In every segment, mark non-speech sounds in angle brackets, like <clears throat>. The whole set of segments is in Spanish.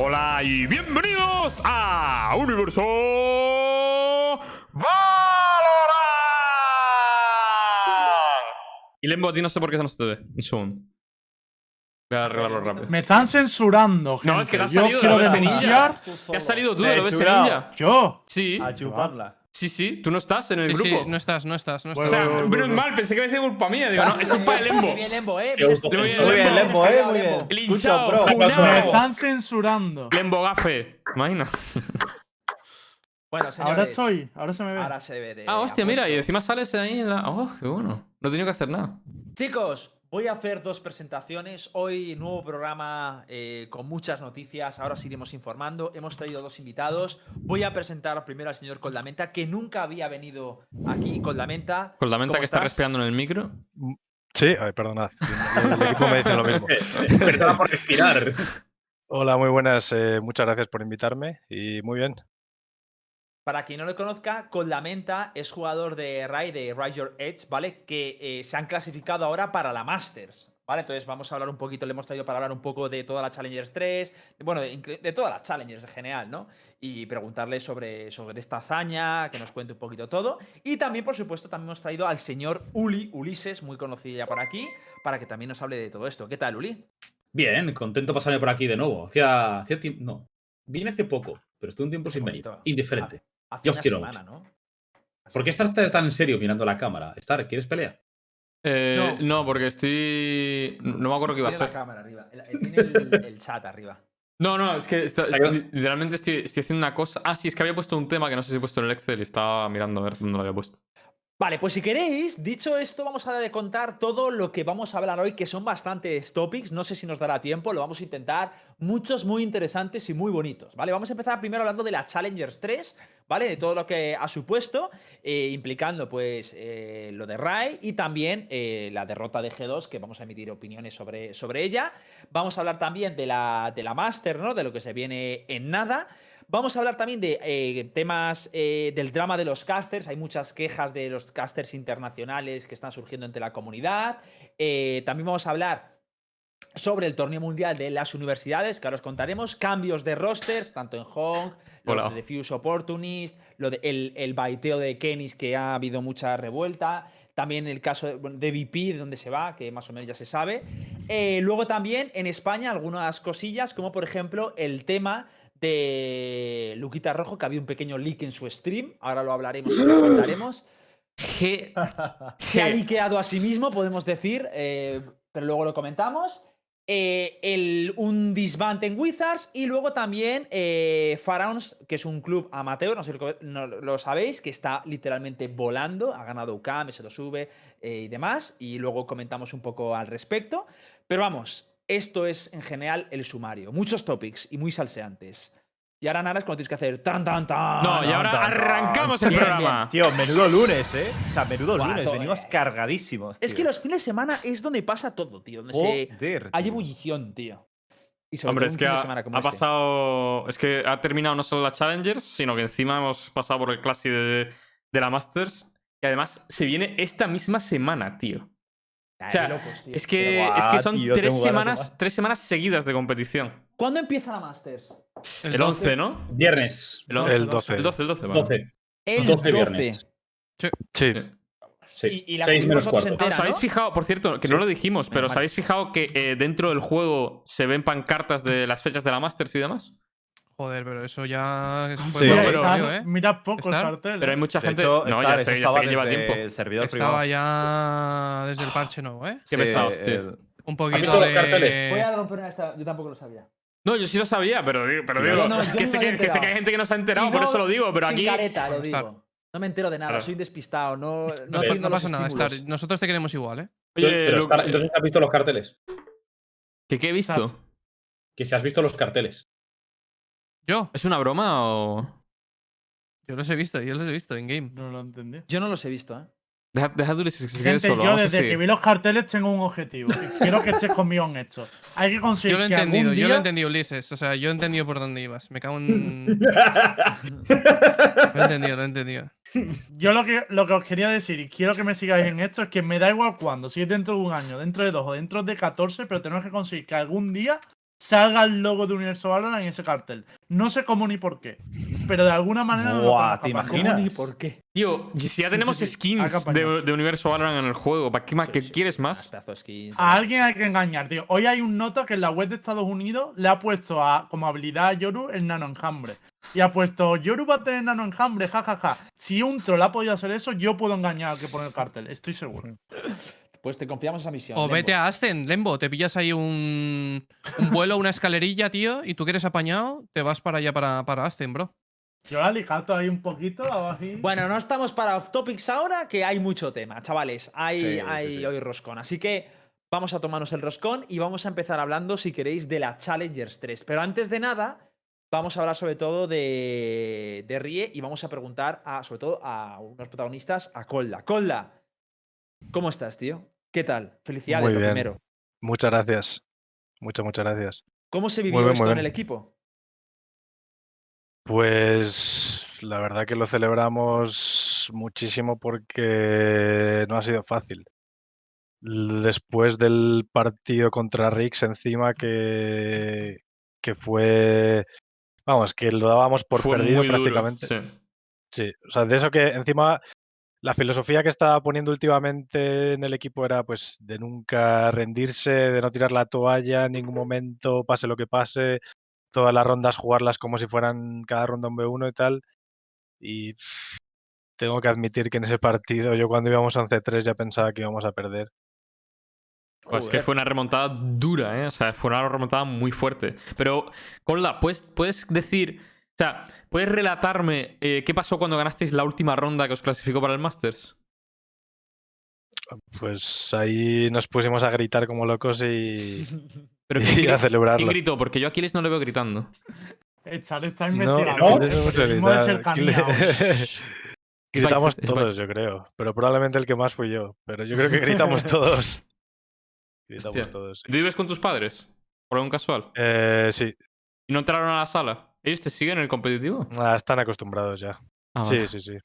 Hola y bienvenidos a Universo Valorant. Y Lembo, a ti no sé por qué no se te ve. Un segundo. Voy a arreglarlo rápido. Me están censurando, gente. No, es que te has salido de la denunciar. Ninja. ¿Qué has salido tú de la. Ninja? Yo. Sí, A chuparla. Sí, sí. Tú no estás en el Sí, sí, grupo. no estás, no estás, no O estás. sea, Bueno, mal, pensé que había sido culpa mía. Digo, no, es culpa de Lembo. Muy bien, Lembo, eh. Estudiado. Muy bien, Lembo, eh, muy bien. Linchado, Escucha, bro. funado. Me están censurando. Lembo gafe. Imagina. Bueno, señores. Ahora estoy. Ahora se me ve. Ahora se ve de. Ah, hostia, mira, y encima sales ahí en la. Oh, qué bueno. No he tenido que hacer nada. Chicos, voy a hacer dos presentaciones. Hoy, nuevo programa eh, con muchas noticias. Ahora os iremos informando. Hemos traído dos invitados. Voy a presentar primero al señor Coldamenta, que nunca había venido aquí. Coldamenta. Con la menta ¿cómo que está respirando en el micro. Sí, ay, perdonad. El, el equipo me dice lo mismo. <laughs> Perdona por respirar. Hola, muy buenas. eh, muchas gracias por invitarme y muy bien. Para quien no lo conozca, Coldamenta es jugador de Rai, de Rise Your Edge, ¿vale? Que eh, se han clasificado ahora para la Masters, ¿vale? Entonces vamos a hablar un poquito, le hemos traído para hablar un poco de toda la Challengers 3, de- bueno, de, de todas las Challengers en general, ¿no? Y preguntarle sobre, sobre esta hazaña, que nos cuente un poquito todo. Y también, por supuesto, también hemos traído al señor Uli, Ulises, muy conocido ya por aquí, para que también nos hable de todo esto. ¿Qué tal, Uli? Bien, contento pasarme por aquí de nuevo. Hacía, hacía tiempo. No. Vine hace poco, pero estuve un tiempo sin venir. Indiferente. Hace Yo os una quiero semana, mucho. ¿no? ¿Por qué estás tan en serio mirando la cámara? Star, ¿quieres pelea? Eh, no. No. porque estoy. No me acuerdo qué iba a Tiene la hacer. cámara arriba. el- el- Tiene el- el chat arriba. No, no, es que está- literalmente estoy, estoy haciendo una cosa. Ah, sí, es que había puesto un tema que no sé si he puesto en el Excel y estaba mirando a ver dónde lo había puesto. Vale, pues si queréis, dicho esto, vamos a contar todo lo que vamos a hablar hoy, que son bastantes topics. No sé si nos dará tiempo, lo vamos a intentar. Muchos muy interesantes y muy bonitos, ¿vale? Vamos a empezar primero hablando de la Challengers 3, ¿vale? De todo lo que ha supuesto, eh, implicando pues eh, lo de Rai y también eh, la derrota de G2, que vamos a emitir opiniones sobre, sobre ella. Vamos a hablar también de la, de la Master, ¿no? De lo que se viene en nada. Vamos a hablar también de eh, temas eh, del drama de los casters. Hay muchas quejas de los casters internacionales que están surgiendo entre la comunidad. Eh, también vamos a hablar sobre el torneo mundial de las universidades, que ahora os contaremos. Cambios de rosters, tanto en Hong, Hola. los de Diffuse Opportunist, lo de el, el baiteo de Kenis, que ha habido mucha revuelta. También el caso de, VP, de dónde se va, que más o menos ya se sabe. Eh, luego también en España algunas cosillas, como por ejemplo el tema de Luquita Rojo, que había un pequeño leak en su stream. Ahora lo hablaremos y lo contaremos. G. <laughs> Se ha liqueado a sí mismo, podemos decir, eh, pero luego lo comentamos. Eh, el, un disband en Wizards y luego también eh, Pharaons, que es un club amateur, no sé si lo, no lo sabéis, que está literalmente volando, ha ganado UCAM, se lo sube eh, y demás, y luego comentamos un poco al respecto. Pero vamos, esto es en general el sumario, muchos topics y muy salseantes. Y ahora nada es cuando tienes que hacer tan tan tan. No, y ahora tan, tan. arrancamos el Bien, programa. Tío, menudo lunes, ¿eh? O sea, menudo lunes. Venimos eh. cargadísimos. Es que los fines de semana es donde pasa todo, tío. Donde se... Joder, Hay tío. ebullición, tío. Y sobre Hombre, todo es que fin de ha, semana como ha este. pasado. Es que ha terminado no solo la Challengers, sino que encima hemos pasado por el Classic de, de la Masters. Y además se viene esta misma semana, tío. Ah, o sea, qué locos, tío. Es que, Buah, es que son tío, tres semanas, tres semanas seguidas de competición. ¿Cuándo empieza la Masters? El 11, ¿no? Viernes. El 11, El 12. El 12, el 12, vale. 12. El 12 12. viernes. Sí. Sí. Y- y la 6 community menos vosotros 4. entera, ¿Os habéis fijado, por cierto, que no lo dijimos, pero ¿os habéis fijado que eh, dentro del juego se ven pancartas de las fechas de la Masters y demás? Joder, pero eso ya es Sí. fue Mira, pero- está- ¿eh? mira poco el ¿Estar? cartel. Pero hay ¿eh? mucha gente. hecho, no, Star, ya sé, ya sé que lleva tiempo. El servidor Estaba privado. ya desde el parche nuevo, ¿eh? Qué Sí, pesados, tío. el- Un visto poquito los de... carteles? Voy a romper una esta. Yo tampoco lo sabía. No, yo sí lo sabía, pero, digo- pero Sí, digo, no, no, yo que, no sé me que, había que sé que hay gente que no se ha enterado, por eso lo digo, pero sin aquí. careta, lo digo. No me entero de nada, Claro. soy despistado. No, no, pasa nada. Star. Nosotros te queremos igual, ¿eh? Oye, Pero Star, entonces has visto los carteles. ¿qué, qué he visto? Que si has visto los carteles. Yo, ¿Es una broma o.? yo los he visto, yo los he visto en game. No lo entendí. Yo no los he visto, ¿eh? Deja, deja a Ulises que se quede Gente, solo. yo desde que vi los carteles tengo un objetivo. <laughs> quiero que estés conmigo en esto. Hay que conseguir Yo lo he que algún entendido, yo lo he día- entendido, Ulises. O sea, yo he entendido por dónde ibas. Me cago en. <laughs> Lo he entendido, lo he entendido. Yo lo que, lo que os quería decir, y quiero que me sigáis en esto, es que me da igual cuándo, si es dentro de un año, dentro de dos o dentro de 14, pero tenemos que conseguir que algún día salga el logo de Universo Valorant en ese cartel. No sé cómo ni por qué, pero de alguna manera Buah, ¿te imaginas? ¿Cómo ni por qué? Tío, si ya Sí, tenemos sí, sí. skins de, Universo Valorant en el juego, ¿para qué más? Sí, ¿Qué sí, quieres sí. más? Skins, A alguien hay que engañar, tío. Hoy hay un noto que en la web de Estados Unidos le ha puesto a, como habilidad a Yoru el nano enjambre. Y ha puesto, Yoru va a tener nano enjambre, jajaja. Si un troll ha podido hacer eso, yo puedo engañar al que pone el cartel, estoy seguro. <laughs> Pues te confiamos esa misión. O Lembo. vete a Aston, Lembo, te pillas ahí un, un <laughs> vuelo, una escalerilla, tío, y tú que eres apañado, te vas para allá, para, para Aston, bro. Yo la lijato ahí un poquito, abajo. Bueno, no estamos para off topics ahora, que hay mucho tema, chavales. Hay, Sí, sí, hay sí. hoy roscón. Así que vamos a tomarnos el roscón y vamos a empezar hablando, si queréis, de la Challengers 3. Pero antes de nada, vamos a hablar sobre todo de, de Rie y vamos a preguntar a, sobre todo a unos protagonistas, a Colda. Colda, ¿cómo estás, tío? ¿Qué tal? Felicidades, Muy lo bien. primero. Muchas gracias. Muchas, muchas gracias. ¿Cómo se Muy vivió bien, esto muy en bien. el equipo? Pues la verdad que lo celebramos muchísimo porque no ha sido fácil. Después del partido contra Rix, encima que, que fue, vamos, que lo dábamos por Fue perdido muy duro, prácticamente. sí. Sí, o sea, de eso que encima la filosofía que estaba poniendo últimamente en el equipo era pues de nunca rendirse, de no tirar la toalla en ningún momento, pase lo que pase, todas las rondas jugarlas como si fueran cada ronda un B1 y tal. Y tengo que admitir que en ese partido yo cuando íbamos 11-3 ya pensaba que íbamos a perder. Pues es que fue una remontada dura, ¿eh? O sea, fue una remontada muy fuerte. Pero, Colda, ¿puedes, puedes decir. O sea, ¿puedes relatarme eh, qué pasó cuando ganasteis la última ronda que os clasificó para el Masters? Pues ahí nos pusimos a gritar como locos y, <laughs> Pero y ¿quién, <laughs> a celebrarlo. quién gritó? Porque yo a Aquiles no le veo gritando. Echar está No, investigando. no tenemos que Periodismo de gritar. cercanía, ¿Quién le- <laughs> Gritamos todos, yo creo. Pero probablemente el que más fui yo. Pero yo creo que gritamos todos. Gritamos Hostia. todos. sí. ¿Tú vives con tus padres? ¿Por algún casual? Eh, sí, ¿Y no entraron a la sala? ¿Ellos te siguen en el competitivo? ah, están acostumbrados ya. Ah, Sí, vale. sí, sí.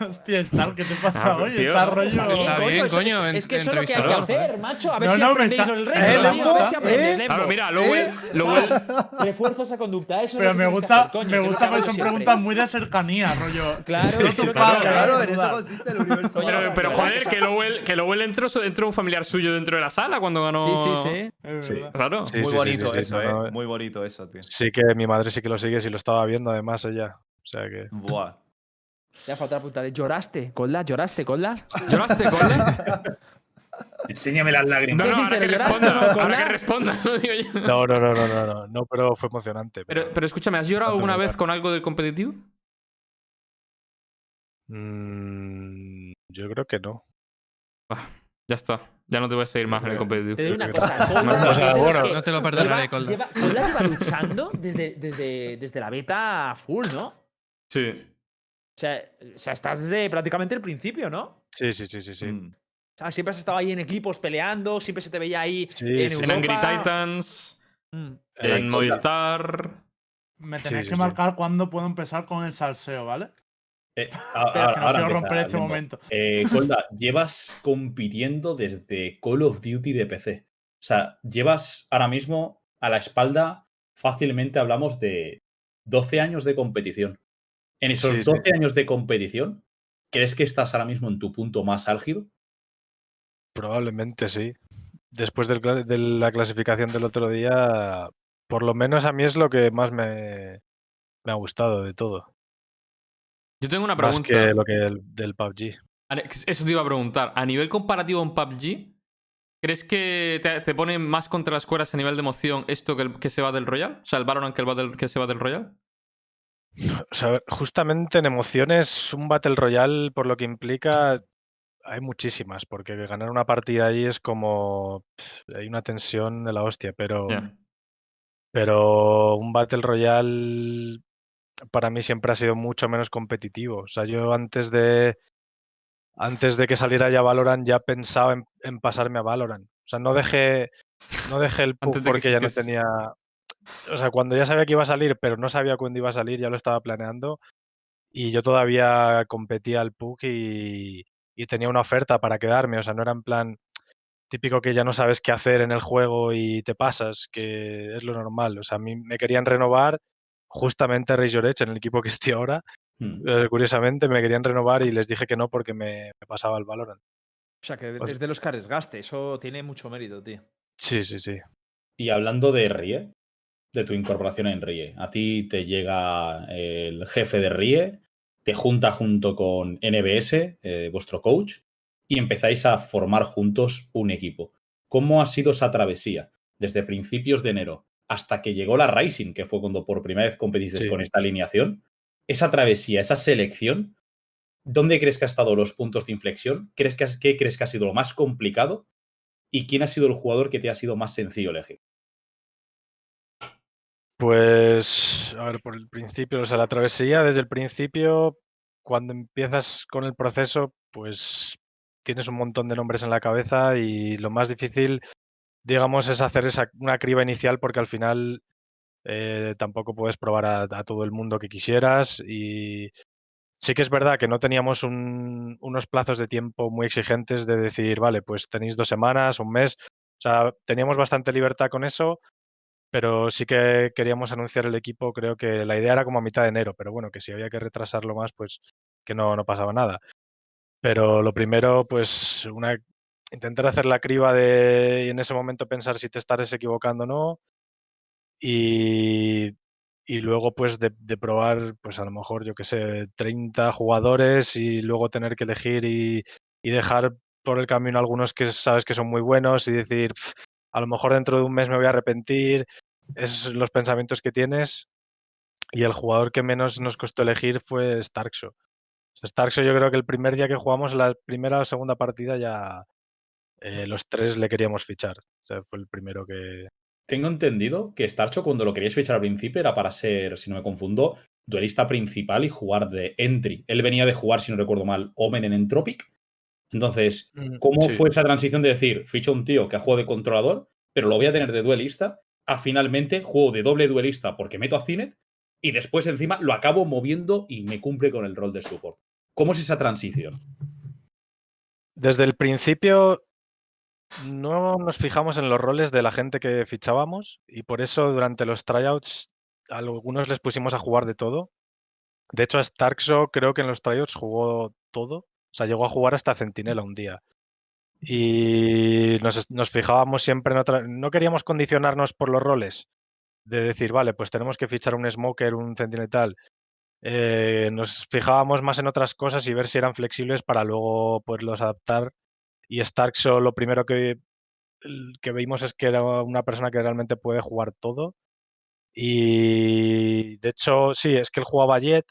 Hostia, Star, ¿qué te pasa Ah, hoy? tío. Está rollo. Está bien, coño, es, en- es que eso es lo que hay que hacer, macho. A ver No, si aprendéis está- el Eh, resto. tío, Lembo, a ver si aprendes, eh. Mira, Lowell, Lowell, Refuerzo esa conducta. Eso es Pero me gusta, hacer, coño, me gusta lo que hago son preguntas muy de cercanía, rollo. Claro, Claro, en eso consiste el universo. Pero, joder, que Lowell, que Lowell entró, entró un familiar suyo dentro de la sala cuando ganó. Sí, sí, sí. Claro. Muy bonito eso, eh. Muy bonito eso, tío. Sí que mi madre sí que lo sigue, si lo estaba viendo además ella. O sea que. Buah. Ya falta de ¿lloraste? ¿Colda? ¿Lloraste, Colda? ¿Lloraste, Colda? Enséñame las No, lágrimas. no, Sé ahora que sincero, ¿lloraste responda. no, Ahora que responda. <laughs> no. No, no, no, no, no, no, no, pero fue emocionante. Pero, Pero, pero escúchame, ¿has llorado alguna vez con algo del competitivo? Mm, yo creo que no. Ah, ya está. Ya no te voy a seguir más en el competitivo. Te doy una Creo que cosa. no. Colda O sea, bueno, No te lo perdonaré, lleva- Colda. lleva- Colda lleva luchando desde, desde, desde la beta full, ¿no? Sí. Sea, o sea, estás desde prácticamente el principio, ¿no? Sí, sí, sí, sí, sí. Mm. O sea, siempre has estado ahí en equipos peleando, siempre se te veía ahí Sí, en sí, En sí. Angry Europa. Titans, Mm. Eh, en Movistar. Me tenéis sí, que sí. marcar cuándo puedo empezar con el salseo, ¿vale? Eh, <laughs> a- Espera, a- que no ahora quiero romper este Lembo. momento. Eh, Colda, <laughs> llevas compitiendo desde Call of Duty de PC. O sea, llevas ahora mismo a la espalda, fácilmente hablamos de 12 años de competición. En esos Sí, sí. 12 años de competición, ¿crees que estás ahora mismo en tu punto más álgido? Probablemente sí. Después del de la clasificación del otro día, por lo menos a mí es lo que más me, me ha gustado de todo. Yo tengo una Más pregunta. que lo que el, del PUBG. Eso te iba a preguntar. A nivel comparativo en PUBG, ¿crees que te, te pone más contra las cuerdas a nivel de emoción esto que, el- que se va del Royal? O sea, el Valorant que, el que se va del Royal. O sea, justamente en emociones, un Battle Royale, por lo que implica, hay muchísimas, porque ganar una partida ahí es como. pf, Hay una tensión de la hostia, pero. Ya. Pero un Battle Royale para mí siempre ha sido mucho menos competitivo. O sea, yo antes de. Antes de que saliera ya Valorant ya pensaba en, en pasarme a Valorant. O sea, no dejé. No dejé el PUC Antes de que porque ya no existiese. tenía. O sea, cuando ya sabía que iba a salir, pero no sabía cuándo iba a salir, ya lo estaba planeando. Y yo todavía competía al PUC y, y tenía una oferta para quedarme. O sea, no era en plan. típico que ya no sabes qué hacer en el juego y te pasas, que es lo normal. O sea, a mí me querían renovar justamente a Razor Edge en el equipo que estoy ahora. Hmm. Eh, curiosamente me querían renovar y les dije que no porque me, me pasaba el Valorant. O sea, que Pues- es de los que arriesgaste. Eso tiene mucho mérito, tío. Sí, sí, sí. Y hablando de RIE, de tu incorporación en RIE, a ti te llega el jefe de RIE, te junta junto con NBS, eh, vuestro coach, y empezáis a formar juntos un equipo. ¿Cómo ha sido esa travesía desde principios de enero hasta que llegó la Rising, que fue cuando por primera vez competiste Sí. con esta alineación? Esa travesía, esa selección, ¿dónde crees que ha estado los puntos de inflexión? ¿Crees que, has- ¿Qué crees que ha sido lo más complicado? ¿Y quién ha sido el jugador que te ha sido más sencillo elegir? Pues, a ver, por el principio, o sea, la travesía desde el principio, cuando empiezas con el proceso, pues tienes un montón de nombres en la cabeza y lo más difícil, digamos, es hacer esa, una criba inicial porque al final eh, tampoco puedes probar a, a todo el mundo que quisieras y sí que es verdad que no teníamos un- unos plazos de tiempo muy exigentes de decir, vale, pues tenéis dos semanas, un mes, o sea, teníamos bastante libertad con eso pero sí que queríamos anunciar el equipo, creo que la idea era como a mitad de enero, pero bueno, que si había que retrasarlo más, pues que no, no pasaba nada. Pero lo primero, pues una, intentar hacer la criba de y en ese momento pensar si te estarás equivocando o no. Y, y luego pues de, probar, pues a lo mejor, yo qué sé, 30 jugadores y luego tener que elegir y, y dejar por el camino algunos que sabes que son muy buenos y decir, "Pf, a lo mejor dentro de un mes me voy a arrepentir. Son los pensamientos que tienes. Y el jugador que menos nos costó elegir fue Starkso. O Starkso yo creo que el primer día que jugamos, la primera o segunda partida ya eh, los tres le queríamos fichar. O sea, fue el primero que... Tengo entendido que Starcho, cuando lo queríais fichar al principio, era para ser, si no me confundo, duelista principal y jugar de entry. Él venía de jugar, si no recuerdo mal, Omen en Entropic. Entonces, ¿cómo Sí. fue esa transición de decir, ficho a un tío que ha jugado de controlador, pero lo voy a tener de duelista, a finalmente juego de doble duelista porque meto a Cinet y después encima lo acabo moviendo y me cumple con el rol de support? ¿Cómo es esa transición? Desde el principio no nos fijamos en los roles de la gente que fichábamos y por eso durante los tryouts a algunos les pusimos a jugar de todo. De hecho, a Starkso creo que en los tryouts jugó todo. O sea, llegó a jugar hasta Centinela un día. Y nos, nos fijábamos siempre en otra. No queríamos condicionarnos por los roles. De decir, vale, pues tenemos que fichar un Smoker, un Centinela. Eh, nos fijábamos más en otras cosas y ver si eran flexibles para luego poderlos adaptar. Y Starkso lo primero que, que vimos es que era una persona que realmente puede jugar todo. Y de hecho, sí, es que él jugaba Jet,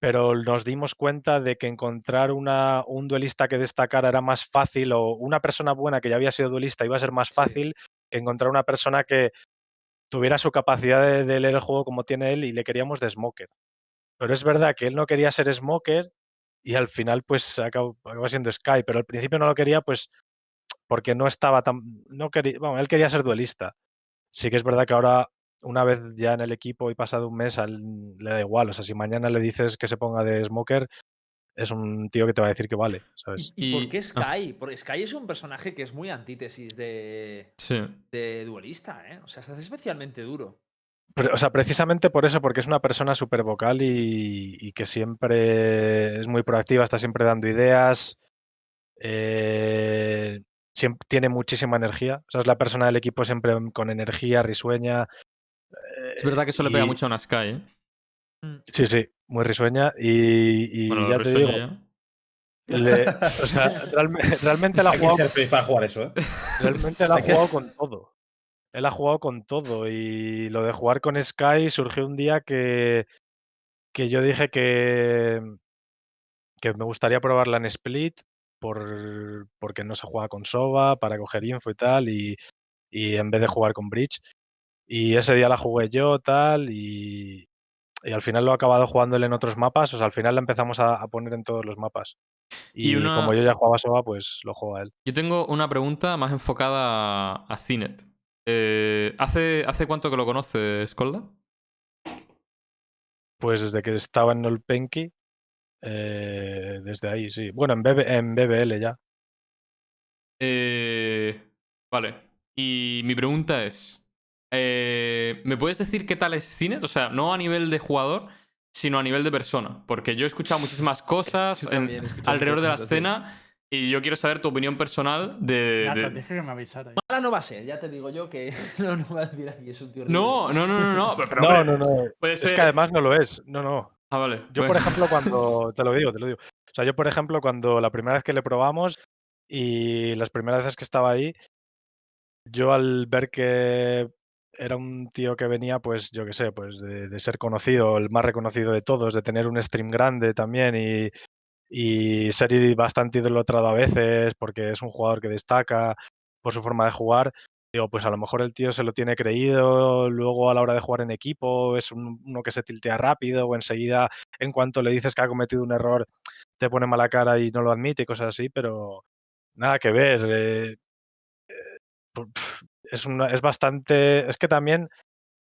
pero nos dimos cuenta de que encontrar una, un duelista que destacara era más fácil o una persona buena que ya había sido duelista iba a ser más Sí. fácil que encontrar una persona que tuviera su capacidad de, de leer el juego como tiene él y le queríamos de Smoker. Pero es verdad que él no quería ser Smoker y al final pues acabó, acabó siendo Sky, pero al principio no lo quería pues porque no estaba tan... No quería, bueno, él quería ser duelista. Sí que es verdad que ahora, una vez ya en el equipo y pasado un mes, le da igual. O sea, si mañana le dices que se ponga de Smoker, es un tío que te va a decir que vale, ¿sabes? ¿Y, y por qué ah. Sky? Porque Sky es un personaje que es muy antítesis de, Sí. de duelista, ¿eh? O sea, se hace especialmente duro. Pero, o sea, precisamente por eso, porque es una persona súper vocal y, y que siempre es muy proactiva, está siempre dando ideas, eh, tiene muchísima energía. O sea, es la persona del equipo siempre con energía, risueña. Es verdad que eso le pega y- mucho a una Sky, ¿eh? Sí, sí, muy risueña. Y, y Bueno, ya te digo, ya. le- o sea, <laughs> realme- realmente la ha jugado para jugar eso, ¿eh? Realmente él ha jugado con todo. Él ha jugado con todo. Y lo de jugar con Sky surgió un día que, que yo dije que, que me gustaría probarla en Split por, porque no se juega con Sova, para coger info y tal, y, y en vez de jugar con Bridge. Y ese día la jugué yo, tal, y, y al final lo he acabado jugándole en otros mapas. O sea, al final la empezamos a, a poner en todos los mapas. Y Y, una- como yo ya jugaba Sova, pues lo juega él. Yo tengo una pregunta más enfocada a, Cinet. Eh, ¿hace, ¿Hace cuánto que lo conoces, Kolda? Pues desde que estaba en Olpenki, eh, desde ahí, sí. Bueno, en, BB en BBL ya. Eh, vale. Y mi pregunta es: eh, ¿me puedes decir qué tal es Cinet? O sea, no a nivel de jugador, sino a nivel de persona. Porque yo he escuchado muchísimas <laughs> cosas en- alrededor de la escena y yo quiero saber tu opinión personal de. Ya, de- te dije que me avisara. Ahora no va a ser, ya te digo yo que <laughs> no, no va a decir aquí, es un tío. No, no, no, no, no. <laughs> Pero, No, hombre, no, no. Puede Es ser. que además no lo es. No, no. Ah, vale. Yo, por ejemplo, cuando. Te lo digo, te lo digo. O sea, yo, por ejemplo, cuando la primera vez que le probamos y las primeras veces que estaba ahí, yo al ver que era un tío que venía, pues yo qué sé, pues de, de ser conocido, el más reconocido de todos, de tener un stream grande también y, y ser bastante idolatrado a veces porque es un jugador que destaca por su forma de jugar. Digo, pues a lo mejor el tío se lo tiene creído, luego a la hora de jugar en equipo es un- uno que se tiltea rápido o enseguida en cuanto le dices que ha cometido un error te pone mala cara y no lo admite cosas así, pero nada que ver. eh, eh, es, una- es bastante... Es que también,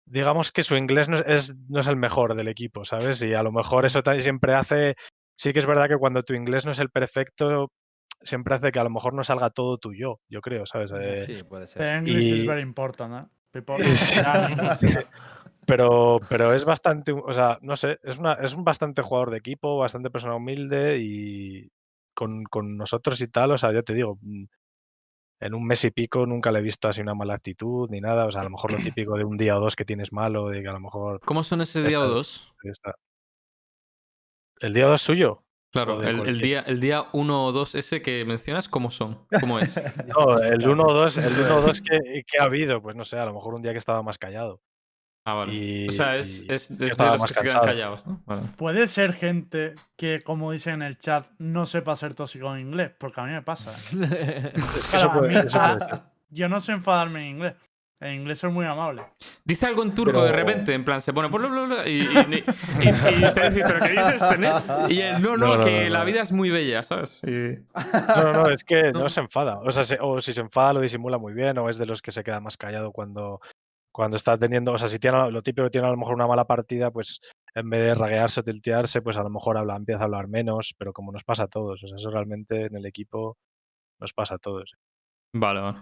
digamos que su inglés no es, no es el mejor del equipo, ¿sabes? Y a lo mejor eso también siempre hace... Sí que es verdad que cuando tu inglés no es el perfecto, siempre hace que a lo mejor no salga todo tuyo, yo creo, ¿sabes? Eh, Sí, puede ser. The English is very important, ¿eh? People <laughs> <laughs> pero, pero es bastante, o sea, no sé, es, una, es un bastante jugador de equipo, bastante persona humilde y con, con nosotros y tal, o sea, ya te digo, mm, en un mes y pico nunca le he visto así una mala actitud ni nada, o sea, a lo mejor lo <clears throat> típico de un día o dos que tienes malo, de que a lo mejor ¿Cómo son ese día o dos? ¿El día o dos suyo? Claro, el, día, el día 1 o 2 ese que mencionas, ¿cómo son? ¿Cómo es? <laughs> No, el 1 o 2, el 1 o 2 <laughs> que, que ha habido, pues no sé, a lo mejor un día que estaba más callado. Ah, vale. Y- o sea, es, y es desde los que se quedan callados, ¿no? Vale. Puede ser gente que, como dicen en el chat, no sepa ser tóxico en inglés, porque a mí me pasa. ¿eh? <laughs> Es que eso puede, mí- eso puede a- ser. yo no sé enfadarme en inglés. En inglés soy muy amable. Dice algo en turco de repente, en plan, se pone bla, bla, bla, y, y, y, y- <laughs> y se dice, ¿pero qué dices, Tenet? Y él, no, no, No, no, que no, la no. vida es muy bella, ¿sabes? Y- No, no, es que No. <laughs> no se enfada. O sea, se- o si se enfada lo disimula muy bien, o es de los que se queda más callado cuando, cuando está teniendo, o sea, si tiene lo típico que tiene a lo mejor una mala partida, pues en vez de raguearse o tiltearse, pues a lo mejor habla, empieza a hablar menos, pero como nos pasa a todos, o sea, eso realmente en el equipo nos pasa a todos. Vale, vale.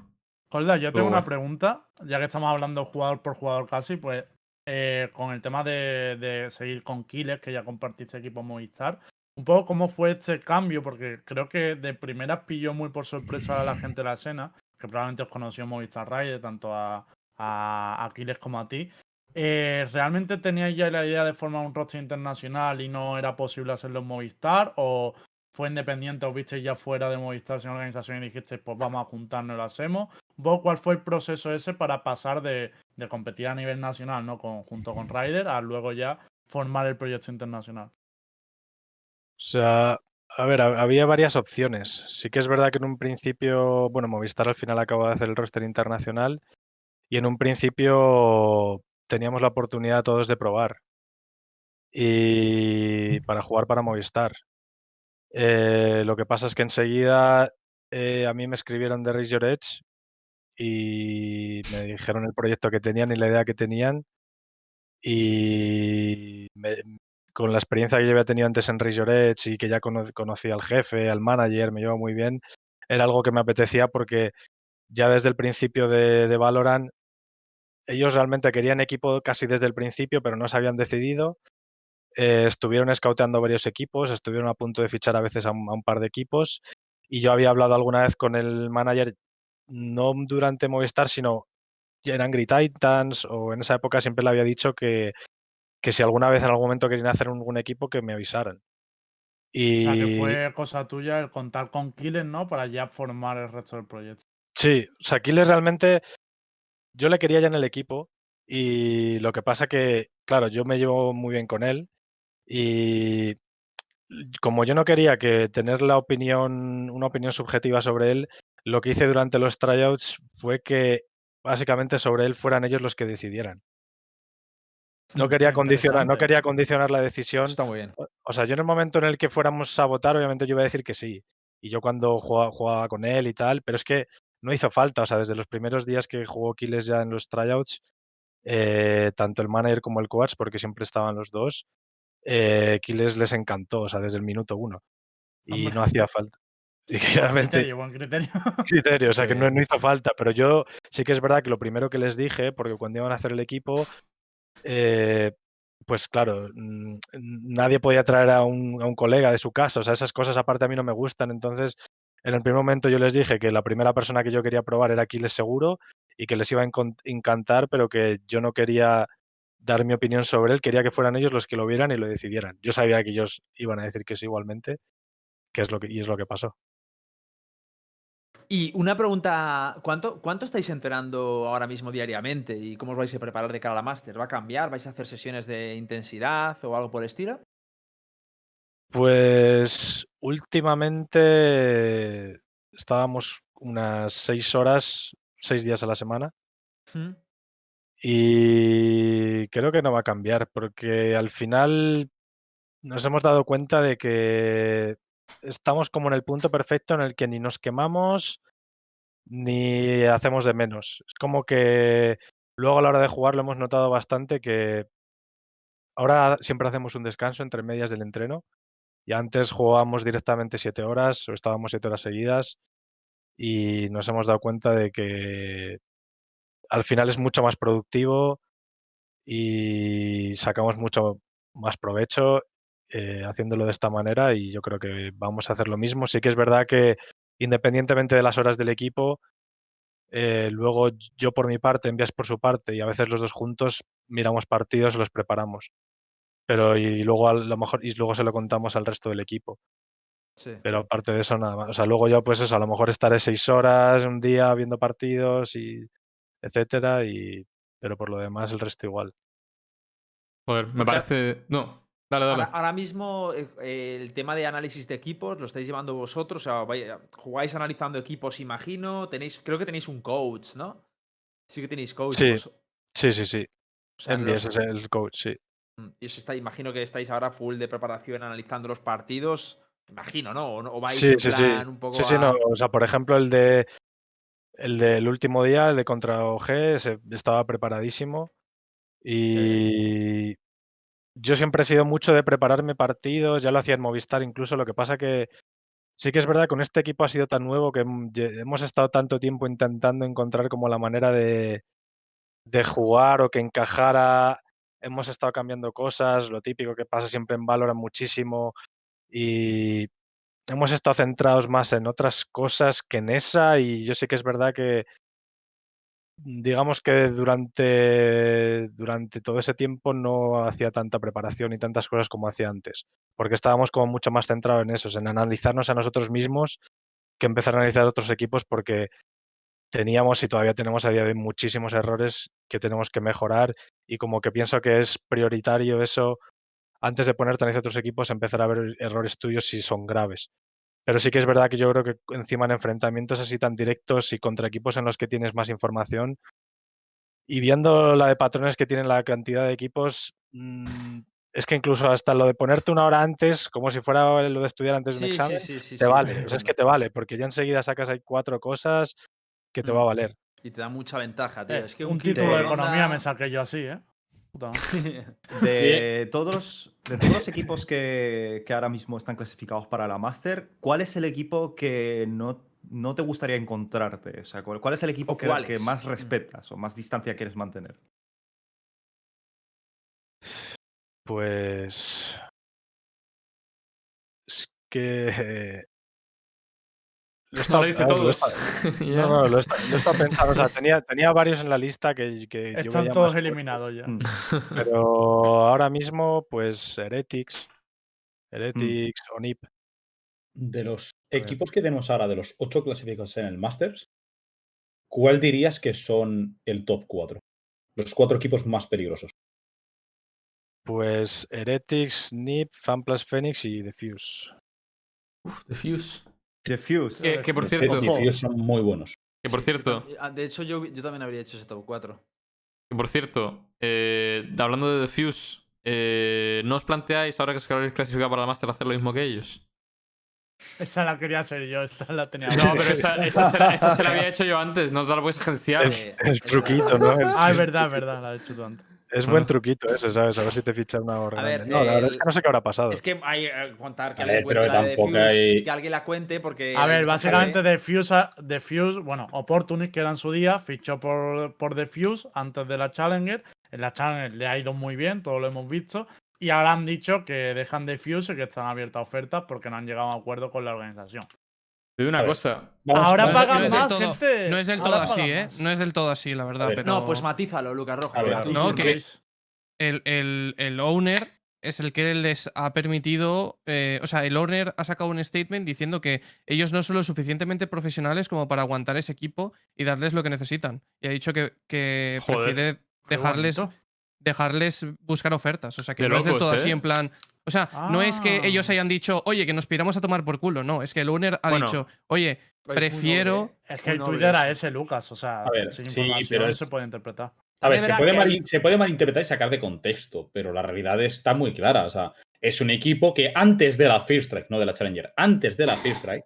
Colda, yo tengo una pregunta, ya que estamos hablando jugador por jugador casi, pues eh, con el tema de, de seguir con Killers, que ya compartiste equipo Movistar, un poco cómo fue este cambio, porque creo que de primeras pilló muy por sorpresa a la gente de la escena, que probablemente os conoció en Movistar Raid, tanto a, a Aquiles como a ti. Eh, ¿Realmente teníais ya la idea de formar un roster internacional y no era posible hacerlo en Movistar? ¿O fue independiente o visteis ya fuera de Movistar sin organización y dijisteis, pues vamos a juntarnos y lo hacemos? ¿Vos cuál fue el proceso ese para pasar de, competir a nivel nacional, ¿no? Junto con Ryder, a luego ya formar el proyecto internacional? O sea, a ver, ha- había varias opciones. Sí que es verdad que en un principio, bueno, Movistar al final acaba de hacer el roster internacional y en un principio teníamos la oportunidad todos de probar y para jugar para Movistar. Eh, lo que pasa es que enseguida eh, a mí me escribieron de Raise Your Edge y me dijeron el proyecto que tenían y la idea que tenían y me- con la experiencia que yo había tenido antes en Raise Your Edge y que ya cono- conocía al jefe, al manager, me llevo muy bien, era algo que me apetecía porque ya desde el principio de, de Valorant ellos realmente querían equipo casi desde el principio, pero no se habían decidido. Eh, estuvieron scouteando varios equipos, estuvieron a punto de fichar a veces a un, a un par de equipos y yo había hablado alguna vez con el manager, no durante Movistar, sino en Angry Titans o en esa época siempre le había dicho que, que si alguna vez en algún momento querían hacer un, un equipo que me avisaran. O Y sea, que fue cosa tuya el contar con Killers, ¿no? Para ya formar el resto del proyecto. Sí, o sea, Aquiles realmente yo le quería ya en el equipo y lo que pasa que, claro, yo me llevo muy bien con él y como yo no quería que tener la opinión, una opinión subjetiva sobre él, lo que hice durante los tryouts fue que básicamente sobre él fueran ellos los que decidieran. No quería condicionar, no quería condicionar la decisión. Está muy bien. O- O sea, yo en el momento en el que fuéramos a votar, obviamente yo iba a decir que sí. Y yo cuando jugaba, jugaba con él y tal, pero es que no hizo falta. O sea, desde los primeros días que jugó Kiles ya en los tryouts, eh, tanto el manager como el coach, porque siempre estaban los dos, eh, Kiles les encantó, o sea, desde el minuto uno. Y Hombre. no hacía falta. <laughs> Y que realmente Criterio, buen criterio. <laughs> criterio, o sea que no, no hizo falta, pero yo sí que es verdad que lo primero que les dije, porque cuando iban a hacer el equipo, eh, pues claro, nadie podía traer a un, a un colega de su casa, o sea, esas cosas aparte a mí no me gustan, entonces en el primer momento yo les dije que la primera persona que yo quería probar era Aquiles Seguro y que les iba a encantar, pero que yo no quería dar mi opinión sobre él, quería que fueran ellos los que lo vieran y lo decidieran. Yo sabía que ellos iban a decir que sí igualmente, que es lo que, y es lo que pasó. Y una pregunta, ¿cuánto, ¿cuánto estáis entrenando ahora mismo diariamente y cómo os vais a preparar de cara a la Master? ¿Va a cambiar? ¿Vais a hacer sesiones de intensidad o algo por el estilo? Pues últimamente estábamos unas seis horas, seis días a la semana ¿Mm? y creo que no va a cambiar porque al final nos hemos dado cuenta de que estamos como en el punto perfecto en el que ni nos quemamos ni hacemos de menos. Es como que luego a la hora de jugar lo hemos notado bastante que ahora siempre hacemos un descanso entre medias del entreno y antes jugábamos directamente siete horas o estábamos siete horas seguidas y nos hemos dado cuenta de que al final es mucho más productivo y sacamos mucho más provecho eh, haciéndolo de esta manera y yo creo que vamos a hacer lo mismo. Sí que es verdad que independientemente de las horas del equipo, eh, luego yo por mi parte, Envías por su parte y a veces los dos juntos miramos partidos, los preparamos. Pero y luego a lo mejor y luego se lo contamos al resto del equipo. Sí. Pero aparte de eso, nada más. O sea, luego yo, pues eso, a lo mejor estaré seis horas un día viendo partidos y etcétera, y pero por lo demás el resto igual. Joder, me parece. No, dale, dale. Ahora, ahora mismo eh, eh, el tema de análisis de equipos lo estáis llevando vosotros, o sea, vai- jugáis analizando equipos, imagino, tenéis, creo que tenéis un coach, ¿no? Sí que tenéis coach. Sí. vos- Sí, sí, sí. o sea, Envías los- es el coach, sí. Mm, Y os está, imagino que estáis ahora full de preparación analizando los partidos. Imagino, ¿no? O, o vais Sí, en sí, sí. plan un poco Sí, sí, a- no. O sea, por ejemplo, el de el del último día, el de contra OG, se- estaba preparadísimo. Y yo siempre he sido mucho de prepararme partidos, ya lo hacía en Movistar incluso, lo que pasa que sí que es verdad que con este equipo ha sido tan nuevo que hemos estado tanto tiempo intentando encontrar como la manera de, de jugar o que encajara. Hemos estado cambiando cosas, lo típico que pasa siempre en Valorant muchísimo y hemos estado centrados más en otras cosas que en esa y yo sí que es verdad que digamos que durante, durante todo ese tiempo no hacía tanta preparación y tantas cosas como hacía antes, porque estábamos como mucho más centrados en eso, en analizarnos a nosotros mismos que empezar a analizar otros equipos porque teníamos y todavía tenemos a día de hoy muchísimos errores que tenemos que mejorar y como que pienso que es prioritario eso antes de ponerte a analizar otros equipos empezar a ver errores tuyos si son graves. Pero sí que es verdad que yo creo que encima en enfrentamientos así tan directos y contra equipos en los que tienes más información y viendo la de patrones que tienen la cantidad de equipos, mm, es que incluso hasta lo de ponerte una hora antes, como si fuera lo de estudiar antes de un Sí, examen, sí, te vale. O sea, es que te vale, porque ya enseguida sacas ahí cuatro cosas que te va a Mm. valer. Y te da mucha ventaja, tío. Eh, es que un, un, título de economía me saqué yo así, ¿eh? Puta. <laughs> De <laughs> todos, de todos los equipos que, que ahora mismo están clasificados para la Master, ¿cuál es el equipo que no, no te gustaría encontrarte? O sea, ¿cuál, cuál es el equipo ¿O que, que más Mm. respetas o más distancia quieres mantener? Pues. Es que. Lo he estado- Ahora dice a ver, lo. <laughs> No, no, lo lo he estado pensando. O sea, tenía, tenía varios en la lista que, Están todos más eliminados ya. Mm. <laughs> Pero ahora mismo, pues Heretics. Heretics, Onip. De los equipos que tenemos ahora, de los ocho clasificados en el Masters, ¿cuál dirías que son el top 4? Los cuatro equipos más peligrosos. Pues Heretics, Nip, FanPlus Phoenix y Defuse. Uf, The Fuse. Diffuse. Que, que por cierto, y Fuse son muy buenos. que por cierto, ah, De hecho, yo, yo también habría hecho ese top 4. que por cierto, eh, hablando de The Fuse, eh, ¿no os planteáis ahora que os habéis clasificado para la Master hacer lo mismo que ellos? Esa la quería hacer yo, esta la tenía. No, pero esa, <laughs> esa se, la, esa se la había hecho yo antes, no te la puedes agenciar. El esa- truquito, ¿no? Ah, es verdad, es verdad, la has hecho tú antes. Es buen truquito ese, ¿sabes? A ver si te fichan una hora. A ver, grande. no, la verdad es que no sé qué habrá pasado. Es que hay que contar que A alguien ver, pero cuente la de hay- que alguien la cuente porque. A ver, básicamente gente- Defuse, Defuse, bueno, Opportunist, que era en su día, fichó por, por Defuse antes de la Challenger. En la Challenger le ha ido muy bien, todo lo hemos visto. Y ahora han dicho que dejan Defuse y que están abiertas a ofertas porque no han llegado a acuerdo con la organización. Te digo una cosa. Vamos- Ahora no es- pagan no es del más, todo- gente. No es del Ahora todo así, ¿eh? más. No es del todo así, la verdad. Ver, pero No, pues matízalo, Lucas Roja. Ver, no, que- el, el- el owner es el que les ha permitido, eh, o sea, el owner ha sacado un statement diciendo que ellos no son lo suficientemente profesionales como para aguantar ese equipo y darles lo que necesitan. Y ha dicho que, que Joder, prefiere dejarles, dejarles buscar ofertas. O sea, que De no es del todo así ¿eh? en plan... O sea, no es que Ah. ellos hayan dicho, oye, que nos piramos a tomar por culo. No, es que el owner ha Bueno. dicho, oye, Es muy prefiero- Es que el tuit noble era ese, Lucas. O sea, A ver, sin sí, pero es- se puede interpretar. A ver, se puede, que mal- hay- se puede malinterpretar y sacar de contexto, pero la realidad está muy clara. O sea, es un equipo que antes de la First Strike, no de la Challenger, antes de la First Strike,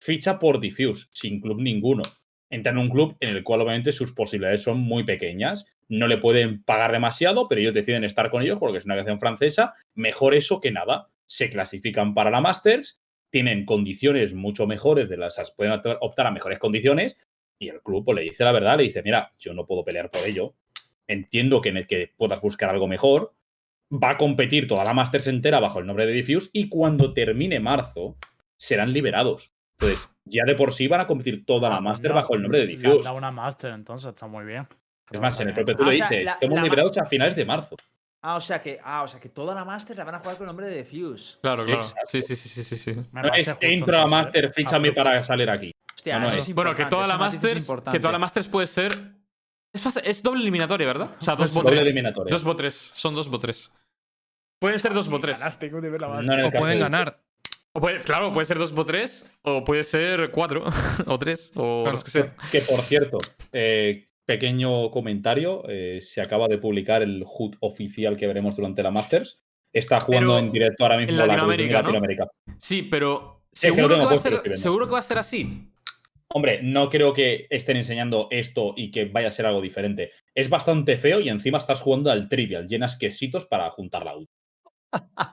ficha por Diffuse, sin club ninguno. Entra en un club en el cual obviamente sus posibilidades son muy pequeñas. No le pueden pagar demasiado, pero ellos deciden estar con ellos porque es una canción francesa. Mejor eso que nada. Se clasifican para la Masters, tienen condiciones mucho mejores de las pueden optar- optar a mejores condiciones y el club pues, le dice la verdad, le dice, mira, yo no puedo pelear por ello. Entiendo que en el que puedas buscar algo mejor. Va a competir toda la Masters entera bajo el nombre de Diffuse y cuando termine marzo serán liberados. Entonces, ya de por sí van a competir toda la Ah, Master no, bajo el nombre de Diffuse. dado una Master, entonces está muy bien. Es más, en el propio Ah, tú lo o sea, dices, la- ma- liberados a finales de marzo. Ah, o sea que, ah, o sea que toda la Master la van a jugar con el nombre de Defuse. Claro, claro. Exacto. Sí, sí, sí, sí, sí, No es justo, entro a Master, ¿eh? fíchame para salir aquí. Hostia, No, no es. es Bueno, que toda la Masters. Que toda la Masters puede ser. Es, fase- es doble eliminatoria, ¿verdad? O sea, dos botres. doble eliminatoria. Dos botres. Son dos botres. Pueden ser dos botres. Ganaste, o pueden de- ganar. O puede- claro, puede ser dos botres. O puede ser cuatro. <laughs> o tres. O Claro. los que sean. Que por cierto, eh, pequeño comentario, eh, se acaba de publicar el HUD oficial que veremos durante la Masters. Está jugando Pero en directo ahora mismo en la Latinoamérica, de ¿no? Latinoamérica. Sí, pero. Que Seguro que, va ser, seguro que va a ser así. Hombre, no creo que estén enseñando esto y que vaya a ser algo diferente. Es bastante feo y encima estás jugando al trivial, llenas quesitos para juntar la ulti.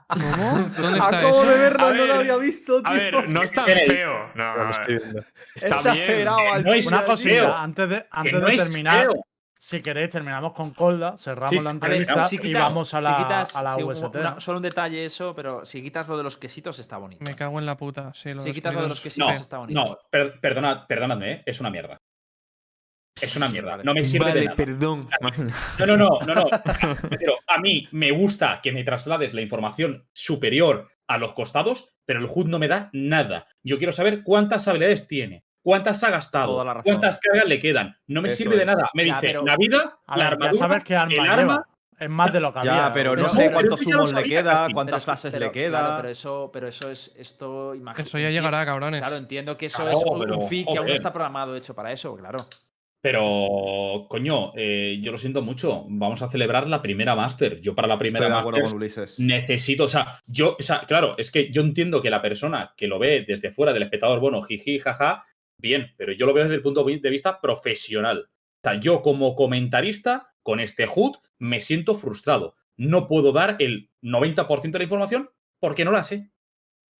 ¿Cómo? ¿Dónde está Acabo eso? de verlo, A no lo había visto, A tío. ver, no es tan feo. No, Ya lo estoy viendo. está bien. No es Una cosita, antes de, antes no de terminar, feo. si queréis, terminamos con Colda, cerramos Sí, la a ver, entrevista si y vamos a si la, quitas- a la UST. una- ¿no? solo un detalle eso, pero si quitas lo de los quesitos está bonito. Me cago en la puta. Sí, lo Si quitas lo de los quesitos No, está bonito. no, per- perdona, perdonadme, ¿eh? es una mierda. Es una mierda. No me sirve de nada. perdón. No, no, no, no, no. <laughs> Pero a mí me gusta que me traslades la información superior a los costados, pero el HUD no me da nada. Yo quiero saber cuántas habilidades tiene, cuántas ha gastado, cuántas cargas le quedan. No me Eso sirve de nada. Me Ya, dice pero- la vida, A la armadura, sabes qué arma el lleva. arma. Es más de lo que Ya, había. pero no Pero- sé cuántos humos le queda, casi. cuántas clases le queda. Claro, pero eso, pero eso es esto. Eso ya llegará, cabrones. Claro, entiendo que eso Claro, es un, pero, un fee que aún está programado hecho para eso, claro. Pero, coño, eh, yo lo siento mucho. Vamos a celebrar la primera Master. Yo para la primera Ulises. necesito, o sea, yo, o sea, claro, es que yo entiendo que la persona que lo ve desde fuera del espectador, bueno, jiji, jaja, bien, pero yo lo veo desde el punto de vista profesional. O sea, yo como comentarista, con este HUD, me siento frustrado. No puedo dar el 90% de la información porque no la sé.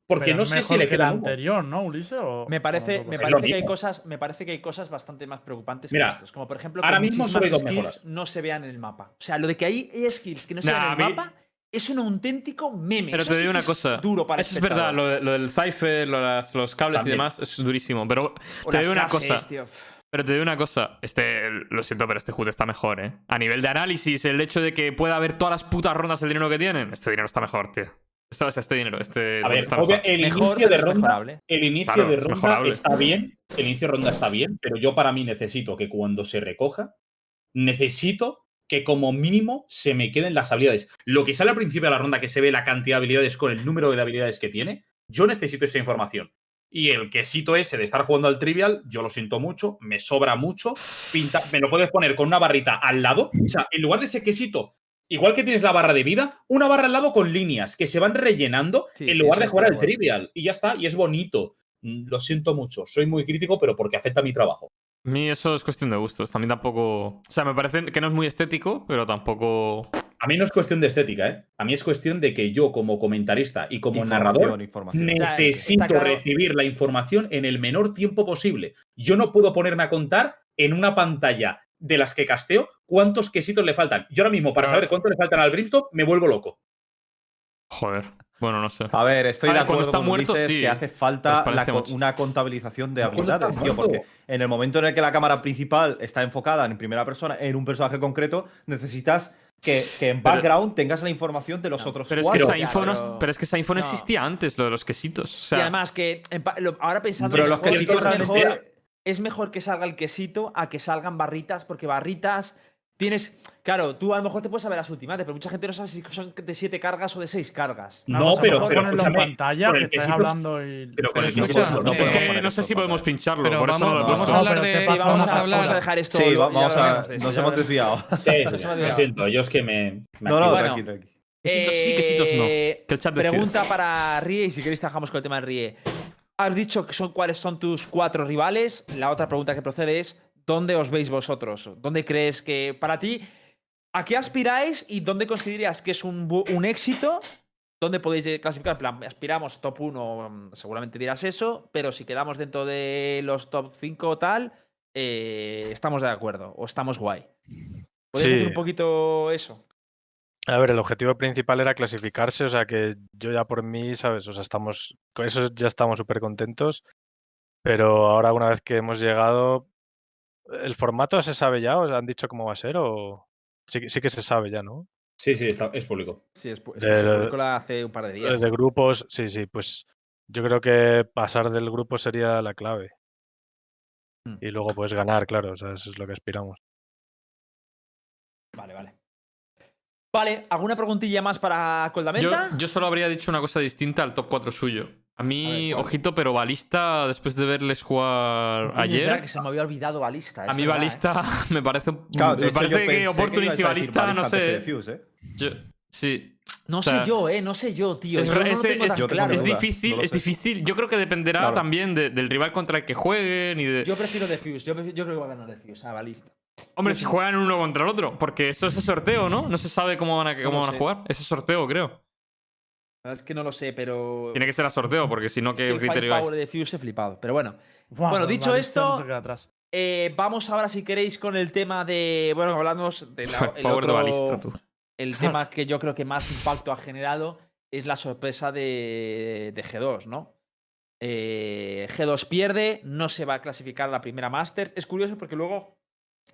Porque Pero no sé si le queda anterior, ¿no, Ulises? ¿O- Me parece, no me parece que hay cosas, me parece que hay cosas bastante más preocupantes Mira, que estos. Como por ejemplo, que ahora mismo skills mejoras. no se vean en el mapa. O sea, lo de que hay skills que no se Nah, vean en el mí- mapa es un auténtico meme. Pero Eso te digo una es cosa. Duro para Eso es verdad, lo, de- lo del cipher, lo de las- los cables También. y demás, es durísimo. Pero O te digo una frases, cosa. tío. Pero te digo una cosa, este, lo siento, pero este HUD está mejor, ¿eh? A nivel de análisis, el hecho de que pueda haber todas las putas rondas el dinero que tienen, este dinero está mejor, tío. Esto, o sea, este dinero, este A ver, está mejor. el Mejor, inicio es ronda, mejorable. el inicio Claro, de ronda está bien, el inicio de ronda está bien, pero yo para mí necesito que cuando se recoja, necesito que como mínimo se me queden las habilidades. Lo que sale al principio de la ronda, que se ve la cantidad de habilidades con el número de habilidades que tiene, yo necesito esa información. Y el quesito ese de estar jugando al trivial, yo lo siento mucho, me sobra mucho. Pinta, me lo puedes poner con una barrita al lado. O sea, en lugar de ese quesito, igual que tienes la barra de vida, una barra al lado con líneas que se van rellenando Sí, en sí, lugar de jugar al trivial. Y ya está, y es bonito. Mm, Lo siento mucho, soy muy crítico, pero porque afecta a mi trabajo. A mí eso es cuestión de gustos. También tampoco. O sea, me parece que no es muy estético, pero tampoco. A mí no es cuestión de estética, ¿eh? A mí es cuestión de que yo, como comentarista y como narrador, necesito claro- recibir la información en el menor tiempo posible. Yo no puedo ponerme a contar en una pantalla de las que casteo cuántos quesitos le faltan. Yo ahora mismo, para Pero- saber cuántos le faltan al Brimstone, me vuelvo loco. Joder. Bueno, no sé. A ver, estoy A de ver, cuando acuerdo está con muerto, Ulises sí. que hace falta la una contabilización de habilidades, tío, porque en el momento en el que la cámara principal está enfocada en primera persona en un personaje concreto, necesitas que, que en Pero- background tengas la información de los No, otros Pero es que esa pero- pero es que esa info no existía antes, lo de los quesitos. O sea, y además que en pa- lo- ahora pensando Pero en los quesitos mejor, es mejor que salga el quesito a que salgan barritas, porque barritas tienes. Claro, tú a lo mejor te puedes saber las ultimates, pero mucha gente no sabe si son de 7 cargas o de 6 cargas. No, lo pero- pero ponerlo en pantalla, con que y. Pero con el no no es que no sé si podemos pincharlo. Pero por eso vamos- no lo vamos a hablar de- vamos, vamos a, a hablar- vamos a dejar esto. Sí, vamos a. Nos hemos desviado. <laughs> Lo siento, yo es que me. No, no. Quesitos sí, quesitos no. Eh. Pregunta para Rie, y si queréis trabajamos con el tema de Rie. Has dicho que son cuáles son tus cuatro rivales. La otra pregunta que procede es: ¿dónde os veis vosotros? ¿Dónde crees que para ti, a qué aspiráis y dónde considerarías que es un, éxito? ¿Dónde podéis clasificar? En plan, aspiramos top 1, seguramente dirás eso, pero si quedamos dentro de los top 5 o tal, eh, estamos de acuerdo o estamos guay. ¿Podéis Sí. decir un poquito eso? A ver, el objetivo principal era clasificarse, o sea que yo ya por mí, ¿sabes? O sea, estamos, con eso ya estamos súper contentos, pero ahora una vez que hemos llegado, ¿el formato se sabe ya? ¿Os han dicho cómo va a ser o...? Sí, que- sí que se sabe ya, ¿no? Sí, sí, está- es público. Sí, es, publicó la hace un par de días. De grupos, sí, sí, pues yo creo que pasar del grupo sería la clave. Mm. Y luego puedes ganar, claro, o sea, eso es lo que aspiramos. Vale, vale. Vale, ¿alguna preguntilla más para Yo, Coldamenta? yo solo habría dicho una cosa distinta al top 4 suyo. A mí, A ver, ¿cuál? ojito, pero Balista, después de verles jugar Coño, es verdad ayer, que se me había olvidado Balista. a mí verdad, ¿eh? Balista <laughs> me parece, Claro, me hecho, parece yo que Opportunist y a decir Balista, no que sé. ¿eh? yo- sí. No o sea, sé yo, eh, no sé yo, tío. Es, Yo no es- tengo es- Yo claro. es difícil, no es sé. difícil. Yo creo que dependerá Claro. también de- del rival contra el que jueguen y de. Yo prefiero Defuse. Yo, prefiero- yo creo que va a ganar Defuse a Balista. Hombre, si juegan uno contra el otro, porque eso es el sorteo, ¿no? No se sabe cómo van a, cómo van a jugar. Ese sorteo, creo. La verdad es que no lo sé, pero. Tiene que ser a sorteo, porque si no, es ¿qué que el criterio hay? de Defuse he flipado. Pero bueno, Bueno, dicho esto- atrás. eh, vamos ahora, si queréis, con el tema de. Bueno, hablamos del <laughs> el Power de otro- balista, tú. el <laughs> tema que yo creo que más impacto ha generado es la sorpresa de, de G2, ¿no? Eh, G2 pierde, no se va a clasificar a la primera Masters. Es curioso porque luego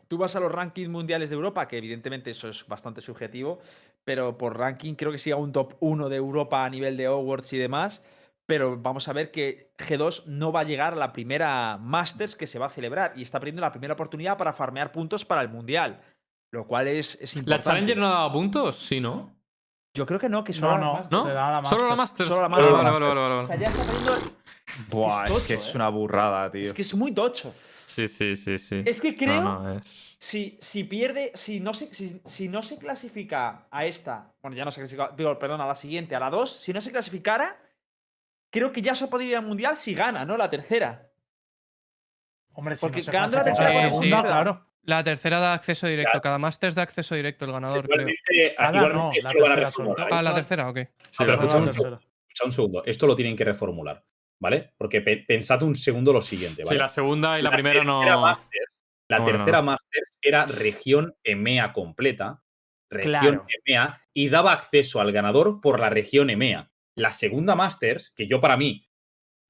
tú vas a los rankings mundiales de Europa, que evidentemente eso es bastante subjetivo, pero por ranking creo que siga un top 1 de Europa a nivel de awards y demás. Pero vamos a ver que G2 no va a llegar a la primera Masters que se va a celebrar y está perdiendo la primera oportunidad para farmear puntos para el mundial. Lo cual es, es ¿La importante. Challenger no daba puntos? Sí, ¿no? Yo creo que no, que No, solo no. ¿No? da la Solo la Masters. Solo la Masters. vale, vale, vale, vale, O vale. sea, ya está perdiendo. Buah, es tocho, que es ¿eh? una burrada, tío. Es que es muy tocho. Sí, sí, sí, sí. Es que creo. No, no, es... Si, si pierde, si no, se, si, si no se clasifica a esta, bueno, ya no se clasifica, digo, perdón, a la siguiente, a la 2, si no se clasificara, creo que ya se podría ir al mundial si gana, ¿no? La tercera. Hombre, si Porque no se ganando la tercera segunda, claro. La tercera da acceso directo. Cada Masters da acceso directo el ganador, creo. Igualmente, Cada igualmente no, esto la tercera. Ah, la ok. Sí, pero Solo escucha la un tercera. Escucha un segundo. Esto lo tienen que reformular, ¿vale? Porque pe- pensad un segundo lo siguiente, ¿vale? Sí, la segunda y la, primera no. Masters- la no, tercera no. Masters era región EMEA completa, región Claro. EMEA, y daba acceso al ganador por la región EMEA. La segunda Masters, que yo para mí,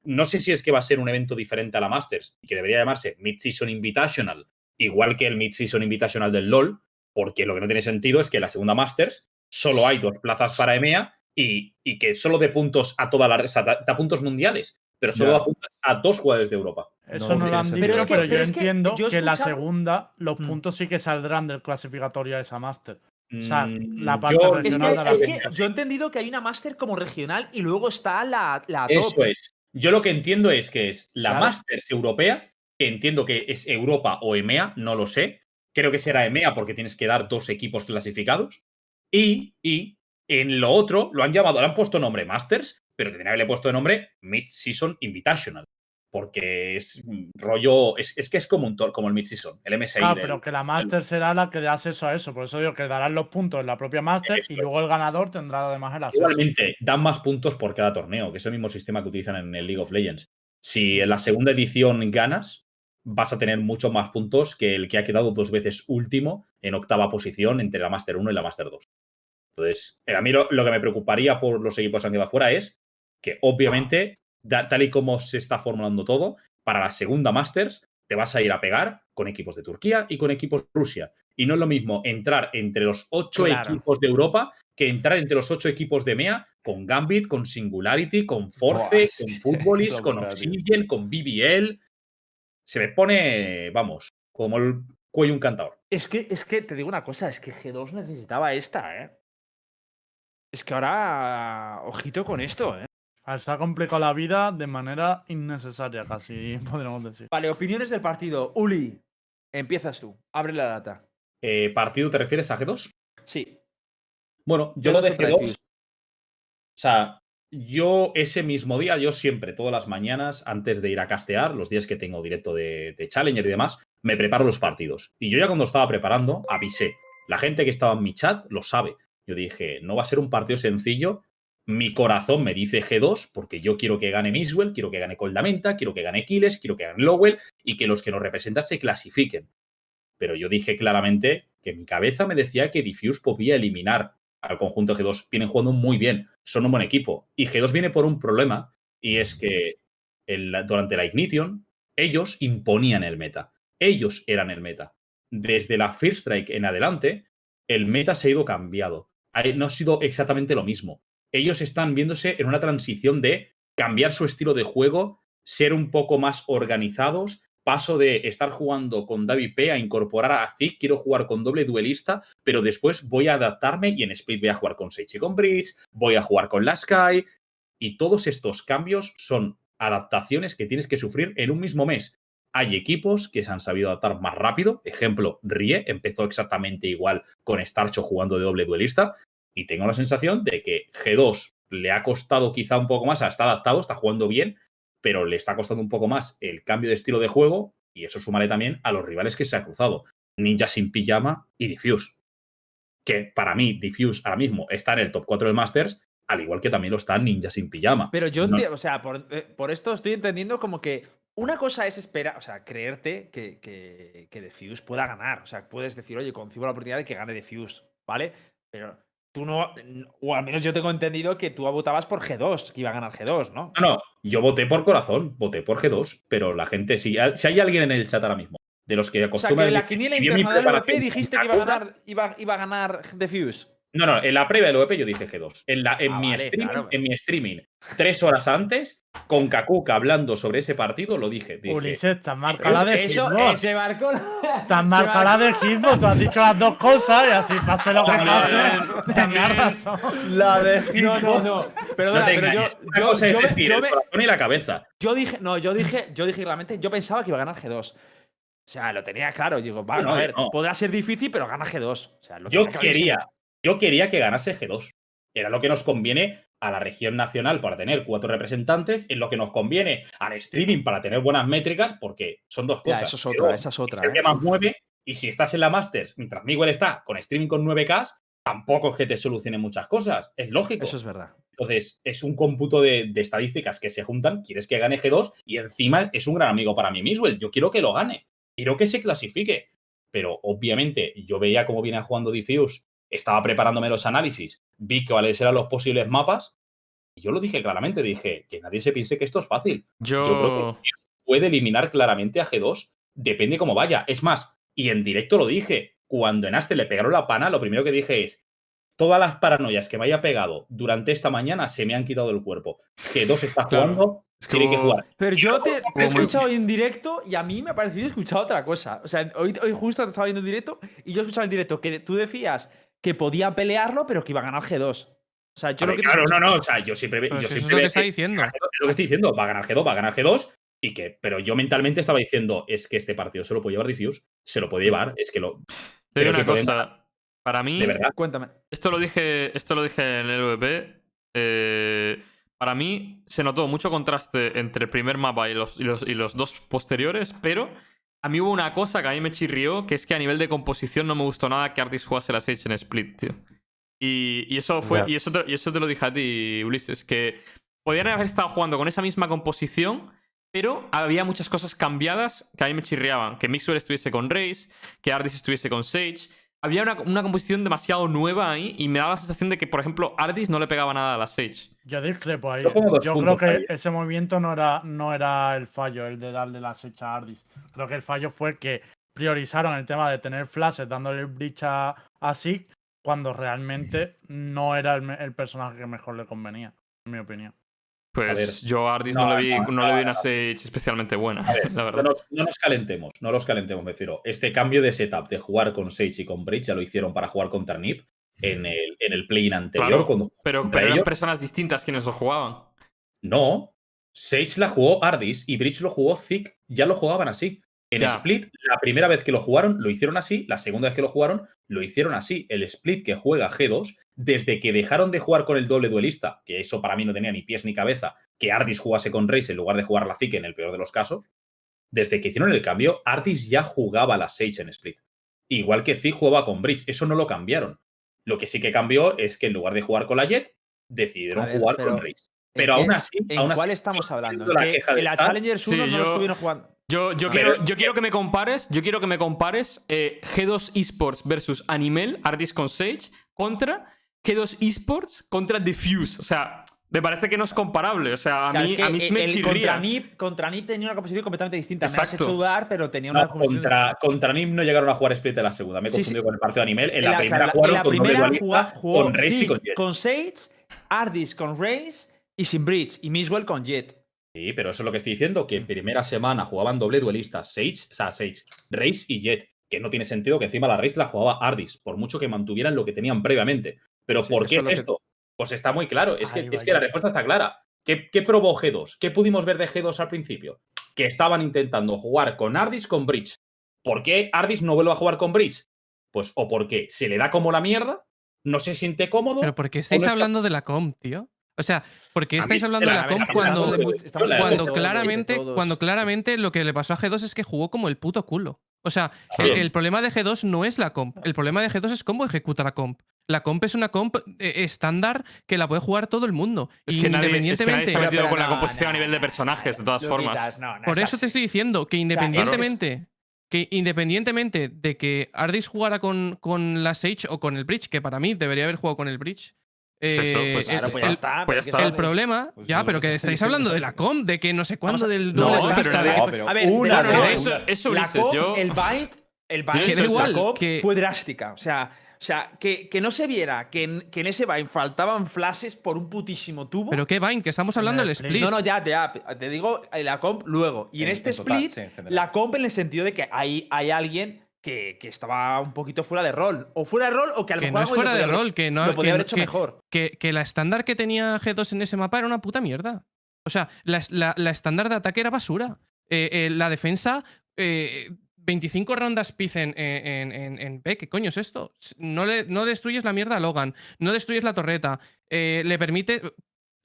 no sé si es que va a ser un evento diferente a la Masters y que debería llamarse Mid-Season Invitational, igual que el Mid-Season Invitational del LOL, porque lo que no tiene sentido es que en la segunda Masters solo hay dos plazas para EMEA y, y que solo de puntos a toda la. O sea, da, puntos mundiales, pero solo Ya. da puntos a dos jugadores de Europa. Eso No no, lo han dicho, Pero pero, es que- yo pero es que entiendo yo que la segunda los Mm. puntos sí que saldrán del clasificatorio a esa Master. O sea, Mm, la parte yo- Es regional que, de la es que yo he entendido que hay una Master como regional y luego está la, la top. Eso es. Yo lo que entiendo es que es la Claro. Masters europea, que entiendo que es Europa o EMEA, no lo sé. Creo que será EMEA porque tienes que dar dos equipos clasificados. Y, y en lo otro lo han llamado, le han puesto nombre Masters, pero tendría que haberle puesto de nombre Mid-Season Invitational. Porque es rollo. Es, es que es como un como el mid-season, el MSI. Ah, del- pero que la Master será la que dé acceso a eso. Por eso digo que darán los puntos en la propia Master y es. luego el ganador tendrá además el acceso. Igualmente, dan más puntos por cada torneo, que es el mismo sistema que utilizan en el League of Legends. Si en la segunda edición ganas, vas a tener muchos más puntos que el que ha quedado dos veces último en octava posición entre la Master 1 y la Master 2. Entonces, eh, a mí lo, lo que me preocuparía por los equipos que han quedado fuera es que, obviamente, da- tal y como se está formulando todo, para la segunda Masters te vas a ir a pegar con equipos de Turquía y con equipos de Rusia. Y no es lo mismo entrar entre los ocho Claro. equipos de Europa que entrar entre los ocho equipos de MEA con Gambit, con Singularity, con Force, Buah, con. Footballist, <laughs> con. Obsidian, con BBL. Se me pone, vamos, como el cuello un cantador. Es que, es que te digo una cosa, es que G2 necesitaba esta, ¿eh? Es que ahora, ojito con esto, ¿eh? A ver, Se ha complicado la vida de manera innecesaria, casi <laughs> podríamos decir. Vale, opiniones del partido. Uli, empiezas tú. Abre la lata. Eh, ¿Partido te refieres a G2? Sí. Bueno, yo G2 lo de contra G2. Diffuse. O sea, yo ese mismo día, yo siempre, todas las mañanas, antes de ir a castear, los días que tengo directo de, de Challenger y demás, me preparo los partidos. Y yo ya cuando estaba preparando, avisé. La gente que estaba en mi chat lo sabe. Yo dije, no va a ser un partido sencillo. Mi corazón me dice G2 porque yo quiero que gane Miswell, quiero que gane Coldamenta, quiero que gane Kiles, quiero que gane Lowell y que los que nos representan se clasifiquen. Pero yo dije claramente que mi cabeza me decía que Diffuse podía eliminar al conjunto de G2. Vienen jugando muy bien, son un buen equipo. Y G2 viene por un problema y es que durante la Ignition ellos imponían el meta. Ellos eran el meta. Desde la First Strike en adelante, el meta se ha ido cambiado. No ha sido exactamente lo mismo. Ellos están viéndose en una transición de cambiar su estilo de juego, ser un poco más organizados. Paso de estar jugando con David P a incorporar a Zik, quiero jugar con doble duelista, pero después voy a adaptarme y en Split voy a jugar con y con Bridge, voy a jugar con la Sky. Y todos estos cambios son adaptaciones que tienes que sufrir en un mismo mes. Hay equipos que se han sabido adaptar más rápido. Ejemplo, Rie empezó exactamente igual con Starcho jugando de doble duelista. Y tengo la sensación de que G2 le ha costado quizá un poco más, está adaptado, está jugando bien, pero le está costando un poco más el cambio de estilo de juego. Y eso sumaré también a los rivales que se ha cruzado. Ninja sin pijama y Diffuse. Que para mí, Diffuse ahora mismo está en el top 4 del Masters, al igual que también lo está Ninja sin pijama. Pero yo, No- o sea, por, eh, por esto estoy entendiendo como que una cosa es esperar, o sea, creerte que, que, que Diffuse pueda ganar. O sea, puedes decir, oye, concibo la oportunidad de que gane Diffuse, ¿vale? Pero tú no, o al menos yo tengo entendido que tú votabas por G2, que iba a ganar G2, ¿no? No, no, yo voté por corazón, voté por G2, pero la gente, si, si hay alguien en el chat ahora mismo, de los que O sea, acostumbran... que en la quiniela vio mi interna del VP preparación dijiste que iba a ganar, iba, iba a ganar Diffuse. No, no, en la previa del OEP yo dije G2. En, la, en, Ah, mi, vale, streaming, claro. en mi streaming, tres horas antes, con Kakuka hablando sobre ese partido, lo dije. dije Ulises, te has marcado la de Eso, Hitbox. ese marcó. Te has marcado la de Hitbox. Tú has dicho las dos cosas y así pase lo que pase. Tenías razón. La de No, no, no. no Perdona, te pero yo, yo, cosa yo es decir, yo el me- corazón y la cabeza. yo dije, no, yo dije, yo dije realmente, yo pensaba que iba a ganar G2. O sea, lo tenía claro. Digo, va, No, a ver, no. podrá ser difícil, pero gana G2. O sea, lo Yo quería, yo quería que ganase G2. Era lo que nos conviene a la región nacional para tener cuatro representantes, es lo que nos conviene al streaming para tener buenas métricas, porque son dos Ya, cosas. eso es otra, G2 esa es otra. es el que ¿eh? más mueve, y si estás en la Masters, mientras Miguel está con streaming con 9K, tampoco es que te solucione muchas cosas. Es lógico. Eso es verdad. Entonces, es un cómputo de, de estadísticas que se juntan. Quieres que gane G2 y encima es un gran amigo para mí mismo. Yo quiero que lo gane. Quiero que se clasifique. Pero obviamente yo veía cómo viene jugando Diffuse, estaba preparándome los análisis, vi cuáles eran los posibles mapas y yo lo dije claramente. Dije que nadie se piense que esto es fácil. Yo. Yo creo que puede eliminar claramente a G2. Depende cómo vaya. Es más, y en directo lo dije. Cuando en Aste le pegaron la pana, lo primero que dije es: todas las paranoias que me haya pegado durante esta mañana se me han quitado del cuerpo. Que dos está Claro. jugando, Es que tiene que jugar. Pero yo te, te he escuchado <laughs> en directo y a mí me ha parecido escuchar otra cosa. O sea, hoy, hoy justo te estaba viendo en directo y yo he escuchado en directo que tú decías que podía pelearlo, pero que iba a ganar G2. O sea, yo lo que claro, no, no. O sea, yo siempre. Yo es lo que está es diciendo. lo que estoy diciendo. Va a ganar G2, va a ganar G2. Y que, pero yo mentalmente estaba diciendo, es que este partido se lo puede llevar Diffuse, se lo puede llevar, es que lo. Te digo una pueden cosa. Para mí, De verdad. Cuéntame. esto lo dije, esto lo dije en el VP. eh, para mí se notó mucho contraste entre el primer mapa y los, y los, y los dos posteriores, pero a mí hubo una cosa que a mí me chirrió, que es que a nivel de composición no me gustó nada que Artis jugase la Sage en Split, tío. Y, y eso fue. Y, eso te, y eso te lo dije a ti, Ulises, que podían haber estado jugando con esa misma composición, pero había muchas cosas cambiadas que a mí me chirriaban. Que Mixwell estuviese con Raze, que Ardis estuviese con Sage. Había una, una composición demasiado nueva ahí y me daba la sensación de que, por ejemplo, Ardis no le pegaba nada a la Sage. Yo discrepo ahí. Yo creo que ahí. ese movimiento no era, no era el fallo, el de darle la secha a Ardis. Creo que el fallo fue que priorizaron el tema de tener flashes dándole el breach a, a Zeke cuando realmente no era el, me- el personaje que mejor le convenía, en mi opinión. Pues yo a Ardis no, No, le vi, no, le vi una Sage especialmente buena, ver, <laughs> la no verdad. nos, no nos calentemos, no los calentemos, me refiero. Este cambio de setup de jugar con Sage y con Bridge ya lo hicieron para jugar contra Nip en el, en el play-in anterior. Claro, cuando Pero, pero eran personas distintas quienes lo jugaban. No, Sage la jugó Ardis y Bridge lo jugó Thick, ya lo jugaban así. En Ya. Split, la primera vez que lo jugaron, lo hicieron así, la segunda vez que lo jugaron, lo hicieron así. El Split que juega G2, desde que dejaron de jugar con el doble duelista, que eso para mí no tenía ni pies ni cabeza, que Ardis jugase con Raze en lugar de jugar la Thick en el peor de los casos, desde que hicieron el cambio, Ardis ya jugaba la Sage en Split. Igual que Thick jugaba con Bridge, eso no lo cambiaron. Lo que sí que cambió es que en lugar de jugar con la Jet, decidieron ver, jugar pero con Raze. ¿En Pero qué- aún así, ¿En aún así, cuál estamos hablando? la ¿En que queja de en la Tal. Challengers Sí, 1 no yo- lo estuvieron jugando. Yo, quiero, yo que- me compares, yo quiero que me compares eh, G2 Esports versus Animal, Ardis con Sage, contra G2 Esports contra Diffuse. O sea, me parece que no es comparable. O sea, a Claro, mí, es que a mí sí me chirría. contra Nip, contra Nip tenía una composición completamente distinta. Me has Exacto. hecho dudar, pero tenía una No, composición contra, contra Nim no llegaron a jugar Split en la segunda. Me he Sí, confundido sí. con el partido de Animel. En, la, la- primera claro, jugaron la con primera jugó con y con Jet. con Sage, Ardis con Raze y sin Bridge. Y Miswell con Jet. Sí, pero eso es lo que estoy diciendo, que en primera semana jugaban doble duelistas, Sage, o sea, Sage, Raze y Jet, que no tiene sentido que encima la Raze la jugaba Ardis, por mucho que mantuvieran lo que tenían previamente. Pero Sí, ¿por qué es es lo que- esto? Pues está muy claro, es, que, es que la respuesta está clara. ¿Qué, ¿Qué probó G2? ¿Qué pudimos ver de G2 al principio? Que estaban intentando jugar con Ardis con Bridge. ¿Por qué Ardis no vuelve a jugar con Bridge? Pues o porque se le da como la mierda, no se siente cómodo. Pero ¿por qué estáis no está- hablando de la comp, tío? O sea, ¿por qué A estáis mí- hablando de la comp cuando, de de cuando claramente, cuando claramente lo que le pasó a G2 es que jugó como el puto culo? O sea, el, el problema de G2 no es la comp. El problema de G2 es cómo ejecuta la comp. La comp es una comp eh, estándar que la puede jugar todo el mundo. Es que, nadie, es que nadie independientemente. se ha metido Pero con la no, composición a no, nivel de no, personajes, de todas formas. no, no Por es eso te estoy diciendo que independientemente, que independientemente de que Ardis jugara con, con la Sage o con el Bridge, que para mí debería haber jugado con el Bridge. Pues eh, pues el- pues pues pero problema, Pues ya, pero que estáis hablando de la comp, de que no sé cuándo, del No, doble pero duelista, nadie- de- No, pero A ver, una pero no, no, eso- eso, la Ulises, comp, yo- el byte, el igual, la comp que- fue drástica. O sea, o sea que, que no se viera que en, que en ese byte faltaban flashes por un putísimo tubo. Pero qué Vine, que estamos hablando del el split. no, no, ya, ya. Te digo eh, la comp luego. Y en, En- este en total, split, sí, la comp en el sentido de que hay, hay alguien que, que estaba un poquito fuera de rol. O fuera de rol, o que a lo Que mejor no es fuera de haber rol, que no- lo que podía haber hecho que- mejor. que, que la estándar que tenía G2 en ese mapa era una puta mierda. O sea, la, la- la estándar de ataque era basura. Eh, eh, la defensa, eh, 25 rondas Piz en, en, en, en B. ¿Qué coño es esto? No, le, no destruyes la mierda a Logan, no destruyes la torreta, eh, le permite.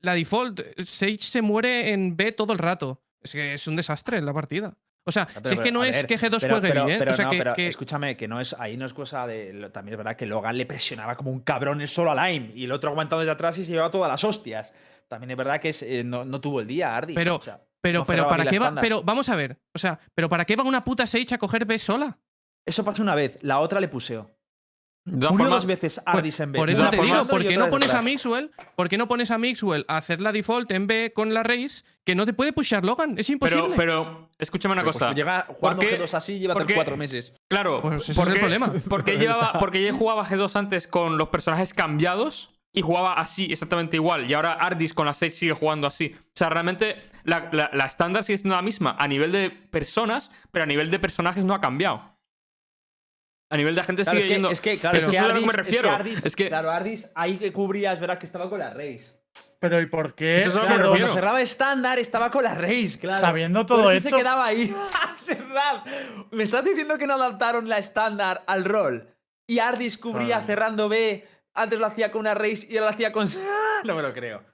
La default, Sage se muere en B todo el rato. Es que es un desastre la partida. O sea, Pero, si es que pero, no es que G2 pero- juegue pero- bien. pero o sea, no, que, pero que- escúchame, que no es, ahí no es cosa de. También es verdad que Logan le presionaba como un cabrón el solo a Lime y el otro aguantando desde atrás y se llevaba todas las hostias. También es verdad que es, eh, no, no tuvo el día, Ardis. Pero- o sea, pero, no pero, ¿para qué va? Pero vamos a ver. O sea, pero ¿para qué va una puta Sage a coger B sola? Eso pasó una vez, la otra le puseo. Formas, dos veces Por- Ardis en B. Por eso te formas- digo, ¿por qué no pones a. Mixwell? ¿Por qué no pones a Mixwell a hacer la default en B con la Race? Que no te puede pushear Logan, es imposible. pero, pero, escúchame una Pero, cosa. pues, llega jugando qué- G2 así lleva cuatro meses. Claro, Pues ese es ¿por el qué- problema. <laughs> Porque llevaba, porque ya jugaba G2 antes con los personajes cambiados y jugaba así, exactamente igual. Y ahora Ardis con la 6 sigue jugando así. O sea, realmente la, la, la estándar sigue siendo la misma a nivel de personas, pero a nivel de personajes no ha cambiado. A nivel de gente Claro, sigue es que, yendo. es que, claro, Eso es que es a lo que me refiero. Es que, Ardis, Es que- claro, Ardis ahí que cubría, es verdad que estaba con la Race. Pero ¿y por qué? Eso es que me cerraba estándar estaba con la Race, claro. Sabiendo todo eso se quedaba ahí. <laughs> es verdad. Me estás diciendo que no adaptaron la estándar al rol. Y Ardis cubría cerrando B. Antes lo hacía con una Race y ahora lo hacía con. <laughs> no me lo creo.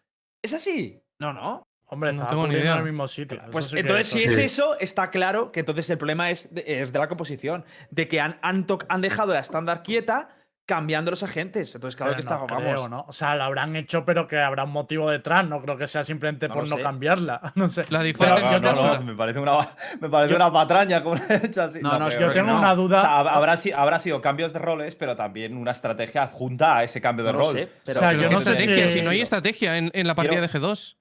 ¿Es así? No, no. Hombre, No tengo ni cubriendo en idea. el mismo sitio. Pues sí entonces, si es sí. eso, está claro que entonces el problema es de, es de la composición. De que han, han, toc- han dejado la estándar quieta cambiando los agentes. Entonces, claro Pero que está, no vamos. O sea, lo habrán hecho, pero que habrá un motivo detrás. No creo que sea simplemente No por no sé. cambiarla. <laughs> No sé. La es no, me parece una, me parece una patraña como hecha así. No, no, yo tengo no. una O duda. sea, habrá, habrá sido cambios de roles, pero también una estrategia adjunta a ese cambio de rol. sé, pero- O sea, yo ¿qué no sé estrategia? si- Si no hay estrategia en, en la partida Quiero- de G2.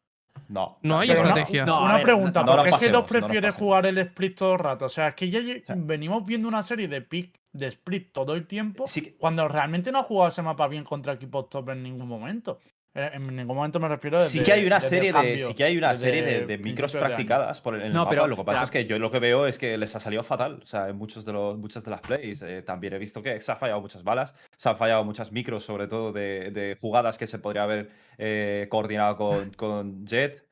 No. No hay una- estrategia. no, una ver, pregunta, no- no ¿por qué es que dos pasemos, no nos prefiere pasemos. jugar el split todo el rato? O sea, es que ya venimos viendo una serie de pick de split todo el tiempo Sí cuando realmente no ha jugado ese mapa bien contra equipos top en ningún momento. Eh, En ningún momento me refiero desde, Sí que hay una serie de, cambio, sí que hay una serie de, micros practicadas por el, el No, mapa. pero lo que pasa es que yo lo que veo es que les ha salido fatal. O sea, en muchos de los, muchas de las plays eh, también he visto que se ha fallado muchas balas, se han fallado muchas micros, sobre todo de, de jugadas que se podría haber eh, coordinado con, con Jet.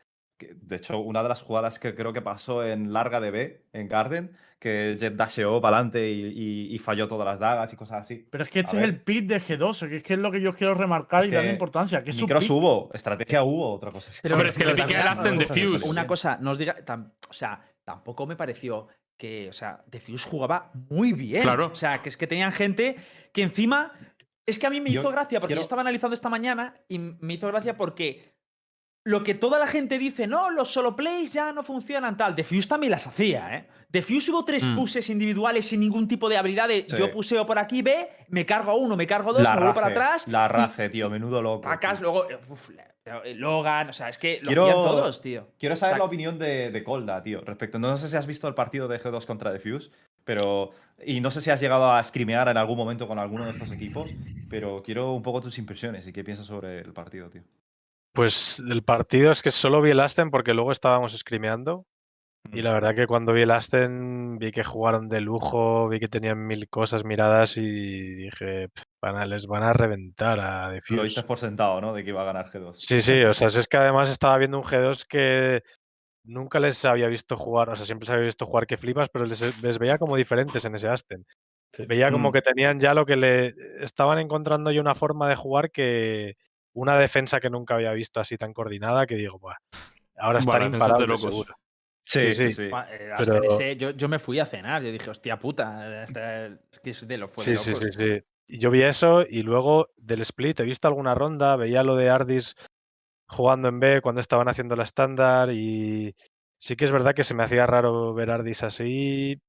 De hecho, una de las jugadas que creo que pasó en larga de B, en Garden, que Jet dasheó para adelante y, y- y falló todas las dagas y cosas así. Pero es que este A es ver. el pick de G2, que es que es lo que yo quiero remarcar Es y darle importancia. Que es Micros hubo, estrategia hubo, otra cosa. Pero- Hombre, es que le pero piqué el también- Aston de Una cosa Fuse. Una cosa, no os diga. tam- o sea, tampoco me pareció que. O sea, Defuse jugaba muy bien. Claro. O sea, que es que tenían gente que encima. Es que a mí me Yo hizo gracia porque quiero- yo estaba analizando esta mañana y me hizo gracia porque. Lo que toda la gente dice, no, los solo plays ya no funcionan tal. Defuse también las hacía, ¿eh? Defuse hubo tres Mm. puses individuales sin ningún tipo de habilidad de Sí. yo puseo por aquí B, me cargo a uno, me cargo a dos, me vuelvo para atrás. La y race, tío, menudo loco. Tío. luego. uf, eh, Logan, o sea, es que lo Quiero- todos, tío. Quiero saber O sea, la opinión de, de Colda, tío, respecto. No sé si has visto el partido de G2 contra Defuse, pero. Y no sé si has llegado a scrimear en algún momento con alguno de estos equipos, pero quiero un poco tus impresiones y qué piensas sobre el partido, tío. Pues del partido es que solo vi el Aston porque luego estábamos scrimeando. Y la verdad que cuando vi el Aston vi que jugaron de lujo, vi que tenían mil cosas miradas y dije, "Pf, van a- les van a reventar a Lo Defuse. diste por sentado, ¿no? De que iba a ganar G2. Sí, sí, o sea, es que además estaba viendo un G2 que nunca les había visto jugar, o sea, siempre les había visto jugar que flipas, pero les, les veía como diferentes en ese Aston. Sí. Veía como Mm. que tenían ya lo que le estaban encontrando ya una forma de jugar que una defensa que nunca había visto así tan coordinada que digo, "Buah, ahora están imparables locos. seguro. Sí, sí, sí, eh, Pero- hasta ese- yo, yo me fui a cenar, yo dije, hostia puta, esta- es que es de lo fue de Sí, sí, sí, locos. sí. Y Yo vi eso y luego del split he visto alguna ronda, veía lo de Ardis jugando en B cuando estaban haciendo la estándar y sí que es verdad que se me hacía raro ver Ardis así.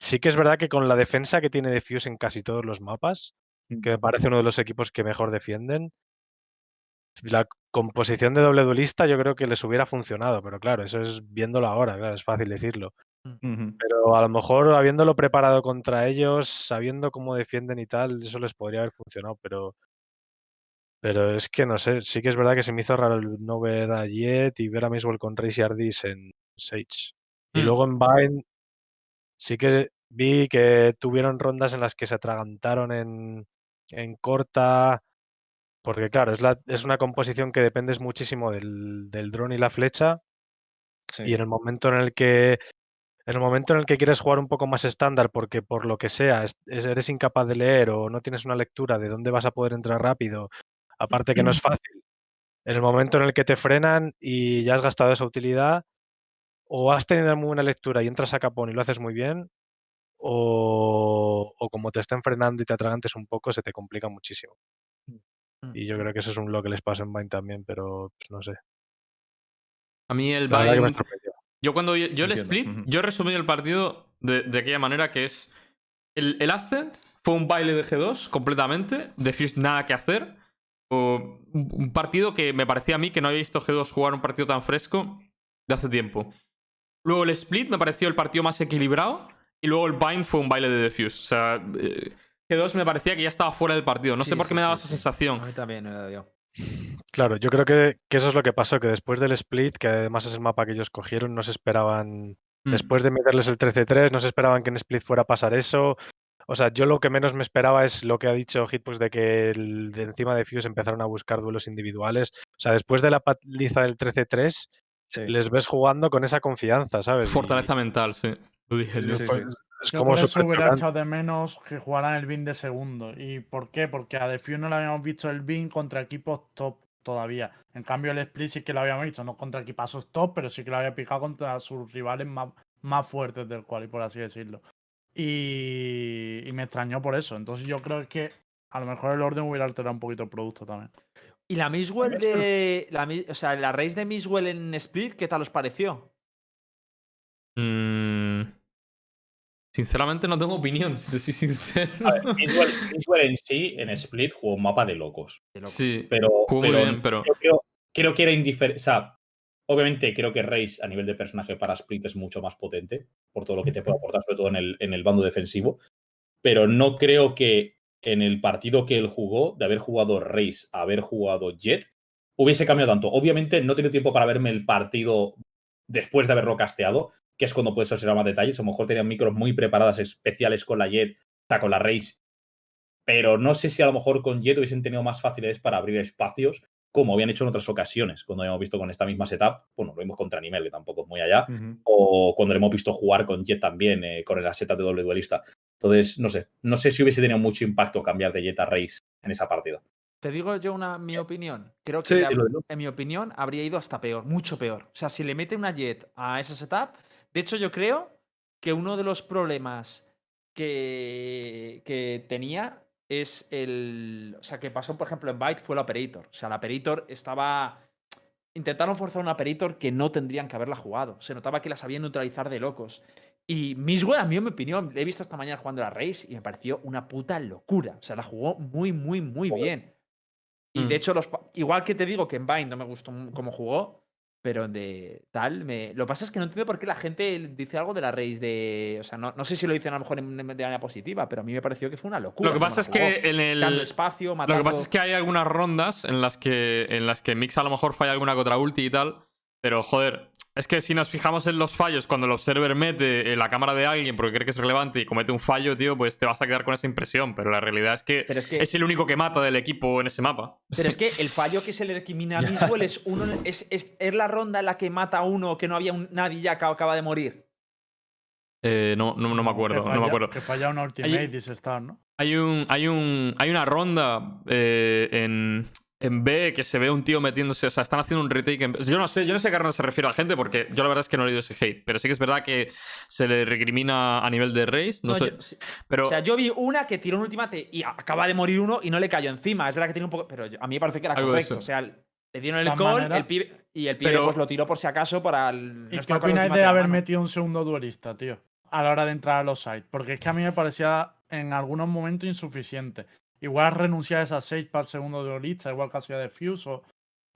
Sí que es verdad que con la defensa que tiene Defuse en casi todos los mapas, que me parece uno de los equipos que mejor defienden, la composición de doble duelista yo creo que les hubiera funcionado, pero claro, eso es viéndolo ahora, claro, es fácil decirlo. Ujú. Pero a lo mejor habiéndolo preparado contra ellos, sabiendo cómo defienden y tal, eso les podría haber funcionado, pero. Pero es que no sé, sí que es verdad que se me hizo raro el no ver a Jet y ver a Miswell con Race y Ardis en Sage. Y Mm. luego en Vine sí que vi que tuvieron rondas en las que se atragantaron en, en corta. Porque claro, es, la, es una composición que dependes muchísimo del, del dron y la flecha. Sí. Y en el momento en el que en el momento en el que quieres jugar un poco más estándar porque por lo que sea es- es- eres incapaz de leer o no tienes una lectura de dónde vas a poder entrar rápido, aparte que no es fácil, en el momento en el que te frenan y ya has gastado esa utilidad, o has tenido muy buena lectura y entras a capón y lo haces muy bien, o, o como te estén frenando y te atragantes un poco, se te complica muchísimo. Mm. Y yo creo que eso es un lo que les pasa en Vine también, pero pues, no sé. A mí el La sorprendió. Yo cuando yo, yo el split, ujú. yo he resumido el partido de, de aquella manera que es el, el Ascent fue un baile de G2 completamente, de Fuse nada que hacer. O un un partido que me parecía a mí que no había visto G2 jugar un partido tan fresco de hace tiempo. Luego el split me pareció el partido más equilibrado y luego el Bind fue un baile de Defuse. O sea, eh, G2 me parecía que ya estaba fuera del partido. No Sí, sé por qué sí, me daba sí, esa sí. sensación. A mí también me la dio. Claro, yo creo que, que eso es lo que pasó, que después del split, que además es el mapa que ellos cogieron, no se esperaban, Mm. después de meterles el 13-3, no se esperaban que en split fuera a pasar eso. O sea, yo lo que menos me esperaba es lo que ha dicho Hitbox de que el- de encima de Fuse empezaron a buscar duelos individuales. O sea, después de la paliza del 13-3, Sí. les ves jugando con esa confianza, ¿sabes? Y Fortaleza mental, sí. Lo dije yo. Sí, fue- sí. Es Yo como por eso hubiera echado de menos que jugaran el BIN de segundo. ¿Y por qué? Porque a Defuse no le habíamos visto el BIN contra equipos top, todavía. En cambio, el split sí que lo habíamos visto, no contra equipazos top, pero sí que lo había picado contra sus rivales más, más fuertes del cual, por así decirlo. Y, y me extrañó por eso. Entonces yo creo que a lo mejor el orden hubiera alterado un poquito el producto también. Y la Miswell de. La, o sea, la raíz de Miswell en Split, ¿qué tal os pareció? Mm, sinceramente no tengo opinión, si te soy sincero. A ver, en sí, en Split, jugó un mapa de locos. De locos. Sí, Pero, Jugó muy pero bien, pero- Creo, creo- creo que era indiferente. O sea, obviamente creo que Reis a nivel de personaje para Split es mucho más potente por todo lo que te puede aportar, sobre todo en el, en el bando defensivo. Pero no creo que en el partido que él jugó, de haber jugado Reis a haber jugado Jet, hubiese cambiado tanto. Obviamente no he tenido tiempo para verme el partido después de haberlo casteado, que es cuando puedes observar más detalles. A lo mejor tenían micros muy preparadas especiales con la Jet, o sea, con la Reis. Pero no sé si a lo mejor con Jet hubiesen tenido más facilidades para abrir espacios, como habían hecho en otras ocasiones, cuando habíamos visto con esta misma setup. Bueno, lo vimos contra Animal, que tampoco es muy allá. O cuando le hemos visto jugar con Jet también, eh, con la setup de doble duelista. Entonces, no sé. No sé si hubiese tenido mucho impacto cambiar de Jet a Reis en esa partida. Te digo yo una, mi opinión. Creo que, Sí, en mi opinión, habría ido hasta peor, mucho peor. O sea, si le mete una Jet a esa setup. De hecho, yo creo que uno de los problemas que, que tenía es el. O sea, que pasó, por ejemplo, en Byte fue el Operator. O sea, el Operator estaba. Intentaron forzar un Operator que no tendrían que haberla jugado. Se notaba que la sabían neutralizar de locos. Y Miswell, a mí, en mi opinión, le he visto esta mañana jugando la Race y me pareció una puta locura. O sea, la jugó muy, muy, muy bien. Y Mm. de hecho, los, igual que te digo que en Bind no me gustó cómo jugó, pero de tal, me... lo que pasa es que no entiendo por qué la gente dice algo de la Race de. O sea, no, no sé si lo dicen a lo mejor en- de manera positiva, pero a mí me pareció que fue una locura. Lo que pasa es que en el. Espacio, Lo que pasa es que hay algunas rondas en las que, en las que Mix a lo mejor falla alguna contra ulti y tal. Pero joder, es que si nos fijamos en los fallos, cuando el observer mete en la cámara de alguien porque cree que es relevante y comete un fallo, tío, pues te vas a quedar con esa impresión. Pero la realidad es que es que, es el único que mata del equipo en ese mapa. pero es que <laughs> el fallo que se le recrimina a Miswell es, uno, es, es, es la ronda en la que mata a uno que no había un- nadie ya que acaba de morir. Eh, no, no, no me acuerdo, no me acuerdo. Que falla una ultimate, dice Star, ¿no? Hay un. Hay un. Hay una ronda eh, en. En B que se ve un tío metiéndose, o sea, están haciendo un retake. en- Yo no sé, yo no sé a qué se refiere la gente porque yo la verdad es que no he leído ese hate, pero sí que es verdad que se le recrimina a nivel de race, no, No, sé, yo- sí, pero O sea, yo vi una que tiró un ultimate y acaba de morir uno y no le cayó encima. Es verdad que tiene un poco. Pero yo- a mí me parece que era correcto. O sea, le dieron el maneras- el pibe, y el pibe Pero- pues lo tiró por si acaso para el. ¿Y no qué opináis de a haber mano. metido un segundo duelista, tío? A la hora de entrar a los sites. Porque es que a mí me parecía en algunos momentos insuficiente. Igual renunciar a esas 6 para el segundo duelista, igual que hacía de Fuse o.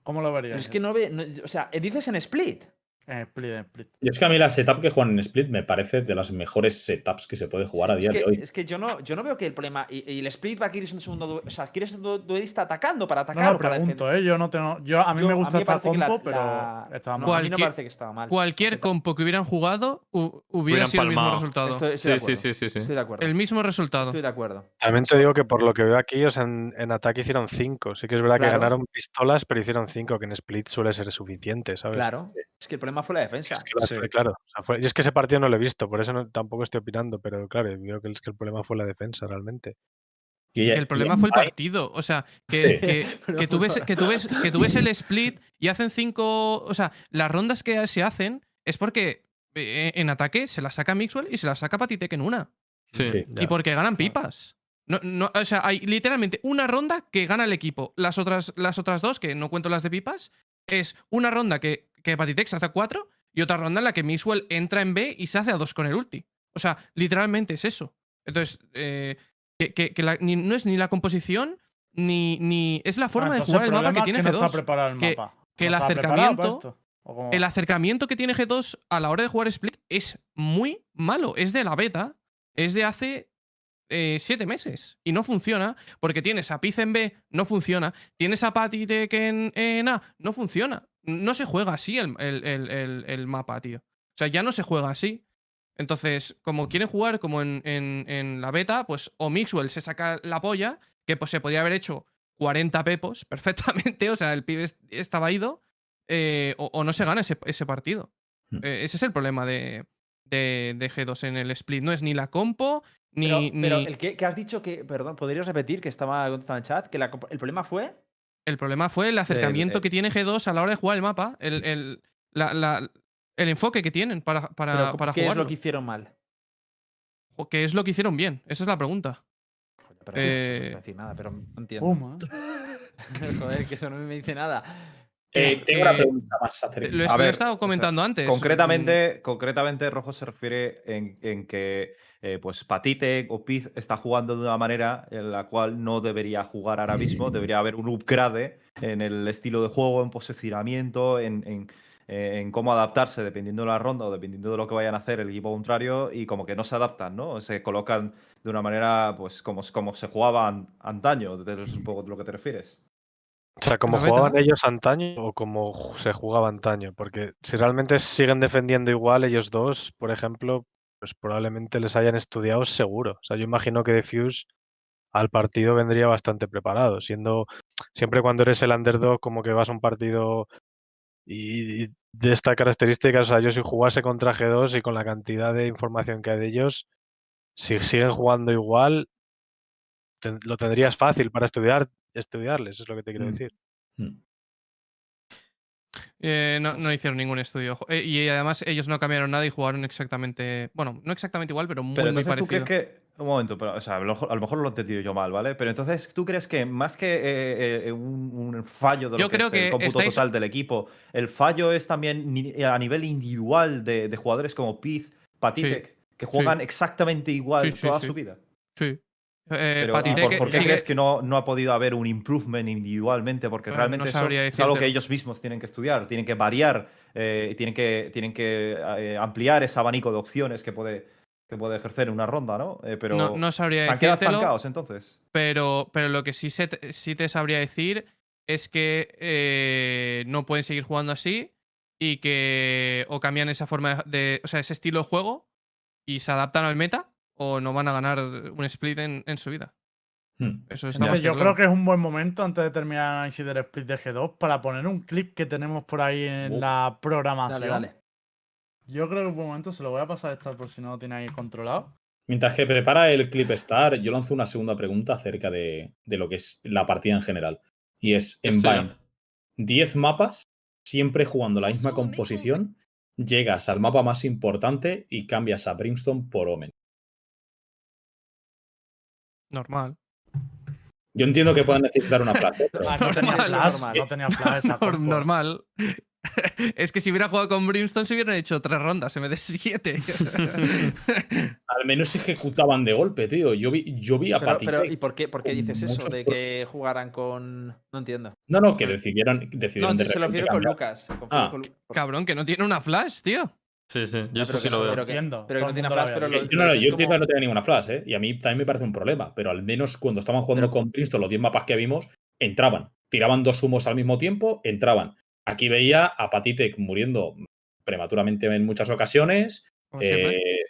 ¿Cómo lo verías? Pero es que no ve. o sea, dices en split. En split, en split. Y es que a mí la setup que juegan en Split me parece de las mejores setups que se puede jugar a es día que, de hoy. Es que yo no, yo no veo que el problema. Y, y el split va a querer un segundo. O sea, quieres un du- duelista atacando para No, atacar. no, para pregunto. ¿eh? Yo no tengo. Yo, a mí Yo- me gusta esta la- compo, pero. la- estaba no, mal. a mí no parece que estaba mal. Cualquier compo que hubieran jugado hu- hubiera Hubieran sido el mismo resultado. Estoy, estoy de sí, sí, acuerdo. sí, sí, sí. Estoy de acuerdo. El mismo resultado. Estoy de acuerdo. También te digo que por lo que veo aquí, o sea, en, en ataque hicieron 5. Sí que es verdad Claro. que ganaron pistolas, pero hicieron 5, que en split suele ser suficiente, ¿sabes? Claro. Es que el problema fue la defensa. Es que la- Sí. fue- claro. o sea, fue- y es que ese partido no lo he visto, por eso no- tampoco estoy opinando, pero claro, veo que, es que el problema fue la defensa realmente. Y- el problema fue el partido. O sea, que, Sí. que, <laughs> tú ves, que, tú ves, que tú ves el <laughs> split y hacen cinco. O sea, las rondas que se hacen es porque eh, en ataque se las saca Mixwell y se las saca Patitec en una. Sí. Sí. Y porque ganan pipas. No, no, o sea, hay literalmente una ronda que gana el equipo. Las otras, las otras dos, que no cuento las de pipas, es una ronda que, que Patitec se hace a cuatro y otra ronda en la que Mixwell entra en B y se hace a dos con el ulti. O sea, literalmente es eso. Entonces, eh, que, que- que la- ni- no es ni la composición, ni, ni es la forma Ah, de jugar el el mapa que tiene no está G2. preparado el que- mapa. que el ¿No estaba preparado para acercamiento-. El acercamiento que tiene G2 a la hora de jugar Split es muy malo. Es de la beta. Es de hace eh, siete meses. Y no funciona porque tienes a Piz en B, no funciona. Tienes a Patitec en, en A, no funciona. No se juega así el, el- el- el- mapa, tío. O sea, ya no se juega así. Entonces, como quieren jugar como en, en- en la beta, pues o Mixwell se saca la polla, que pues se podría haber hecho 40 pepos <laughs> perfectamente, o sea, el pibe est- estaba ido, eh, o, o no se gana ese, ese partido. Hmm. Eh, ese es el problema de, de- de G2 en el split. No es ni la compo, ni. Pero, ni- pero el que, que has dicho que. Perdón, ¿podrías repetir que estaba contestando en chat? Que la el problema fue. El problema fue el acercamiento eh, que tiene G2 a la hora de jugar el mapa. El, el- la- la- el enfoque que tienen para, para, Pero, para ¿Qué es lo que hicieron mal? ¿Qué es lo que hicieron bien? Esa es la pregunta. Pero no Eh, decir nada, pero no entiendo. <laughs> Joder, que eso no me dice nada. Eh, que- tengo una pregunta más acerca. Lo, he- A lo he estado o sea, comentando antes. Concretamente, concretamente, Rojo se refiere en, en que eh, pues Patite o Piz está jugando de una manera en la cual no debería jugar ahora mismo. Debería haber un upgrade en el estilo de juego, en posicionamiento, en, en- eh, en cómo adaptarse dependiendo de la ronda o dependiendo de lo que vayan a hacer el equipo contrario y como que no se adaptan, ¿no? Se colocan de una manera pues como, como se jugaba an- antaño, es un poco de lo que te refieres. O sea, como jugaban ellos antaño o como se jugaba antaño. Porque si realmente siguen defendiendo igual ellos dos, por ejemplo, pues probablemente les hayan estudiado seguro. O sea, yo imagino que Defuse al partido vendría bastante preparado, siendo siempre cuando eres el underdog, como que vas a un partido y, y de esta característica, o sea, yo si jugase contra G2 y con la cantidad de información que hay de ellos, si siguen jugando igual, lo tendrías fácil para estudiar, estudiarles, es lo que te quiero Mm. decir. Hmm. Eh, no, no hicieron ningún estudio. Eh, y además ellos no cambiaron nada y jugaron exactamente. Bueno, no exactamente igual, pero muy, Pero muy entonces tú parecido. crees que. Un momento, pero, o sea, a lo, mejor, a lo mejor lo he entendido yo mal, ¿vale? Pero entonces, ¿tú crees que más que eh, un, un fallo de lo Yo que creo es el que cómputo estáis- total del equipo, el fallo es también ni- a nivel individual de, de jugadores como Piz, Patitek, que juegan exactamente igual Sí, toda su vida? Sí. Eh, Pero, ¿y Patite por, qué sigue- crees que no, no ha podido haber un improvement individualmente? Porque Bueno, realmente es algo que ellos mismos tienen que estudiar, tienen que variar, eh, tienen que, tienen que eh, ampliar ese abanico de opciones que puede, que puede ejercer en una ronda, ¿no? Eh, pero no, no sabría se han quedado estancados entonces. pero, pero lo que sí, se te, sí te sabría decir es que eh, no pueden seguir jugando así y que o cambian esa forma de. O sea, ese estilo de juego y se adaptan al meta o no van a ganar un split en, en su vida. Hmm. Eso está Entonces, yo claro. creo que es un buen momento antes de terminar Insider Split de G2 para poner un clip que tenemos por ahí en Oh. la programación. Dale, dale. Yo creo que un momento se lo voy a pasar a estar por si no lo tiene ahí controlado. Mientras que prepara el clip Star, yo lanzo una segunda pregunta acerca de, de lo que es la partida en general. Y es, en. Bind, 10 mapas, siempre jugando la misma composición, llegas al mapa más importante y cambias a Brimstone por Omen. Normal. Yo entiendo que puedan necesitar una <laughs> pero Ah, no tenía Normal, flash, normal. no tenía flash. <laughs> compo. normal. es que si hubiera jugado con Brimstone se hubieran hecho tres rondas en vez de siete. <laughs> al menos ejecutaban de golpe, tío. Yo vi, yo vi a Pero, Patty pero. ¿y por qué, por qué dices eso? muchos De que jugaran con. No entiendo. No, no, que decidieron, No, decidieron de se lo refiero con. Lucas. Ah. con por- Cabrón, que no tiene una flash, tío. Sí, sí, yo eso pero sí que lo eso- veo. pero que- Entiendo, pero que todo no tiene flash, pero. No, yo como- no tenía ninguna flash, ¿eh? Y a mí también me parece un problema. Pero al menos cuando estaban jugando Pero- con Princeton, los 10 mapas que vimos, entraban. Tiraban dos humos al mismo tiempo, entraban. Aquí veía a Patitek muriendo prematuramente en muchas ocasiones, Como siempre. eh,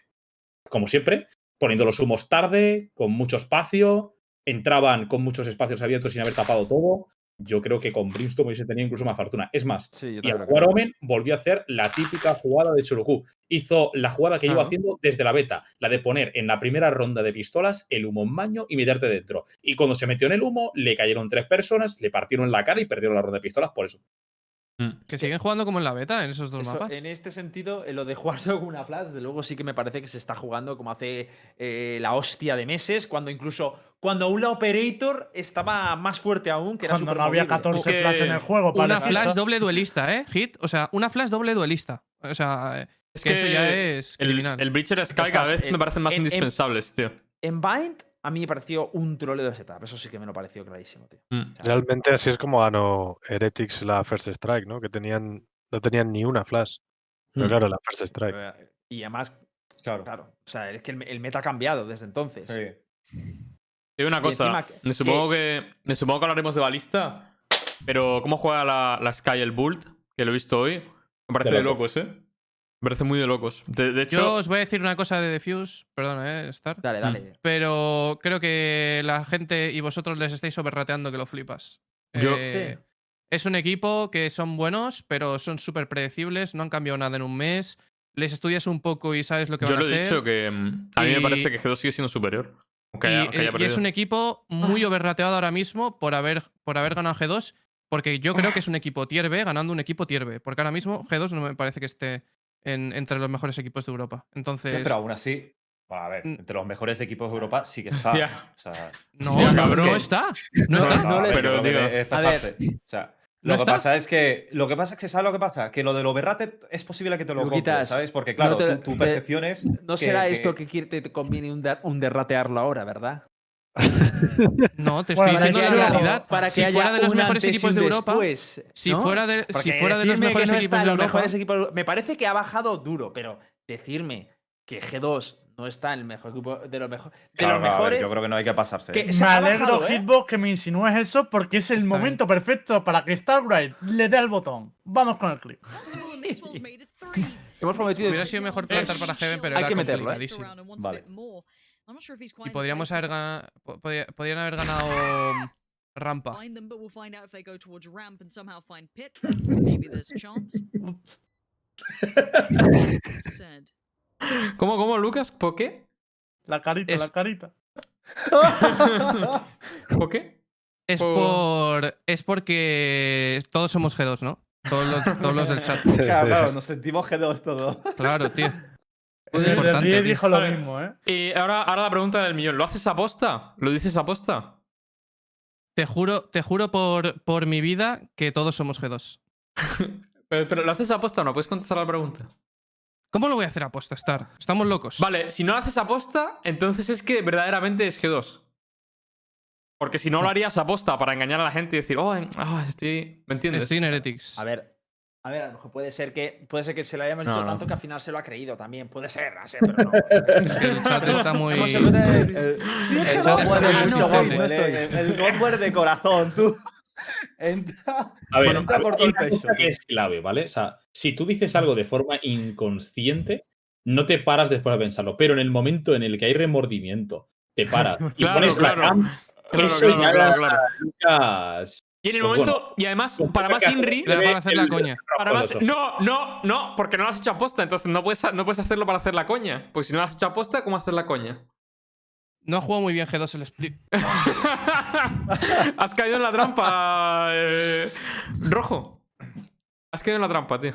como siempre, poniendo los humos tarde, con mucho espacio, entraban con muchos espacios abiertos sin haber tapado todo. Yo creo que con Brimstone hubiese tenido incluso más fortuna. Es más, Sí, y al jugar. Omen volvió a hacer la típica jugada de Choroku. Hizo la jugada que lleva Claro. haciendo desde la beta, la de poner en la primera ronda de pistolas el humo en baño y meterte dentro. Y cuando se metió en el humo, le cayeron tres personas, le partieron la cara y perdieron la ronda de pistolas por eso. Mm. Que siguen jugando como en la beta en esos dos Eso, mapas. en este sentido, en lo de jugar <laughs> solo con una flash, desde luego sí que me parece que se está jugando como hace eh, la hostia de meses, cuando incluso cuando un operator estaba más fuerte aún, que era Cuando no había movible. 14 Que flash en el juego. Una parece. flash doble duelista, ¿eh? Hit. O sea, una flash doble duelista. O sea, eh, Es que, eso ya es el, criminal. el Breacher Sky cada vez en- me parecen más en- en- indispensables, tío. En Bind, a mí me pareció un troleo de setup. Eso sí que me lo pareció clarísimo, tío. Mm. O sea, Realmente así es como ganó Heretics la First Strike, ¿no? Que tenían, no tenían ni una flash. Pero Hmm. claro, la First Strike. Y además, Claro. claro, o sea, es que el, el meta ha cambiado desde entonces. Sí. Y una cosa, encima me supongo que, me supongo que hablaremos de balista, pero ¿cómo juega la, la Sky el Bult? Que lo he visto hoy. Me parece De de locos. locos, ¿eh? Me parece muy de locos. De, de hecho, Yo os voy a decir una cosa de Defuse, perdona, eh, Star. Dale, dale. Pero creo que la gente y vosotros les estáis sobreраteando que lo flipas. Yo- Eh, Es un equipo que son buenos, pero son súper predecibles, no han cambiado nada en un mes. Les estudias un poco y sabes lo que yo van lo a he hacer. dicho que mm, a mí me parece que G2 sigue siendo superior. Aunque y, haya, aunque haya eh, y es un equipo muy overrateado ahora mismo por haber, por haber ganado G2 Porque yo creo que es un equipo tier B ganando un equipo tier B. Porque ahora mismo G2 no me parece que esté en- entre los mejores equipos de Europa. Entonces. Pero aún así, a ver, entre los mejores equipos de Europa sí que <laughs> está. Hostia. O sea, <laughs> no, no, cabrón, no está. No no, está. no, no pero, digo, es a ver, pasarse. O sea, ¿no lo que está? pasa es que lo que pasa es que sabes lo que pasa, que lo del overrated es posible que te lo compres, ¿sabes? Porque no claro, te- tu, percepción es No que- será que- esto que quiere, te, conviene un derratearlo ahora, ¿verdad? No, te estoy Bueno, diciendo la haya- realidad. Para que si fuera de los mejores equipos de Europa. después, si ¿no? fuera de, Porque si fuera de los mejores no equipos de Europa. mejores equipos- me parece que ha bajado duro, pero decirme que G2 no está en el mejor equipo de los, de Claro, los ver, mejores. yo creo que no hay que pasarse. que- Me alegro, bajado, ¿eh? Hitbox, que me insinúes eso porque es el Está bien. momento perfecto para que Starbright le dé al botón. Vamos con el clip. <laughs> Hemos prometido. Hubiera sido mejor plantar para Heaven, pero Hay era que meterlo, ¿eh? Vale. Y podríamos haber ganado. Podrían haber ganado mm, <gasps> rampa. Find them, but we'll find out if they go towards ramp and somehow find pit. Maybe there's a chance. Said. <laughs> ¿Cómo, cómo, Lucas? ¿Por qué? La carita, Es- la carita. <laughs> ¿Por qué? Es Por- por. Es porque todos somos G2, ¿no? Todos los, todos los del chat. <laughs> Claro, claro, nos sentimos G2 todo. Claro, tío. Es El importante. Tío. dijo lo mismo, ¿eh? Y ahora, ahora la pregunta del millón. ¿Lo haces aposta? ¿Lo dices aposta? Te juro, te juro por, por mi vida que todos somos G2. <laughs> Pero, pero ¿lo haces aposta o no? ¿Puedes contestar la pregunta? ¿Cómo lo voy a hacer aposta, Star? Estamos locos. Vale, si no lo haces aposta, entonces es que verdaderamente es G2. Porque si no lo harías aposta para engañar a la gente y decir, oh, ah, estoy. ¿Me entiendes? Estoy en Heretics. A ver. A ver, a lo mejor puede ser que puede ser que se lo hayamos No, dicho no. tanto que al final se lo ha creído también. Puede ser, no sé, pero no. Es <laughs> que el chat está muy. El, el el chat está Godware muy de- insistente. el- Godware de corazón, tú. Entra. A ver, Bueno, a ver, por todo el cosa pecho. que es clave, ¿vale? O sea, si tú dices algo de forma inconsciente, no te paras después de pensarlo. Pero en el momento en el que hay remordimiento, te paras y Claro, pones claro. la cam, Claro, eso claro, ya claro, claro. Lucas. Y en el Pues momento, y además, pues para más Inri, Era para hacer la coña. para más. No, no, no, porque no lo has hecho aposta, entonces no puedes, no puedes hacerlo para hacer la coña. Porque si no lo has hecho aposta, ¿cómo hacer la coña? No ha jugado muy bien G2 el split. <laughs> Has caído en la trampa, eh, Rojo. Has caído en la trampa, tío.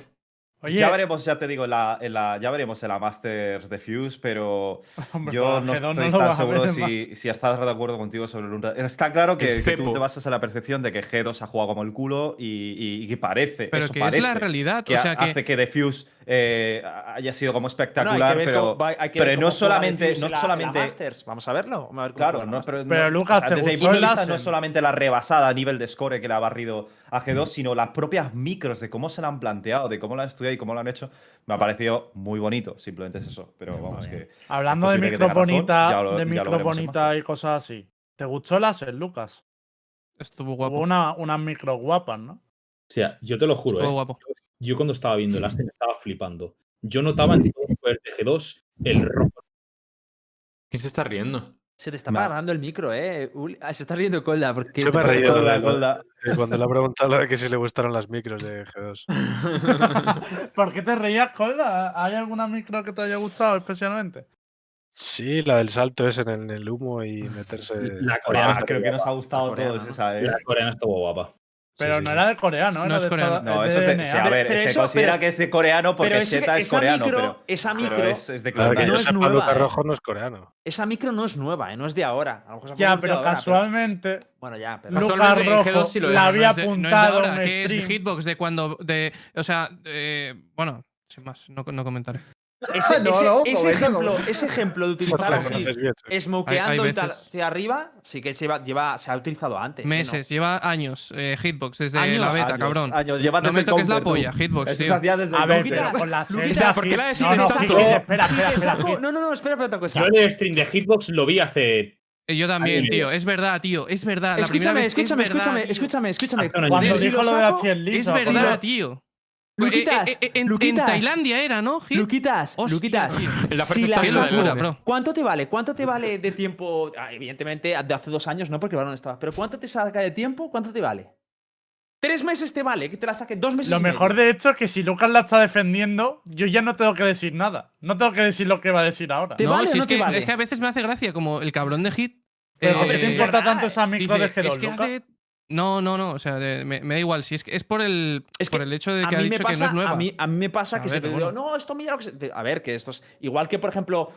Oye, Ya veremos, ya te digo, en la, en la- ya veremos en la Masters de Fuse, pero <laughs> hombre, yo no G2 estoy tan seguro si, si estás de acuerdo contigo sobre el Está claro que, que tú te basas en la percepción de que G2 ha jugado como el culo y, y- y que parece. Pero eso que parece, es la realidad. que O sea hace que. que Diffuse eh, haya sido como espectacular, pero. cómo pero no solamente- no en la- en la solamente- Masters. Vamos a verlo. Vamos a ver cómo Claro, la no, pero, Pero, no- Lucas, o sea, ¿te desde mi vista no es solamente la rebasada a nivel de score que le ha barrido a G2, sino las propias micros de cómo se la han planteado, de cómo lo han estudiado y cómo lo han hecho, me ha parecido muy bonito. Simplemente es eso. Pero vamos, que. hablando de es posible que tenga micro razón, bonita, ya lo- de ya lo micro veremos en bonita Masters. y cosas así. ¿Te gustó el láser, Lucas? Estuvo Hubo guapo. una, unas micro guapas, ¿no? O sea, yo te lo juro, Estuvo ¿eh? guapo. Yo cuando estaba viendo el Aston estaba flipando. Yo notaba en todos los jugadores de G2 el rojo. ¿Quién se está riendo? Se te está Nah. apagando el micro, eh. Uli- ah, se está riendo Colda. porque Yo me he reído de- Golda. Eh, Cuando le ha preguntado lo de que si le gustaron las micros de G2. <laughs> ¿Por qué te reías, Colda? ¿Hay alguna micro que te haya gustado especialmente? Sí, la del salto es en el, humo y meterse. La coreana Ah, creo que nos ha gustado todos ¿no? esa, ¿eh? La coreana estuvo guapa. Pero sí, no sí. era de coreano, No es de coreano. No, es eso es de. DNA. sí, a ver, Pero se eso- considera pero- que es de coreano porque pero ese- Zeta es esa coreano, micro, pero. esa pero micro, es, es de Claro, que no es sepa, nueva, Luca ¿eh? Rojo no es coreano. esa micro no es nueva, eh, no es de ahora. A lo mejor se ha Ya, pero ahora, casualmente, Bueno, ya, pero. Rojo G2 sí lo es. la No había no es de, no es de apuntado ahora, en que es stream. hitbox de cuando. De, o sea, eh, bueno, sin más, no, no comentaré. Ese, <laughs> No, ese- no, ese comenta, ejemplo, ese ejemplo de utilizar así, smokeando Hay- hay y tal hacia arriba, sí que lleva, lleva, se ha utilizado antes. ¿eh? ¿no? Meses, lleva años. eh, hitbox, desde Años, la beta, Años, cabrón. Años, lleva No me toques la tú. polla, Hitbox, tío. se hacía desde A ver, pero con la Luquitas, celda ¿por qué la decís No, no, tanto? Espera, espera, espera. no, no, no, espera, espera otra cosa. Yo el stream de Hitbox lo vi hace. Eh, Yo también, Ahí, tío. Es verdad, tío. Es verdad. La primera Escúchame, vez escúchame, es verdad, escúchame, tío. escúchame. Cuando dijo lo de 100 Es verdad, tío. Luquitas, Eh, eh, en, en Luquitas. Tailandia era, ¿no? Hit? Luquitas, Hostia, Luquitas. La Si la locura, bro. ¿Cuánto te vale? ¿Cuánto te vale de tiempo? Ah, evidentemente, de hace dos años no, porque el balón estaba. Pero ¿cuánto te saca de tiempo? ¿Cuánto te vale? Tres meses te vale, que te la saque dos meses. Lo y mejor medio. de hecho es que si Lucas la está defendiendo, yo ya no tengo que decir nada. No tengo que decir lo que va a decir ahora. ¿Te no, vale o si no es, te que, vale? es que a veces me hace gracia como el cabrón de Hit. Pero eh, ¿por qué te es importa verdad, tanto esa micro dice, de G2, es que Lucas? hace No, no, no. O sea, de- me, me da igual. Si es que es por el, Es por que el hecho de que ha dicho pasa, que no es nueva. A mí, a mí me pasa A que ver, digo, bueno. no, esto mira lo que se... A ver, que esto es... Igual que, por ejemplo,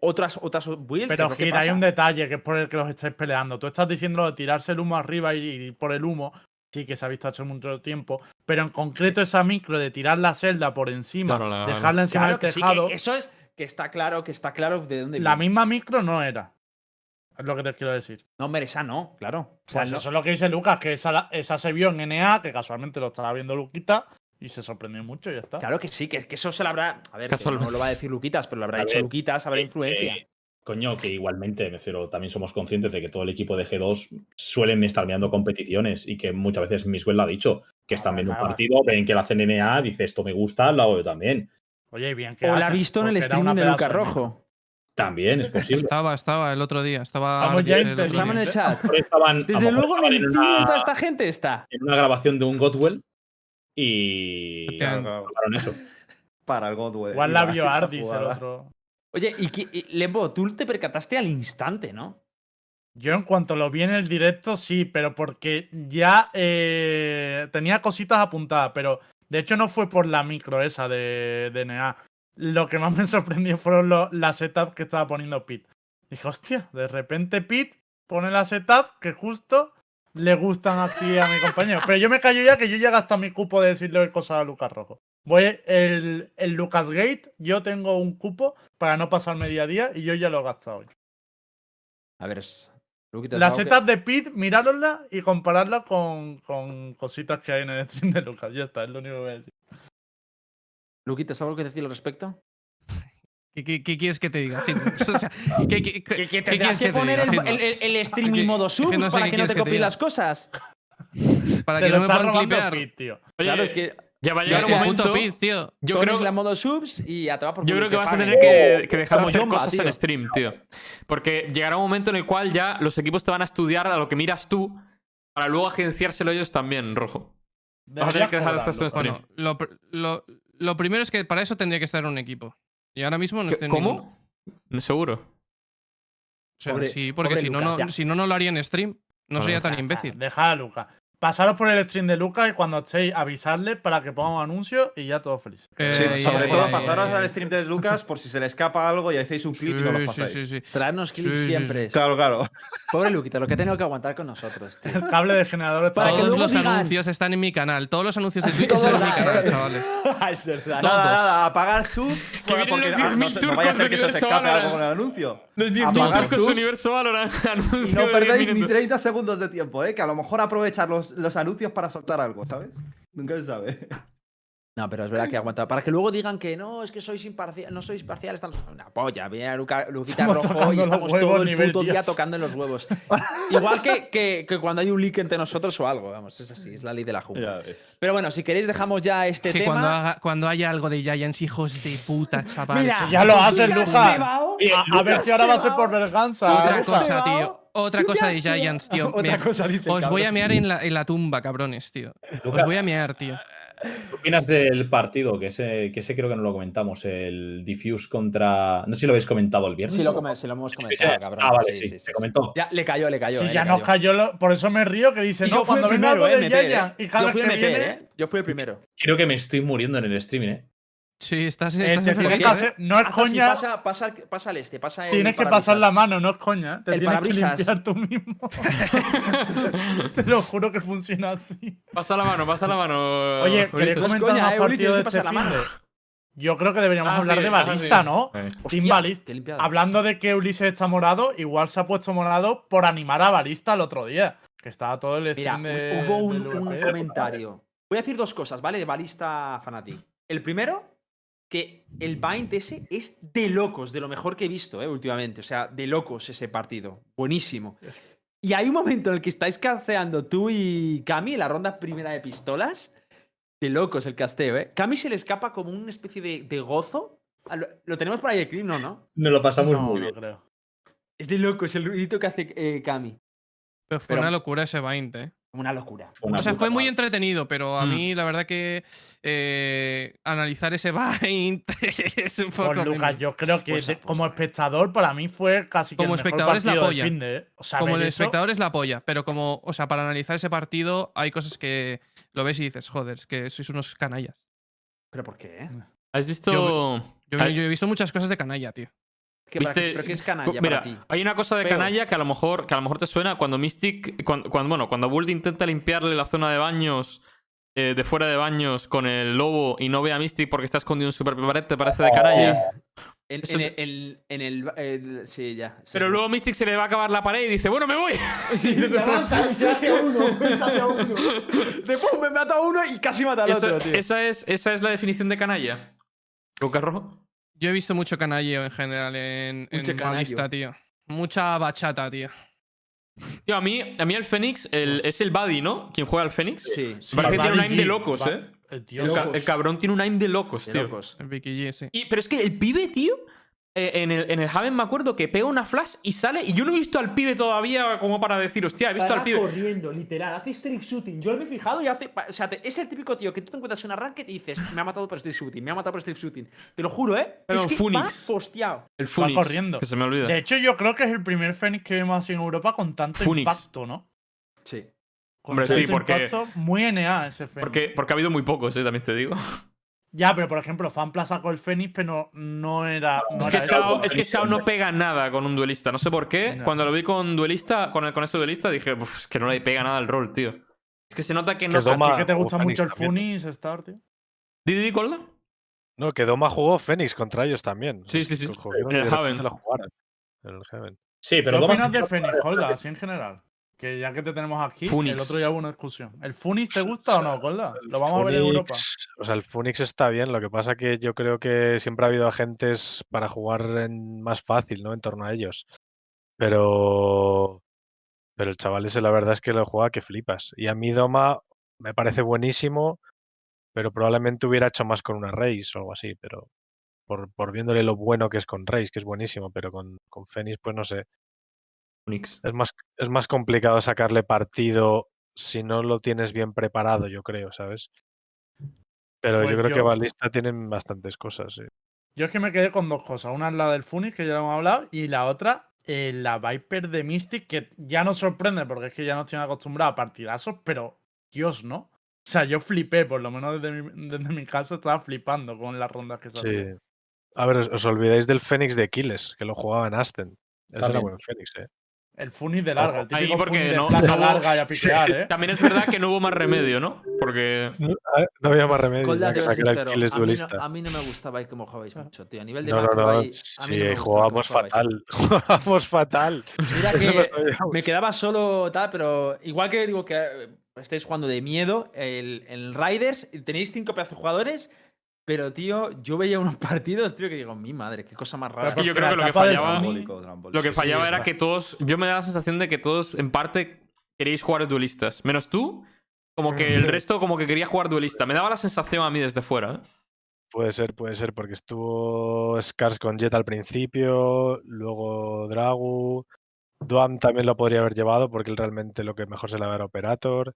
otras, otras builds. Pero Gira, hay un detalle que es por el que los estáis peleando. Tú estás diciendo de tirarse el humo arriba y ir por el humo. Sí, que se ha visto hace mucho tiempo. Pero en concreto esa micro de tirar la celda por encima, Claro, dejarla encima Claro del sí, tejado, que eso es... Que está claro, que está claro de dónde la viene. misma micro no era. Es lo que te quiero decir. No, hombre, esa no, claro. O sea, Pues no- eso es lo que dice Lucas, que esa, esa se vio en NA, que casualmente lo estaba viendo Luquita, y se sorprendió mucho y ya está. Claro que sí, que, que eso se lo habrá. A ver, que no lo va a decir Luquitas, pero lo habrá A ver, Luquitas, habrá Eh, influencia. eh, coño, que igualmente, me refiero, también somos conscientes de que todo el equipo de G2 suelen estar mirando competiciones y que muchas veces Miswell lo ha dicho, que están viendo un claro. partido, ven que la CNNA, dice esto me gusta, lo hago yo también. Oye, y bien que o la ha visto en el streaming de Luca. Rojo. También es posible. Estaba, estaba el otro día. Estaba Estamos ya el Estamos en el chat. Estaban- Desde luego en el una, toda esta gente está. en una grabación de un Godwell y grabaron eso. Para el Godwell. Igual la vio Ardis el otro. Oye, y, y, Lembo, tú te percataste al instante, ¿no? Yo en cuanto lo vi en el directo, sí, pero porque ya eh, tenía cositas apuntadas, pero de hecho no fue por la micro esa de, de NA. Lo que más me sorprendió fueron lo- las setups que estaba poniendo Pete. Dije, hostia, de repente Pete pone la setup que justo le gustan aquí a mi compañero. Pero yo me callo ya que yo ya hasta mi cupo de decirle cosas a Lucas Rojo. Voy el, el Lucas Gate, yo tengo un cupo para no pasarme día a día y yo ya lo he gastado hoy. A ver, Luquitas, Las algo que- de Pete, mirároslas y compararlas con, con cositas que hay en el stream de Lucas. Ya está, es lo único que voy a decir. Luquitas, ¿algo que decir al respecto? ¿Qué, qué- qué quieres que te diga? O sea, <laughs> ¿qué, qué- qué- qué tendrás que que te poner el, diga? el, el- el stream Que- en modo sub que no sé para que no te copien las cosas. Para que no me puedan clipear. Pete, tío. Oye, Claro, es que ya va a llegar un momento. Pete, tío. Yo creo, la modo subs y a tomar por yo creo que vas a tener que, que dejar de hacer cosas tío. en stream, tío. Porque llegará un momento en el cual ya los equipos te van a estudiar a lo que miras tú para luego agenciárselo ellos también, rojo. Vas a tener que dejar de hacer stream. Bueno, lo, pr- lo, lo primero es que para eso tendría que estar en un equipo. Y ahora mismo no estoy en ninguno. ¿Cómo? ¿Seguro? O sea, Pobre- sí, porque si no, Lucas, no, si no, no lo haría en stream. No sería tan imbécil. Deja a Lucas. Pasaros por el stream de Lucas y cuando estéis avisarle para que ponga un anuncio y ya todo feliz. Eh, Sí, sobre todo pasaros al stream de Lucas por si se le escapa algo y hacéis un clip y no lo Sí, pasáis. sí, sí, sí. Traernos clips Sí, sí, siempre. Claro, claro. <laughs> Pobre Luquita, lo que ha tenido que aguantar con nosotros, tío. El cable de generador está que Todos los digan- anuncios están en mi canal. Todos los anuncios de <laughs> Twitch están en mi canal, eh. chavales. <laughs> es verdad. Todos. Nada, nada, apagar sub. vienen porque los ah, no, 10.000 sé, no vaya a ser que se os turcos escape algo con el anuncio. Los 10.000 Apagar turcos de sus- Universo Valorant. <laughs> Y no de 10 perdáis ni minutos. 30 segundos de tiempo, ¿eh? Que a lo mejor aprovechar los, los anuncios para soltar algo, ¿sabes? Nunca se sabe. No, pero es verdad que aguanta. Para que luego digan que no, es que sois imparcial, no sois parciales. Estamos... Una polla, viene a Luca, Luquita Estamos Rojo y estamos todo el puto día tocando en los huevos. <laughs> Igual que, que, que cuando hay un leak entre nosotros o algo, vamos, es así, es la ley de la jungla. Pero bueno, si queréis dejamos ya este Sí, tema. cuando, haga- cuando haya algo de Giants, hijos de puta, chaval. Mira, ya lo haces. Cebao, A, a ver si ahora va a ser por verganza. Otra Lucas cosa, tío. Otra cosa de. Giants, <laughs> tío. Otra Me- cosa dice el os voy a mear en la, en la tumba, cabrones, tío. Os voy a mear, tío. ¿Qué opinas del partido? Que ese, que ese creo que no lo comentamos. El Diffuse contra. No sé si lo habéis comentado el viernes. Sí lo, come- sí lo hemos Sí, comentado, sí. cabrón. Ah, vale, Sí, sí, sí, se sí, comentó. Ya le cayó, le cayó. Si eh, ya nos cayó, lo- por eso me río que dice, Y no, yo fui el cuando primero, eh, de eh. y cada Yo vez fui el que meter, viene, eh. Yo fui el primero. Creo que me estoy muriendo en el streaming, ¿eh? Sí, estás, eh, estás te tienes que ¿eh? hacer- no es así, coña, pasa, pasa, al este, pasa el tienes que pasar la mano, no es coña. Te El tienes que parabrisas. limpiar tú mismo. <laughs> te lo juro que funciona así. Pasa la mano, pasa la mano. Oye, es comentar coña, más eh, partidos de tienes que este pasar la de- Yo creo que deberíamos Ah, hablar sí, de ah, Balista, sí. ¿no? Sí. Team Hostia, Balista. qué limpiado. Hablando de que Ulises está morado, igual se ha puesto morado por animar a Balista el otro día. Que estaba todo el Mira, stream de. hubo un, comentario. Voy a decir dos cosas, ¿vale? De Balista Fanatic. El primero, que el Bind ese es de locos, de lo mejor que he visto, ¿eh? Últimamente. O sea, de locos ese partido. Buenísimo. Y hay un momento en el que estáis canceando tú y Cami en la ronda primera de pistolas. De locos el casteo, ¿eh? Cami se le escapa como una especie de, de gozo. Ah, Lo, lo tenemos por ahí el clip, ¿no? ¿no? Nos lo pasamos No, muy no bien. creo. Es de locos el ruidito que hace eh, Cami. Pero fue Pero- una locura ese Bind, ¿eh? Una locura. Una O sea, fue muy entretenido, pero a Mm. mí la verdad que eh, analizar ese Bind <laughs> es un poco. Pues Lucas, yo creo que Pues, pues, como espectador, para mí fue casi que Como el mejor espectador es la polla. de, ¿eh? O sea, como el eso- espectador es la polla, pero como, o sea, para analizar ese partido hay cosas que lo ves y dices, joder, es que sois unos canallas. ¿Pero por qué? ¿Has visto...? Yo, yo he visto muchas cosas de canalla, tío. ¿Qué, para ¿Viste? ¿Pero qué es canalla Mira, para ti? hay una cosa de canalla que a lo mejor, que a lo mejor te suena cuando Mystic, cuando, cuando- bueno, cuando Bult intenta limpiarle la zona de baños, eh, de fuera de baños con el lobo y no ve a Mystic porque está escondido en su propia pared, te parece de canalla. En, Eso en te- el, en, el, el- Sí, ya. sí, Pero sí. luego Mystic se le va a acabar la pared y dice, bueno, me voy. <laughs> Sí, <laughs> y avanza y se <laughs> hace a uno. Se hace a uno. De pum, me mata a uno y casi mata al Eso- otro, tío. esa, es, esa es la definición de canalla. Rojo. Yo he visto mucho canalleo en general en, en Mucho Balista, tío. Mucha bachata, tío. Tío, a mí, a mí el Fénix el- es el Buddy, ¿no? Quien juega al Fénix. Sí, Sí, parece que tiene un aim de locos, va- ¿eh? El tío El, ca- locos. el cabrón tiene un aim de locos, de tío. locos. El Vicky G, sí. Y, pero es que el pibe, tío, en, el, en el Haven me acuerdo que pega una flash y sale. Y yo no he visto al pibe todavía como para decir, hostia, he visto al pibe. corriendo, literal. Hace strip shooting. Yo me he fijado y hace. O sea, te- es el típico tío que tú te encuentras en una ranked y dices, me ha matado por strip shooting, me ha matado por strip shooting. Te lo juro, ¿eh? Pero es que Phoenix. va posteado. El Phoenix. corriendo. Que se me olvida. De hecho, yo creo que es el primer Fénix que vemos así en Europa con tanto Phoenix. impacto, ¿no? Sí. Con Hombre, sí, tanto porque- impacto, muy NA ese Fénix. Porque, porque ha habido muy pocos, eh, también te digo. Ya, pero por ejemplo, Fanpla sacó el Fénix, pero no era. No Es que, era. Shao, es que Shao no pega nada con un duelista. No sé por qué. No. Cuando lo vi con duelista, con, el, con ese duelista, dije, "Uf, es que no le pega nada al rol, tío. Es que se nota que Es no que Doma- ¿A ti que te gusta mucho el. Funis Star, tío? ¿Di, di, Colda? No, que Doma jugó Fénix contra ellos también. Sí, sí, sí. En el Haven. el Heaven. Sí, ¿Qué pero Doma opinas del Fénix, Holda, así en general? Que ya que te tenemos aquí, Phoenix. el otro ya hubo una discusión. ¿El Funis te gusta o no, Holda? El Lo vamos a ver en Europa. O sea, el Phoenix está bien. Lo que pasa que yo creo que siempre ha habido agentes para jugar en más fácil, ¿no? En torno a ellos. Pero. Pero el chaval ese, la verdad es que lo juega que flipas. Y a mí Doma me parece buenísimo, pero probablemente hubiera hecho más con una Race o algo así. Pero por, por viéndole lo bueno que es con Race, que es buenísimo, pero con, con Fénix, pues no sé. Phoenix. Es más, es más complicado sacarle partido si no lo tienes bien preparado, yo creo, ¿sabes? Pero Pues yo creo que Balista tienen bastantes cosas. sí. Yo es que me quedé con dos cosas. Una es la del Funis, que ya lo hemos hablado, y la otra, eh, la Viper de Mystic, que ya nos sorprende porque es que ya no estoy acostumbrado a partidazos, pero Dios, ¿no? O sea, yo flipé, por lo menos desde mi, desde mi caso estaba flipando con las rondas que Sí. salían. A ver, os, os olvidáis del Fénix de Aquiles, que lo jugaba en Aston. Ese era buen Fénix, ¿eh? El Funis de larga, el Ahí porque de no- flash no a hubo- larga y a <laughs> piquear, ¿eh? También es verdad que no hubo más remedio, ¿no? Porque. No, había más remedio ya que a el mí no, duelista. a mí no me gustabais como jugabais mucho, tío. A nivel de No, no, macro no, ahí, a mí sí, me gustaba jugábamos fatal. <laughs> Jugábamos fatal. Mira Eso que me quedaba solo tal, pero igual que digo que eh, estáis jugando de miedo, el, el Riders, tenéis cinco pedazos de jugadores, pero tío, yo veía unos <laughs> partidos, tío, que digo, mi madre, qué cosa más rara. Es que yo creo que lo que fallaba. Funis- Trambólico, trambólico. Lo que fallaba sí, era que todos. Yo me da la sensación de que todos, en parte, queréis jugar duelistas. Menos tú. Como que el <laughs> resto, como que quería jugar duelista. Me daba la sensación a mí desde fuera, ¿eh? Puede ser, puede ser, porque estuvo Scars con Jet al principio, luego Dragu. Duam también lo podría haber llevado porque él realmente lo que mejor se le va era Operator.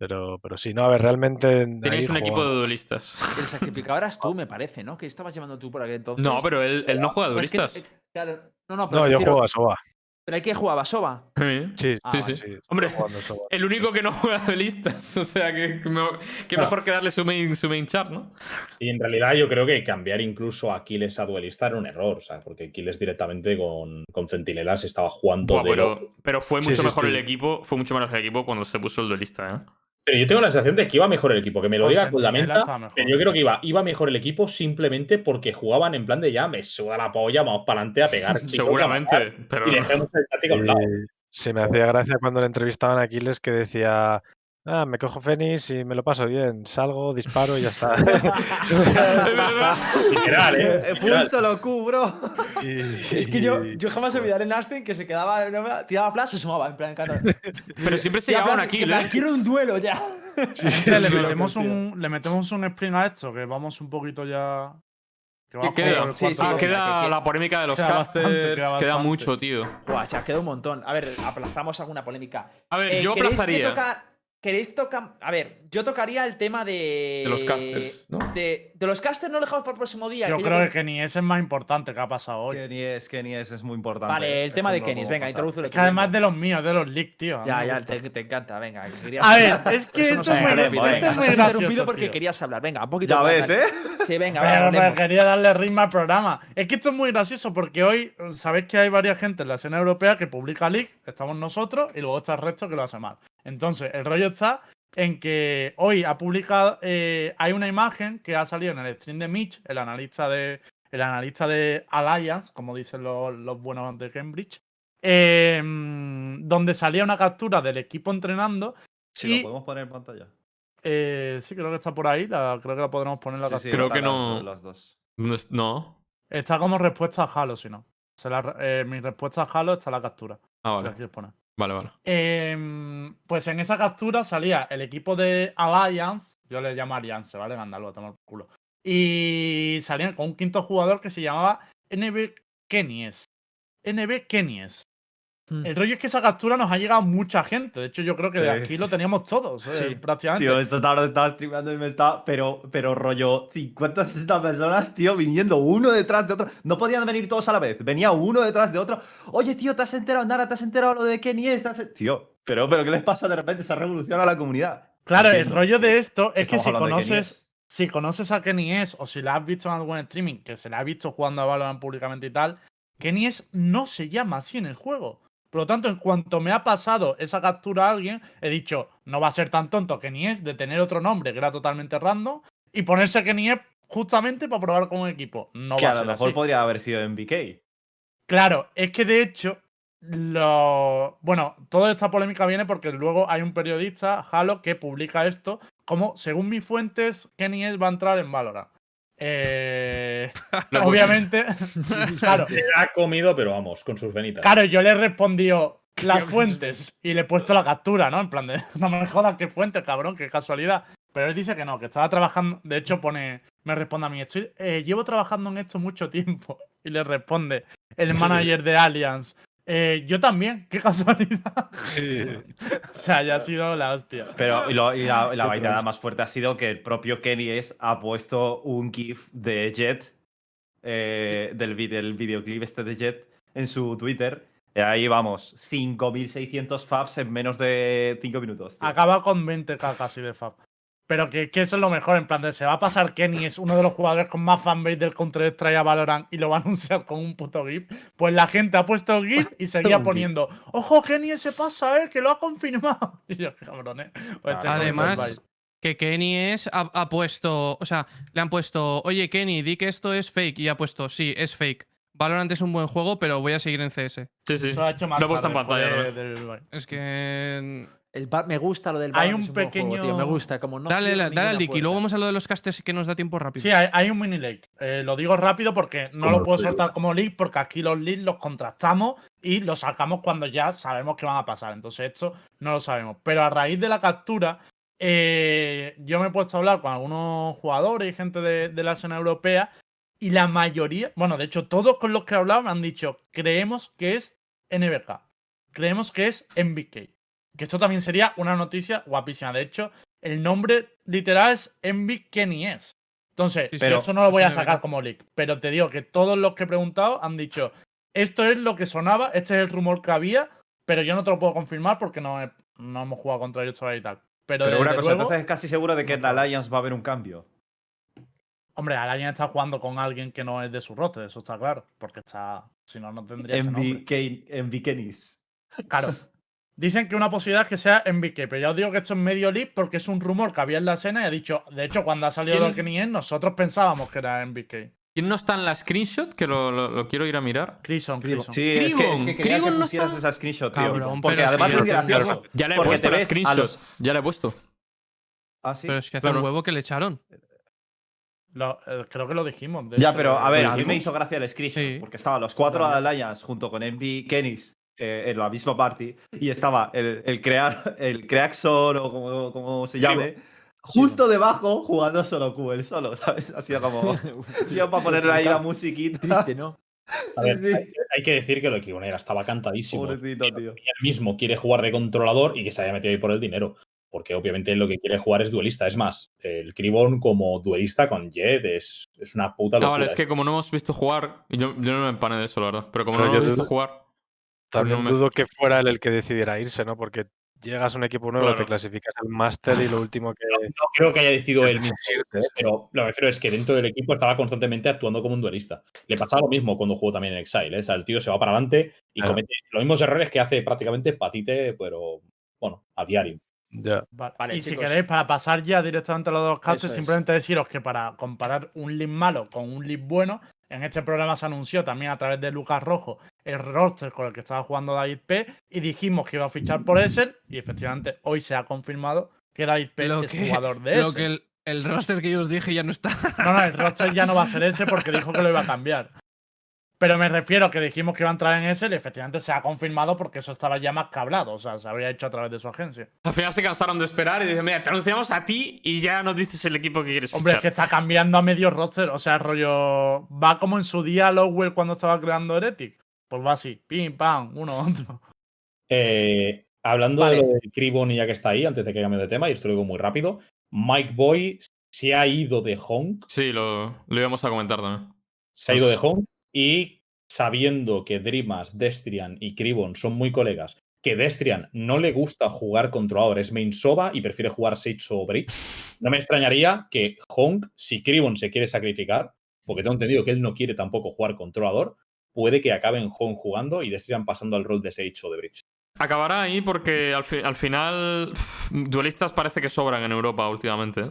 Pero, pero sí, no, a ver, realmente. Tenéis un equipo de duelistas. El sacrificador eras tú, <laughs> me parece, ¿no? Que estabas llevando tú por aquel entonces. No, pero él, él no juega O es que- duelistas. eh, claro, no, no, pero No, yo juego a Soba. Pero hay que jugar a Soba. Sí. Sí, Ah, Sí, vale. sí. Hombre, a Soba. El único que no juega duelistas. <laughs> O sea, que, que me- que mejor que darle su main, su main char, ¿no? Y en realidad yo creo que cambiar incluso a Aquiles a duelista era un error, o sea, porque Aquiles directamente con, con Centinelas estaba jugando Buah, de pero, pero fue Sí, mucho sí, mejor sí. el equipo. Fue mucho mejor el equipo cuando se puso el duelista, ¿eh? Pero yo tengo la sensación de que iba mejor el equipo, que me lo Con diga con la menta, pero yo creo que iba, iba mejor el equipo simplemente porque jugaban en plan de ya, me suda la polla, vamos para adelante a pegar. <laughs> a Seguramente. Pero Y dejemos el táctico a un lado. Y se me hacía gracia cuando le entrevistaban a Aquiles que decía, ah, me cojo Fénix y me lo paso bien, salgo, disparo y ya está. <laughs> Literal, ¿eh? Eh, Full Literal. solo Q, bro. Y- <laughs> Es que yo, yo jamás olvidaré en Aston que se quedaba, no, tiraba flash, se sumaba, en plan, claro. <laughs> Pero siempre se llevaban aquí, plan, ¿eh? Quiero un duelo ya. Sí, sí, Mira, le, metemos un, le metemos un sprint a esto, que vamos un poquito ya. Ah, queda que- la polémica de los Queda bastante, casters. queda Queda, bastante. mucho, tío. Ya queda un montón. A ver, aplazamos alguna polémica. A ver, Eh, yo ¿queréis que aplazaría. toca- queréis tocar. A ver, yo tocaría el tema de. De los casters, ¿no? De, de los casters no lo dejamos para el próximo día. Yo que creo que ni ese es más importante que ha pasado hoy. Kenny es, Kenny es, es muy importante. Vale, el es tema de no Kenny. Venga. Es que además de los míos, de los leaks, tío. Ya, ya, te, te encanta, venga. que querías A ver, es que Eso esto es muy, interrumpido, venga, es porque tío. querías hablar. Venga, un poquito Ya ves. ¿eh? Sí, venga, Pero, pero hablemos. quería darle ritmo al programa. Es que esto es muy gracioso porque hoy sabéis que hay varias gente en la escena europea que publica leak, estamos nosotros y luego está el resto que lo hace mal. Entonces, el rollo está en que hoy ha publicado, eh, hay una imagen que ha salido en el stream de Mitch, el analista de, el analista de Alliance, como dicen los, los buenos de Cambridge, eh, donde salía una captura del equipo entrenando. Si Y- lo podemos poner en pantalla. Eh, sí, creo que está por ahí, la- creo que la podremos poner en la Sí, sí, captura. Creo están que no- las- dos. No es- No. Está como respuesta a Halo, si no. Se la- eh, mi respuesta a Halo está en la captura. Ah, Si la vale. quieres poner. Vale, vale. Em, pues en esa captura salía el equipo de Alliance, yo le llamo Alliance, ¿vale? Mándalo a tomar culo. Y salían con un quinto jugador que se llamaba NB Kenies. NB Kenies. Hmm. El rollo es que esa captura nos ha llegado mucha gente. De hecho, yo creo que de aquí sí. lo teníamos todos, eh, Sí. prácticamente. Tío, esta tarde estaba streameando y me estaba. Pero, pero rollo, 50, 60 personas, tío, viniendo uno detrás de otro. No podían venir todos a la vez. Venía uno detrás de otro. Oye, tío, ¿te has enterado, Nara? ¿Te has enterado lo de Kenny? es? ¿Te has en-?" Tío, pero, pero ¿qué les pasa de repente? Se revoluciona la comunidad. Claro, el rollo de esto es que si conoces, si conoces a Kenny S o si la has visto en algún streaming, que se la ha visto jugando a Valorant públicamente y tal, Kenny S no se llama así en el juego. Por lo tanto, en cuanto me ha pasado esa captura a alguien, he dicho, no va a ser tan tonto Kenny S de tener otro nombre que era totalmente random y ponerse Kenny S justamente para probar con un equipo. No que va a a lo mejor así. podría haber sido MBK. Claro, es que de hecho, lo... bueno, toda esta polémica viene porque luego hay un periodista, Halo, que publica esto como, según mis fuentes, Kenny S va a entrar en Valorant. Eh, <laughs> obviamente, <laughs> claro, Se ha comido, pero vamos, con sus venitas. claro, yo le he respondido las fuentes y le he puesto la captura, ¿no? En plan de, <laughs> no me jodas qué fuente, cabrón, qué casualidad. Pero él dice que no, que estaba trabajando, de hecho pone, me responde a mí, estoy, eh, llevo trabajando en esto mucho tiempo. Y le responde el manager de Allianz, "Eh, yo también, qué casualidad. <laughs> o sea, ya ha sido la hostia. Pero y, lo- y la, y la triste. más fuerte ha sido que el propio Kenny S ha puesto un GIF de Jet, eh, del, vi- del videoclip este de Jet, en su Twitter. Y ahí vamos, 5.600 faps en menos de 5 minutos. tío. Acaba con 20k casi de fab. Pero que, que eso es lo mejor, en plan de se va a pasar Kenny, es uno de los jugadores con más fanbase del Counter-Strike a Valorant y lo va a anunciar con un puto GIF. Pues la gente ha puesto el GIF y seguía <laughs> poniendo, ojo, Kenny se pasa, eh, que lo ha confirmado. <laughs> Y yo, estáis comiendo el Además, que Kenny es, ha, ha puesto, o sea, le han puesto, oye Kenny, di que esto es fake y ha puesto, sí, es fake. Valorant es un buen juego, pero voy a seguir en CS. Sí, sí. Eso ha hecho más Lo he puesto en pantalla, del baile. Es que... El me gusta lo del Hay un es buen juego, tío, Me pequeño- gusta, como no. dale, la- dale al ninguna Dick y luego vamos a lo de los casters que nos da tiempo rápido. Sí, hay, hay un mini leak. Eh, lo digo rápido porque no Como lo puedo tuyo. soltar como leak porque aquí los leaks los contrastamos y los sacamos cuando ya sabemos que van a pasar. Entonces esto no lo sabemos. Pero a raíz de la captura, eh, yo me he puesto a hablar con algunos jugadores y gente de, de la escena europea y la mayoría, bueno, de hecho todos con los que he hablado me han dicho, creemos que es NBK, creemos que es MBK. Que esto también sería una noticia guapísima. De hecho, el nombre literal es MB Kenny es. Entonces, Sí, pero eso no lo voy a sacar como leak. Pero te digo que todos los que he preguntado han dicho, esto es lo que sonaba, este es el rumor que había, pero yo no te lo puedo confirmar porque no, he- no hemos jugado contra ellos todavía y tal. Pero, Pero una cosa, luego- entonces es casi seguro de que en la. Alliance va a haber un cambio. Hombre, Alain está jugando con alguien que no es de su rote, eso está claro. Porque está. Si no, no tendría ese nombre. MBK, MBKennies. Claro. <laughs> Dicen que una posibilidad es que sea MBK, pero ya os digo que esto es medio leak porque es un rumor que había en la escena y he dicho, de hecho, cuando ha salido ¿Quién- lo que ni es, nosotros pensábamos que era MBK. ¿Quién no está en la screenshot? Que lo, lo- lo quiero ir a mirar. Crison, Crison. Sí, es que, es que quería que Krivon no pusieras está- esa screenshot, tío. Cabrón, porque además sí, es gracioso. Ya le he puesto la screenshot. los- Ya le he puesto. Ah, sí. Pero es que hace Claro. un huevo que le echaron. Lo- eh, creo que lo dijimos. de Ya, hecho, pero a ver, a mí me hizo gracia el screenshot, Sí. porque estaban los cuatro. Alliance junto con MB Kennis eh, en la misma party, y estaba el, el, crear, el Creaxor o como, como se llame, justo debajo jugando solo Q, el solo, <laughs> ¿sabes? Ha sido como. Yo para ponerle ahí la musiquita. Triste, ¿no? <laughs> A Sí, ver, sí. hay, hay que decir que lo que era estaba cantadísimo. Pobrecito, tío. Y él mismo quiere jugar de controlador y que se haya metido ahí por el dinero. porque obviamente lo que quiere jugar es duelista. Es más, el Cribon como duelista con Jet es, es una puta Ah, locura. vale, es que como no hemos visto jugar, y yo, yo no me empane de eso, la verdad. Pero como Pero no yo hemos visto jugar, También dudo que fuera él el que decidiera irse, ¿no? Porque llegas a un equipo nuevo, te Claro. clasificas al máster y lo último que. No creo que haya decidido él mismo. ¿eh? Pero lo que me refiero es que dentro del equipo estaba constantemente actuando como un duelista. Le pasaba lo mismo cuando jugó también en Exile. ¿eh? O sea, el tío se va para adelante y Claro. comete los mismos errores que hace prácticamente Patite, pero bueno, a diario. Ya. Vale, y si queréis, para pasar ya directamente a los dos es. simplemente deciros que para comparar un lead malo con un lead bueno, en este programa se anunció también a través de Lucas Rojo el roster con el que estaba jugando David P. Y dijimos que iba a fichar por Essen. Y efectivamente, hoy se ha confirmado que David P Lo es que, jugador de lo Essen. el roster que yo os dije ya no está. No, no, el roster ya no va a ser ese porque dijo que lo iba a cambiar. Pero me refiero que dijimos que iba a entrar en ese y efectivamente se ha confirmado porque eso estaba ya más que hablado. O sea, se habría hecho a través de su agencia. al final se cansaron de esperar y dicen, mira, te anunciamos a ti y ya nos dices el equipo que quieres Hombre, es que está cambiando a medio roster. O sea, rollo. Va como en su día Lowell cuando estaba creando Heretic. Pues va así, pim, pam, uno, otro. Eh, hablando Vale. de lo de Cribon y ya que está ahí, antes de que cambie de tema, y esto lo digo muy rápido, Mike Boy se ha ido de Honk, Sí, lo, lo íbamos a comentar también. se ha ido de Pues- Honk y sabiendo que Dreamas, Destrian y Cribon son muy colegas, que Destrian no le gusta jugar controlador, es main Soba y prefiere jugar Sage o Brick, no me extrañaría que Honk, si Cribon se quiere sacrificar, porque tengo entendido que él no quiere tampoco jugar controlador, puede que acabe en Honk jugando y Destrian pasando al rol de Sage o de Bridge. Acabará ahí porque al, fi- al final duelistas parece que sobran en Europa últimamente.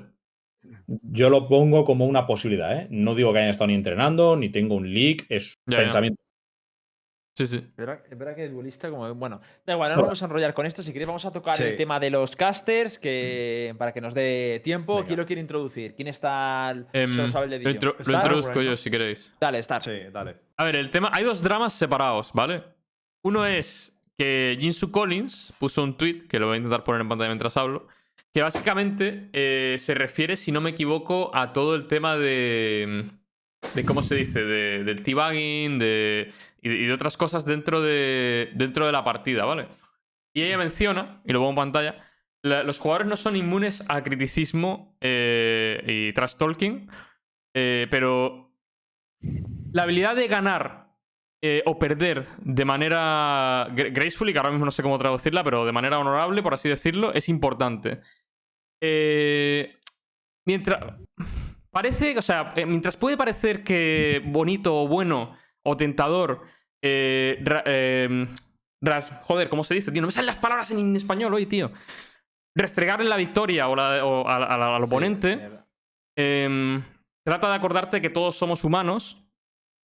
Yo lo pongo como una posibilidad, ¿eh? No digo que hayan estado ni entrenando, ni tengo un leak, es Ya, ya. pensamiento. Sí, sí. Es verdad, es verdad que el duelista, como. Bueno, da igual, no nos vamos a enrollar con esto. Si queréis, vamos a tocar Sí. el tema de los casters, que para que nos dé tiempo. Venga. ¿Quién lo quiere introducir? ¿Quién está? Em, se lo sabe el lo, intro- lo Está, introduzco yo si queréis. Dale, Star. Sí, dale. A ver, el tema. Hay dos dramas separados, ¿vale? Uno es que Jinsu Collins puso un tweet, que lo voy a intentar poner en pantalla mientras hablo, que básicamente eh, se refiere, si no me equivoco, a todo el tema de. de ¿Cómo se dice? De, del teabagging de, y, de, y de otras cosas dentro de, dentro de la partida, ¿vale? Y ella menciona, y lo pongo en pantalla, la- los jugadores no son inmunes a criticismo eh, y trash talking, eh, pero la habilidad de ganar eh, o perder de manera gra- graceful, y que ahora mismo no sé cómo traducirla, pero de manera honorable, por así decirlo, es importante. Eh, mientras. Parece, o sea, eh, mientras puede parecer que bonito o bueno o tentador. eh, ra- eh, ras- joder, ¿cómo se dice? Tío, no me salen las palabras en español hoy, tío. Restregarle la victoria o, la- o a- a- al oponente. Em, trata de acordarte que todos somos humanos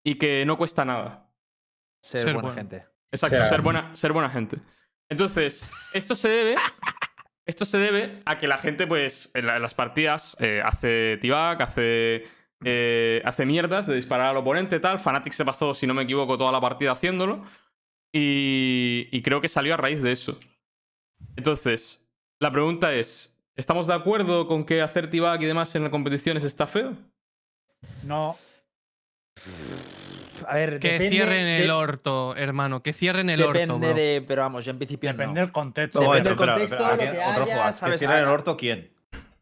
y que no cuesta nada. Ser, Ser buena gente. Exacto, ser, buena, ser buena gente. Entonces, esto se debe. Esto se debe a que la gente, pues, en, la- en las partidas eh, hace t hace. eh, hace mierdas de disparar al oponente, tal. Fnatic se pasó, si no me equivoco, toda la partida haciéndolo. Y, creo que salió a raíz de eso. Entonces, la pregunta es: ¿estamos de acuerdo con que hacer t y demás en las competiciones está feo? No, A ver, Que depende cierren el de- orto, hermano. Que cierren el orto, Depende de. Pero vamos, yo en principio depende no. del contexto. Depende del contexto, lo que ¿a quién- otro haya, jugador, ¿sabes? ¿Que tiene el orto quién?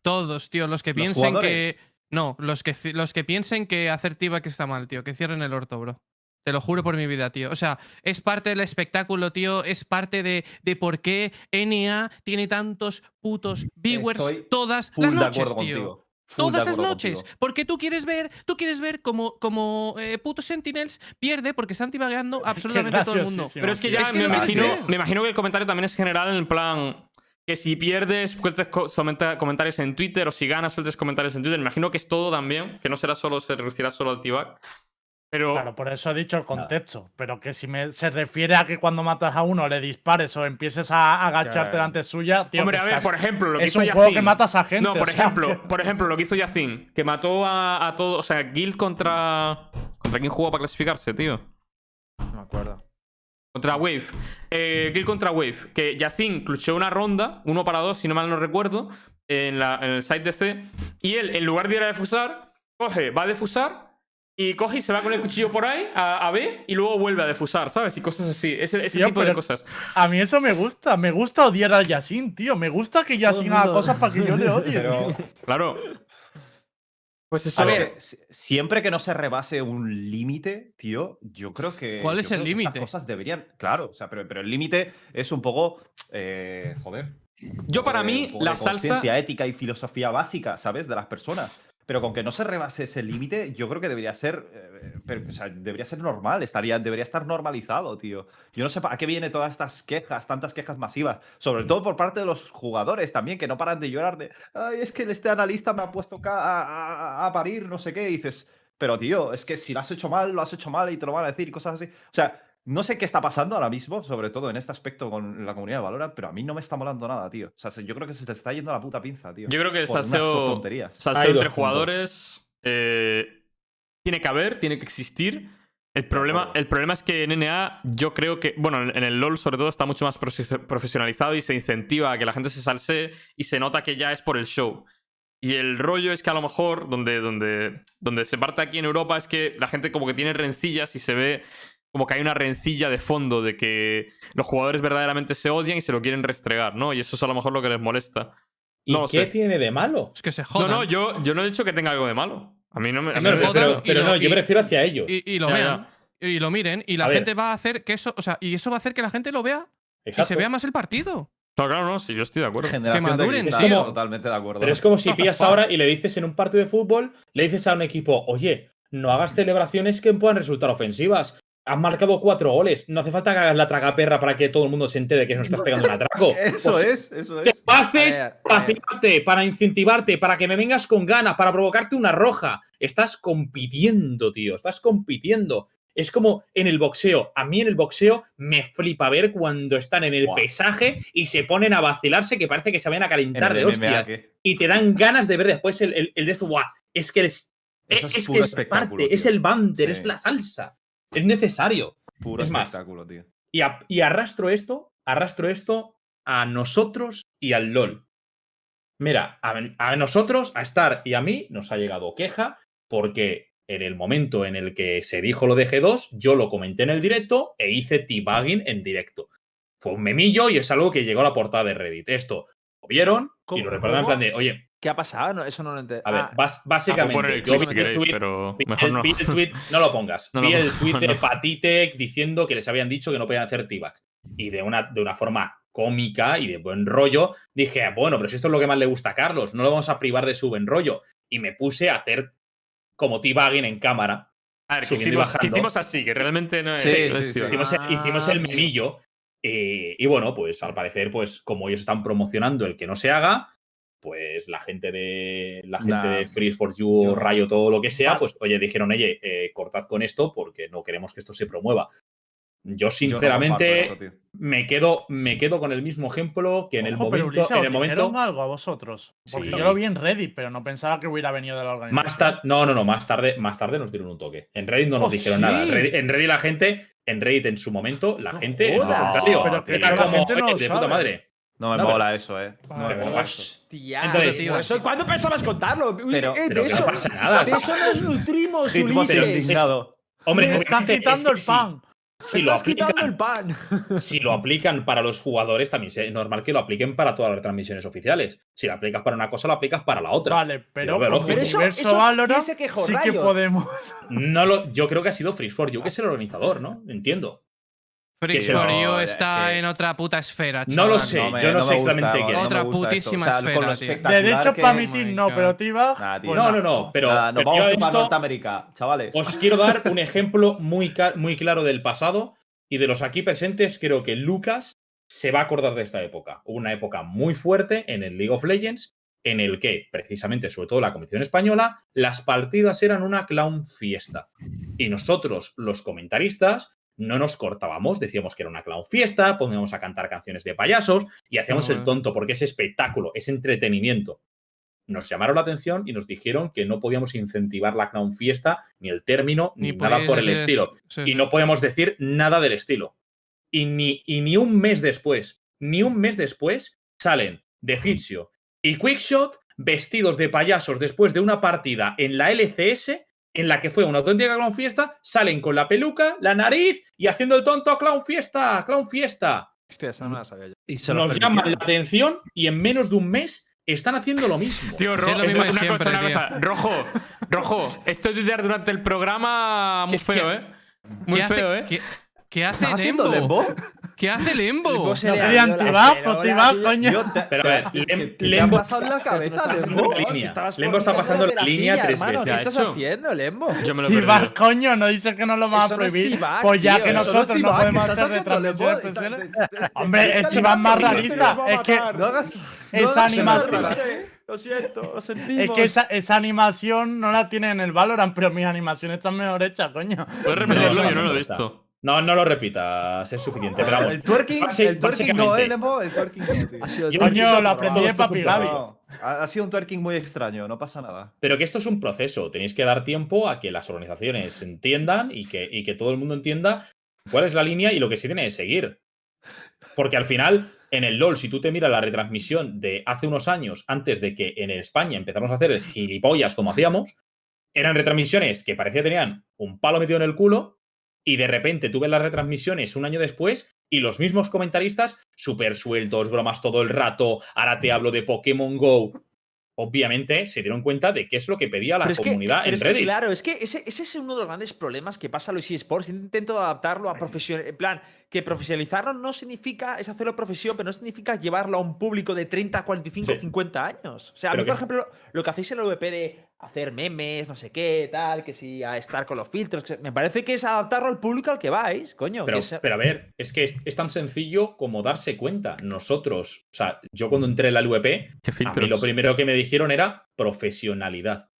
Todos, tío. Los que ¿Los piensen que. No, los que, los que piensen que hacer que está mal, tío. Que cierren el orto, bro. Te lo juro por mi vida, tío. O sea, es parte del espectáculo, tío. Es parte de, de por qué NA tiene tantos putos viewers Estoy todas las noches, tío. contigo. Todas las noches. contigo. Porque tú quieres ver, tú quieres ver como, como eh, puto Sentinels pierde porque están tibagueando absolutamente todo el mundo. Pero es que ya Es que me, imagino, me imagino que el comentario también es general en plan que si pierdes sueltes comentarios en Twitter o si ganas sueltes comentarios en Twitter. Me imagino que es todo también, que no será solo se reducirá solo al t Pero Claro, por eso he dicho el contexto. Pero que si me, se refiere a que cuando matas a uno le dispares o empieces a agacharte delante suya, tío. hombre, a ver, estás- por ejemplo, lo que es hizo un juego que Yacine. matas a gente. No, por sea, ejemplo, por ejemplo, lo que hizo Yacine, que mató a, a todo, o sea, Guild contra contra quién jugó para clasificarse, tío. No me acuerdo. Contra Wave. Eh, Kill contra Wave. Que Yacine clutchó una ronda, uno para dos, si no mal no recuerdo, en, la, en el site de C. Y él, en lugar de ir a defusar, coge, va a defusar y coge y se va con el cuchillo por ahí a, a B y luego vuelve a defusar, ¿sabes? Y cosas así. Ese, ese Tío, tipo de cosas. A mí eso me gusta. Me gusta odiar a Yasin, tío. Me gusta que Yasin haga cosas para que yo le odie. Pero. Claro. Pues eso. a ver, si- siempre que no se rebase un límite, tío, yo creo que. ¿Cuál es el límite? cosas deberían. Claro, o sea, pero, pero el límite es un poco. eh, joder. Yo para de- mí, la salsa. conciencia ética y filosofía básica, ¿sabes? De las personas. Pero con que no se rebase ese límite, yo creo que debería ser. eh, pero, o sea, debería ser normal, estaría, debería estar normalizado, tío. Yo no sé a qué vienen todas estas quejas, tantas quejas masivas. Sobre todo por parte de los jugadores también, que no paran de llorar de. Ay, es que este analista me ha puesto a, a- a parir, no sé qué. Y dices. Pero, tío, es que si lo has hecho mal, lo has hecho mal y te lo van a decir cosas así. O sea, no sé qué está pasando ahora mismo, sobre todo en este aspecto con la comunidad de Valorant, pero a mí no me está molando nada, tío. O sea, se- yo creo que se te está yendo la puta pinza, tío. Yo creo que salseo, tonterías. salseo entre puntos. jugadores eh, tiene que haber, tiene que existir. El problema, el problema es que en NA yo creo que, bueno, en el LoL sobre todo está mucho más profe- profesionalizado y se incentiva a que la gente se salse y se nota que ya es por el show. Y el rollo es que a lo mejor donde, donde, donde se parte aquí en Europa es que la gente como que tiene rencillas y se ve como que hay una rencilla de fondo de que los jugadores verdaderamente se odian y se lo quieren restregar, ¿no? Y eso es a lo mejor lo que les molesta. ¿Y No qué sé. tiene de malo? Es que se No, jodan. no, yo, yo no he dicho que tenga algo de malo. A mí no me. no me- pero, jodan pero- y pero lo- no, yo y- me refiero hacia ellos. Y, y lo Ya, vean. Y lo miren. Y la A ver. gente va a hacer que eso. O sea, y eso va a hacer que la gente lo vea y se Exacto. vea más el partido. Claro, claro, no, sí, yo estoy de acuerdo. Generación maduren, de totalmente de acuerdo. Pero es como si pillas ahora y le dices en un partido de fútbol, le dices a un equipo, oye, no hagas celebraciones que puedan resultar ofensivas. Has marcado cuatro goles. No hace falta que hagas la tragaperra para que todo el mundo se entere que nos estás pegando un atraco. <laughs> Eso Pues, es, eso Te es. haces ver, a para incentivarte, para que me vengas con ganas, para provocarte una roja. Estás compitiendo, tío. Estás compitiendo. Es como en el boxeo. A mí en el boxeo me flipa ver cuando están en el Buah. pesaje y se ponen a vacilarse que parece que se vayan a En calentar de hostias. Y te dan ganas de ver después el, el- el de esto. Buah, es que es, es, es es puro que es espectáculo, parte, es el banter, Sí. es la salsa. Es necesario. Puro Es más, espectáculo, tío. Y, a- y arrastro esto, arrastro esto a nosotros y al LOL. Mira, a, a nosotros, a Star y a mí, nos ha llegado queja porque en el momento en el que se dijo lo de G2, yo lo comenté en el directo e hice debugging en directo. Fue un memillo y es algo que llegó a la portada de Reddit. Esto lo vieron y ¿Cómo- lo recordaron en plan de, oye, ¿Qué ha pasado? No, eso no lo entiendo. a ver, Ah, bas- básicamente, poner el yo clip vi si el queréis, tweet- pero Vi mejor el, no. vi el tweet, no lo pongas. <laughs> No, vi el no, tweet de. Patitec diciendo que les habían dicho que no podían hacer T-Back. Y de una, de una forma cómica y de buen rollo, dije, "Ah, bueno, pero si esto es lo que más le gusta a Carlos, no lo vamos a privar de su buen rollo. Y me puse a hacer como T-Bagging en cámara. A ver, que subiendo y hicimos, que bajando. hicimos así, que realmente no es. Sí. Hicimos, el- hicimos el Ah, memillo. eh, y bueno, pues al parecer, pues como ellos están promocionando el que no se haga, pues la gente de la gente Nah. de Freeze for You o Yo- Rayo, todo lo que sea, pues oye, dijeron, oye, eh, cortad con esto porque no queremos que esto se promueva. Yo, Yo no sinceramente, esto, me, quedo, me quedo con el mismo ejemplo que en el Ojo, momento. En ¿os el momento algo a vosotros? Porque Sí. yo lo vi en Reddit, pero no pensaba que hubiera venido de la organización. Más tarde, no, no, no, más tarde, más tarde nos dieron un toque. En Reddit no nos Oh, dijeron sí. nada. En Reddit, la gente, en Reddit en su momento, la No gente, al jodas. contrario, Pero que era la como, gente no "Oye, lo de puta sabe". madre. No me No, pero- mola eso, eh. No me Pero mola eso. Hostia. Entonces, tío, eso- ¿Cuándo pensabas contarlo? Uy, Pero- eh, de Pero que no eso, pasa nada. de eso nos nutrimos, <laughs> Ulises. indignado. hombre, Me están quitando es el que pan. Si, Me lo estás quitando el aplican, pan. <laughs> si lo aplican para los jugadores, también es normal que lo apliquen para todas las retransmisiones oficiales. Si lo aplicas para una cosa, lo aplicas para la otra. Vale, pero lógico. Pero eso- universo eso- quejo, sí que podemos. <laughs> No lo, yo creo que ha sido Freeze for You, que es el organizador, ¿no? Entiendo. No, es está que- en otra puta esfera, No lo chaval. sé, No me- yo no no sé gusta, exactamente no qué es. Otra putísima. O sea, esfera, Derechos que para emitir my no, pero T-Bag. Nah, tío. pues No, no, no, pero, Nada, nos pero vamos yo para esto- Norteamérica, chavales. Os quiero dar un ejemplo muy, muy claro del pasado y de los aquí presentes. Creo que Lucas se va a acordar de esta época. Hubo una época muy fuerte en el League of Legends en el que, precisamente, sobre todo la competición española, las partidas eran una clown fiesta. Y nosotros, los comentaristas, no nos cortábamos, decíamos que era una clown fiesta, poníamos a cantar canciones de payasos y hacíamos el Joder. tonto porque es espectáculo, es entretenimiento. Nos llamaron la atención y nos dijeron que no podíamos incentivar la clown fiesta, ni el término, ni, nada por el estilo. Sí, y sí. no podemos decir nada del estilo. Y ni, y ni un mes después, ni un mes después, salen de Fitchio y Quickshot vestidos de payasos después de una partida en la LCS en la que fue una auténtica clown fiesta, salen con la peluca, la nariz y haciendo el tonto clown fiesta, clown fiesta. Hostia, esa no me la sabía yo. Y se lo Nos llaman la atención y en menos de un mes están haciendo lo mismo. Tío, Sí, Ro- lo es mismo una siempre, cosa, una tío. cosa. Rojo, rojo. Esto de tuitear durante el programa muy ¿Qué- feo, ¿eh? Muy ¿Qué hace- feo, ¿eh? ¿Qué, qué hace ¿Estás haciendo Lembo? ¿Qué hace Lembo? Lembo se No coño. Pero a ver, ¿qué- Lem- qué- qué te ha Lembo- pasado en la cabeza, Lembo? Lembo está pasando la línea tres veces. ¿Qué ¿Ha estás haciendo, Lembo? Yo me lo coño, no dice que no lo va a prohibir. Pues ya que nosotros no podemos ¿qué estás hacer retransmisiones te- Hombre, es Chivas más realista, es que- No hagas. eso, Lo siento, lo sentimos. Es que esa, esa animación no la tiene en el Valorant, pero mis animaciones están mejor hechas, coño. Puedes repetirlo, No, yo no lo he visto. No, no lo repitas, es suficiente. Pero vamos, El twerking, Basi- el twerking no. ¿eh, Lembo? El twerking no, tío. Ha sido Yo lo aprendí es Papi. No, ha, ha sido un twerking muy extraño, no pasa nada. Pero que esto es un proceso. Tenéis que dar tiempo a que las organizaciones entiendan y que, y que todo el mundo entienda cuál es la línea y lo que se tiene que seguir. Porque al final, en el LOL, si tú te miras la retransmisión de hace unos años, antes de que en España empezáramos a hacer el gilipollas como hacíamos, eran retransmisiones que parecía que tenían un palo metido en el culo y de repente tú ves las retransmisiones un año después y los mismos comentaristas súper sueltos, bromas todo el rato, ahora te hablo de Pokémon Go. Obviamente se dieron cuenta de qué es lo que pedía la Pero es que- comunidad en es que, Reddit. claro, es que ese, ese es uno de los grandes problemas que pasa a los eSports. Intento adaptarlo a profesión. En plan, que profesionalizarlo no significa, es hacerlo profesión, pero no significa llevarlo a un público de 30, 45, Sí. 50 años. O sea, a mí, por ejemplo, lo que hacéis en el VP de hacer memes, no sé qué, tal, que si a estar con los filtros, que- me parece que es adaptarlo al público al que vais, coño. que Pero, es- pero a ver, es que es, es tan sencillo como darse cuenta. Nosotros, o sea, yo cuando entré en la LVP, a mí lo primero que me dijeron era profesionalidad.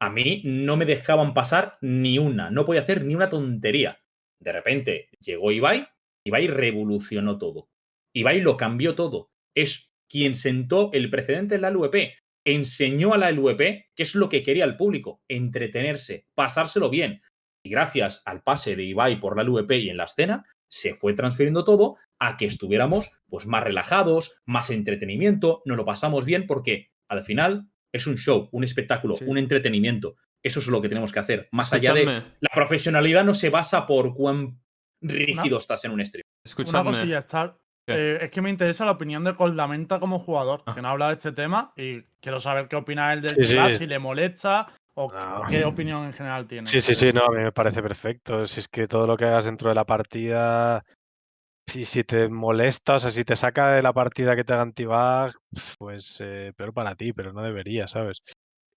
A mí no me dejaban pasar ni una, no podía hacer ni una tontería. De repente llegó Ibai, Ibai revolucionó todo. Ibai lo cambió todo. Es quien sentó el precedente en la LVP. Enseñó a la LVP qué es lo que quería el público, entretenerse, pasárselo bien. Y gracias al pase de Ibai por la LVP y en la escena, se fue transfiriendo todo a que estuviéramos pues, más relajados, más entretenimiento, nos lo pasamos bien porque al final es un show, un espectáculo, Sí. un entretenimiento. Eso es lo que tenemos que hacer. Más allá de la profesionalidad no se basa por cuán rígido estás en un stream. Una escuchadme. cosilla, Star. Eh, es que me interesa la opinión de Coldamenta como jugador, Ah. que no ha hablado de este tema y quiero saber qué opina él del Sí, si le molesta o No. qué opinión en general tiene. Sí, sí, sí, no, a mí me parece perfecto. Si es que todo lo que hagas dentro de la partida, si, si te molesta, o sea, si te saca de la partida que te haga antibag, pues eh, peor para ti, pero no debería, ¿sabes?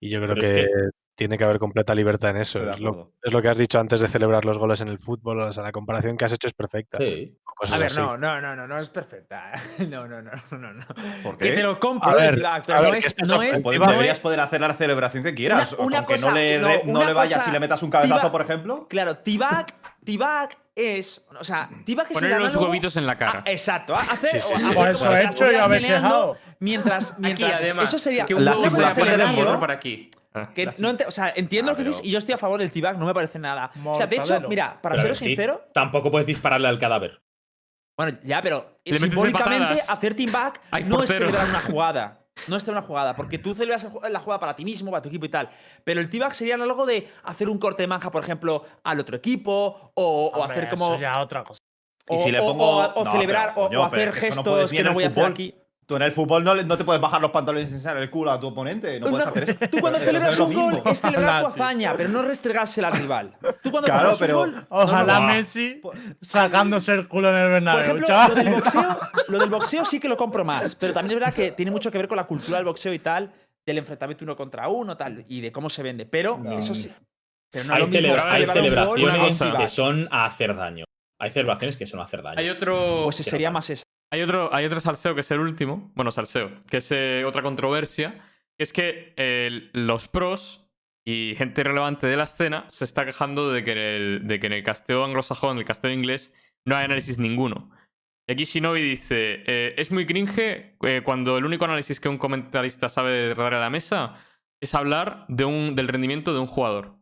Y yo creo Pero es que, que- tiene que haber completa libertad en eso. Es lo, acuerdo. es lo que has dicho antes de celebrar los goles en el fútbol, o sea, la comparación que has hecho es perfecta. Sí. A ver, así. no, no, no, no, no es perfecta. <laughs> No, no, no, no, no. ¿Por Que qué? te lo compro, A el ver, a no que es, este no Pues no deberías poder hacer la celebración que quieras. Una- una que cosa- no le, no, no una le vayas cosa- y le metas un cabezazo, por ejemplo. Claro, T-Bag, T-Bag es. O sea, T-Bag es Poner el los huevitos en la cara. a- exacto. Hacer, Sí, sí, o sí. hacer Por como eso que he hecho y habéis quejado. Mientras, Aquí, mientras además. eso sería que un la la ¿no? por aquí. Ah. <laughs> que no o sea, entiendo Ah, lo que dices pero- y yo estoy a favor del T-Bag, no me parece nada. O sea, de hecho, mira, para Pero seros sincero, Tampoco puedes dispararle al cadáver. bueno, ya, pero Le simbólicamente hacer team back Ay, no es celebrar una jugada. No es celebrar una jugada, porque tú celebras la jugada para ti mismo, para tu equipo y tal. Pero el team back sería algo de hacer un corte de manja, por ejemplo, al otro equipo, o, hacer como. Eso ya otra cosa. Y O, si le o- pongo- o- o No, celebrar, pero, o- coño, o, pero hacer no gestos que no voy a hacer aquí. Tú en el fútbol no, te puedes bajar los pantalones y enseñar el culo a tu oponente. No puedes hacer eso. Tú cuando <laughs> celebras un gol es celebrar <laughs> tu hazaña, pero no restregársela al rival. Tú cuando Claro, celebras pero- un gol. Ojalá no. Messi sacándose el culo en el Por Bernabéu, ejemplo, lo del, boxeo, lo del boxeo sí que lo compro más, pero también es verdad que tiene mucho que ver con la cultura del boxeo y tal, del enfrentamiento uno contra uno tal, y de cómo se vende. Pero No. eso sí. Pero no Hay, lo mismo celebra- hay gol celebraciones cosa. que son a hacer daño. Hay celebraciones que son a hacer daño. Hay otro. Pues sería más eso. Hay otro, hay otro salseo que es el último. Bueno, salseo. Que es eh, otra controversia. Que es que los pros y gente relevante de la escena se está quejando de que en el, de que en el casteo anglosajón, el casteo inglés, no hay análisis ninguno. Y aquí Shinobi dice: eh, Es muy cringe eh, cuando el único análisis que un comentarista sabe dar a la mesa es hablar de un, del rendimiento de un jugador.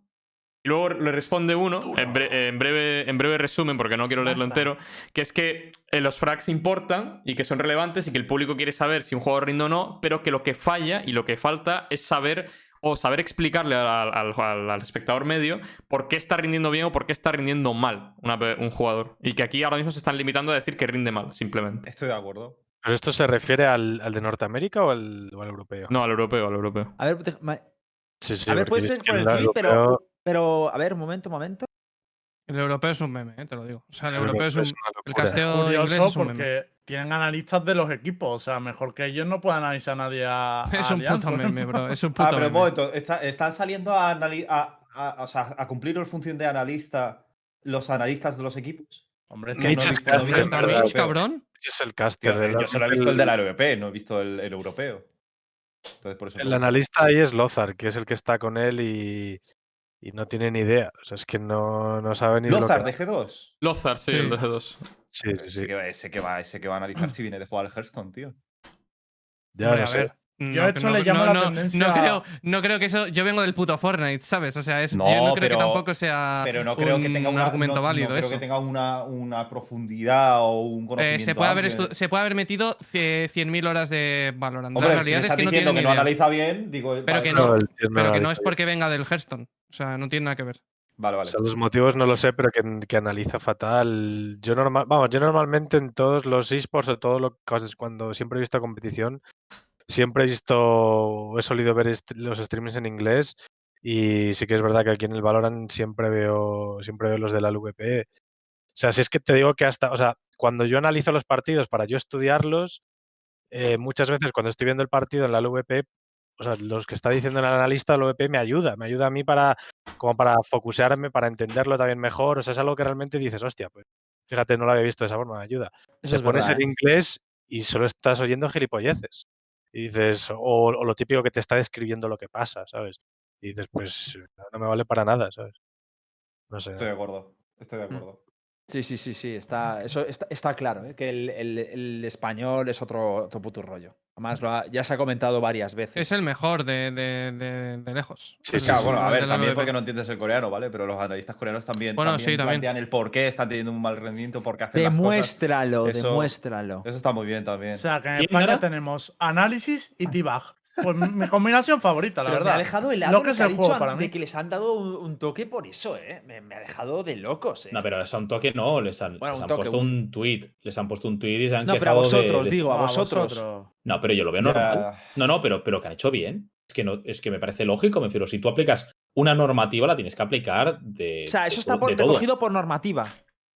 Y luego le responde uno, en, bre- en breve, en breve resumen, porque no quiero leerlo entero, que es que eh, los frags importan y que son relevantes y que el público quiere saber si un jugador rinde o no, pero que lo que falla y lo que falta es saber o saber explicarle al, al- al- al espectador medio por qué está rindiendo bien o por qué está rindiendo mal una un jugador. Y que aquí ahora mismo se están limitando a decir que rinde mal, simplemente. Estoy de acuerdo. ¿Pero esto se refiere al, al de Norteamérica o al, o al europeo? No, al europeo, al europeo. A ver, Sí, sí, a ver, he ser por el tweet, pero, pero. A ver, un momento, un momento. El europeo es un meme, eh, te lo digo. O sea, el, el europeo es un. una El casteo inglés Curioso es un meme. porque tienen analistas de los equipos. O sea, mejor que ellos no pueden analizar a nadie a. <laughs> a Es un Allianz, puto meme, bro. Es un puto Ah, pero un meme. momento, está- están saliendo a, a, a- o sea, a cumplir la función de analista los analistas de los equipos. Hombre, es Que no he es visto caster, bien, ¿Pero está pero- Mitch, cabrón? Es el caster. yo solo he visto el de la no he visto el, el europeo. Entonces, por eso El analista ahí es Lothar, que es el que está con él y, y no tiene ni idea. O sea, es que no, no sabe ni lo Lothar que de G2. Lozar, sí, Sí. el de G2. Sí, sí, sí. Ese, que va, ese, que va, a analizar <clears throat> si viene de jugar al Hearthstone, tío. Ya Hombre, no a sé. No, que hecho no- le llamo no, la no, tendencia No a- creo, no creo que eso. Yo vengo del puto Fortnite, ¿sabes? O sea, es, yo No, creo pero- que tampoco sea Pero no creo que un tenga una, argumento no- no válido creo eso. que tenga una, una profundidad o un Eh, conocimiento. se, puede haber amplio. se puede haber metido cie- 100.000 horas de Valorant. Hombre, la realidad es que no tiene que no analiza bien, digo. Pero vale, que no, Pero que no es porque venga del Hearthstone. O sea, no tiene nada que ver. Vale, O vale. sea, los motivos no lo sé, pero que, que analiza fatal. Yo normal, vamos, yo normalmente en todos los esports o todo lo cuando siempre he visto competición, siempre he visto, he solido ver los streams en inglés y sí que es verdad que aquí en el Valorant siempre veo, siempre veo los de la LVP. O sea, si es que te digo que hasta, o sea, cuando yo analizo los partidos para yo estudiarlos, eh, muchas veces cuando estoy viendo el partido en la LVP, o sea, los que está diciendo el analista, el LVP me ayuda, me ayuda a mí para como para focusearme, para entenderlo también mejor. O sea, es algo que realmente dices, hostia, pues fíjate, no lo había visto de esa forma, me ayuda. Eso Te es pones verdad, en ¿eh? inglés y solo estás oyendo gilipolleces. Y dices, o, o lo típico que te está describiendo lo que pasa, ¿sabes? Y dices, pues no, me vale para nada, ¿sabes? No sé. Estoy de acuerdo. Estoy de Mm. acuerdo. Sí, sí, sí, sí. Está, eso está, está claro, ¿eh? que el, el- el español es otro, otro puto rollo. Además, lo ha- ya se ha comentado varias veces. Es el mejor de, de, de- de lejos. Sí, Claro, bueno, a el ver, de la también porque no entiendes el coreano, ¿vale? Pero los analistas coreanos también, Bueno, también sí, también. plantean el por qué están teniendo un mal rendimiento, por qué hacen las cosas. Demuéstralo, Eso- demuéstralo. Eso está muy bien también. O sea, que en ¿Quién España tenemos análisis y T-Bag. Pues mi combinación favorita, la Pero me verdad. ha dejado helado Lo lo que es ha el dicho juego para de mí. que les han dado un, un toque por eso, ¿eh? Me, me ha dejado de locos, ¿eh? No, pero a un toque no, les han, Bueno, les un han toque, puesto un- un tweet. Les han puesto un tweet y se han No, pero a quejado de- vosotros, de- digo, a vosotros. No, pero yo lo veo normal. No, no, pero, pero que han hecho bien. Es que, no, es que me parece lógico, me refiero. Si tú aplicas una normativa, la tienes que aplicar de. O sea, eso de está por- de cogido por normativa.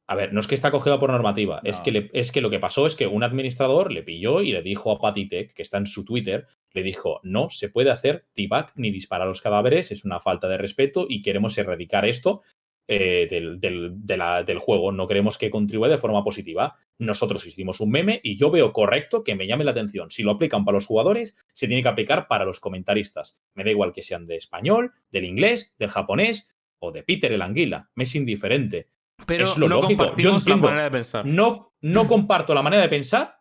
A ver, no es que está cogido por normativa, es, que le- es que lo que pasó es que un administrador le pilló y le dijo a Patitech, que está en su Twitter, le dijo, no se puede hacer T-Back ni disparar a los cadáveres, es una falta de respeto y queremos erradicar esto eh, del, del- de la- del juego, no queremos que contribuya de forma positiva. Nosotros hicimos un meme y yo veo correcto que me llame la atención. Si lo aplican para los jugadores, se tiene que aplicar para los comentaristas. Me da igual que sean de español, del inglés, del japonés o de Peter el Anguila, me es indiferente. Pero Es lo no lógico. Yo la manera de pensar. No, no comparto la manera de pensar,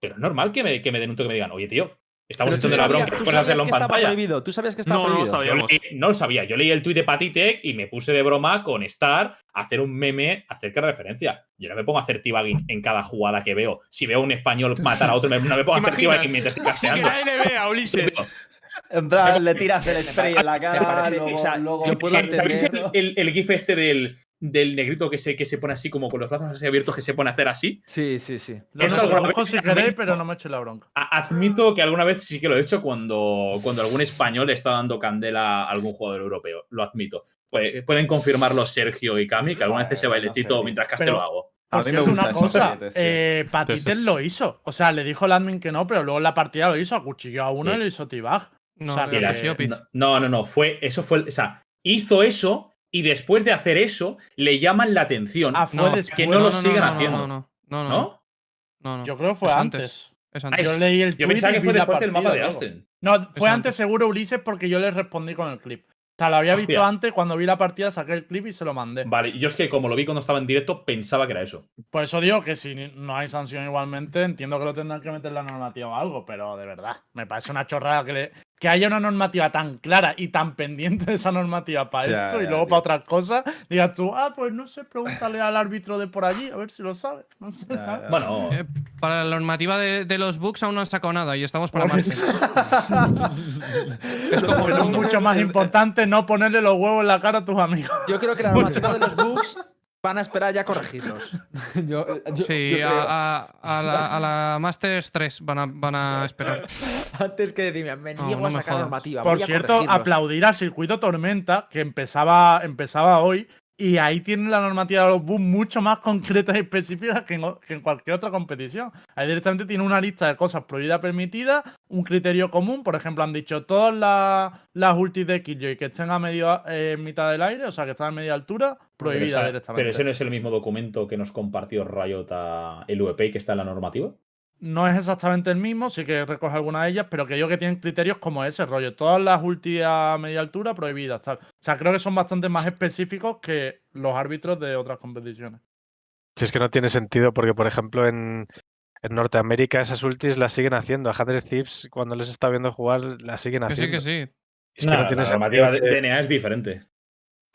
pero es normal que me, que me den un toque y me digan, oye, tío, estamos echando la bronca, tú puedes sabías hacerlo en que estaba pantalla. prohibido. Tú sabías que estaba No, no lo prohibido. sabía. Yo sabíamos. leí- no lo sabía. Yo leí el tuit de Patitech y me puse de broma con Star a hacer un meme acerca de referencia. Yo no me pongo a hacer teabagging en cada jugada que veo. Si veo a un español matar a otro, no me pongo a hacer teabagging mientras estoy Así que casteando. nadie vea, <laughs> Ulises. En plan, le tiras el spray en la cara, luego, luego puedo Que- ¿Sabéis el, el- el gif este del, del negrito que se, que se pone así, como con los brazos así abiertos, que se pone a hacer así? Sí, sí, sí. Lo Eso alguna vez si queréis, pero no me eche la bronca. Admito que alguna vez sí que lo he hecho cuando, cuando algún español está dando candela a algún jugador europeo. Lo admito. Pues, pueden confirmarlo Sergio y Cami, que alguna vez ese Bueno, no bailecito sé, mientras caste pero- lo hago. A mí me gusta una cosa, eh, lo hizo. O sea, le dijo el admin que no, pero luego en la partida lo hizo, acuchilló a uno Sí. y le hizo T-Bag. No, O sea, no, no, no, fue, eso fue, o sea, hizo eso y después de hacer eso le llaman la atención. Ah, fue No, que no lo sigan no, haciendo. No, no, no, no, ¿No? no, no. Yo creo que fue Es antes. Es Ah, antes. es- Yo leí el Yo pensaba que fue la después del mapa de. Aston. No, fue antes. antes seguro Ulises porque yo le respondí con el clip. O sea, lo había visto antes, cuando vi la partida saqué el clip y se lo mandé. Vale, yo es que como lo vi cuando estaba en directo, pensaba que era eso. Por eso digo que si no hay sanción igualmente, entiendo que lo tendrán que meter en la normativa o algo, pero de verdad, me parece una chorrada que le, que haya una normativa tan clara y tan pendiente de esa normativa para Ya, esto y luego tío. para otras cosas, digas tú, ah, pues no sé, pregúntale al árbitro de por allí, a ver si lo sabe. No sé, Ya, ¿sabes? Bueno, Eh, para la normativa de, de los bugs aún no han sacado nada y estamos para más. Es como Pero mucho más importante no ponerle los huevos en la cara a tus amigos. Yo creo que la normativa de los bugs van a esperar ya a corregirlos. <laughs> Yo- yo- Sí, yo a, a- a la, a la Masters 3 van a, van a esperar. <laughs> Antes que decirme, me niego no a sacar normativa. Por cierto, aplaudir al circuito Tormenta, que empezaba, empezaba hoy, y ahí tiene la normativa de los bugs mucho más concreta y específica que en, que en cualquier otra competición. Ahí directamente tiene una lista de cosas prohibidas, permitidas, un criterio común. Por ejemplo, han dicho todas las, las ultis de Killjoy que estén a medio, eh, mitad del aire, o sea, que están a media altura, prohibidas directamente. pero ese no es el mismo documento que nos compartió Riot a el VP que está en la normativa. No es exactamente el mismo, sí que recoge alguna de ellas, pero que yo que tienen criterios como ese rollo. Todas las ulti a media altura prohibidas, tal. O sea, creo que son bastante más específicos que los árbitros de otras competiciones. Si es que no tiene sentido, porque por ejemplo en, en Norteamérica esas ultis las siguen haciendo. A Hundred Thieves, cuando les está viendo jugar, las siguen Que sí, haciendo. que sí. Es que no tiene la normativa de DNA es diferente.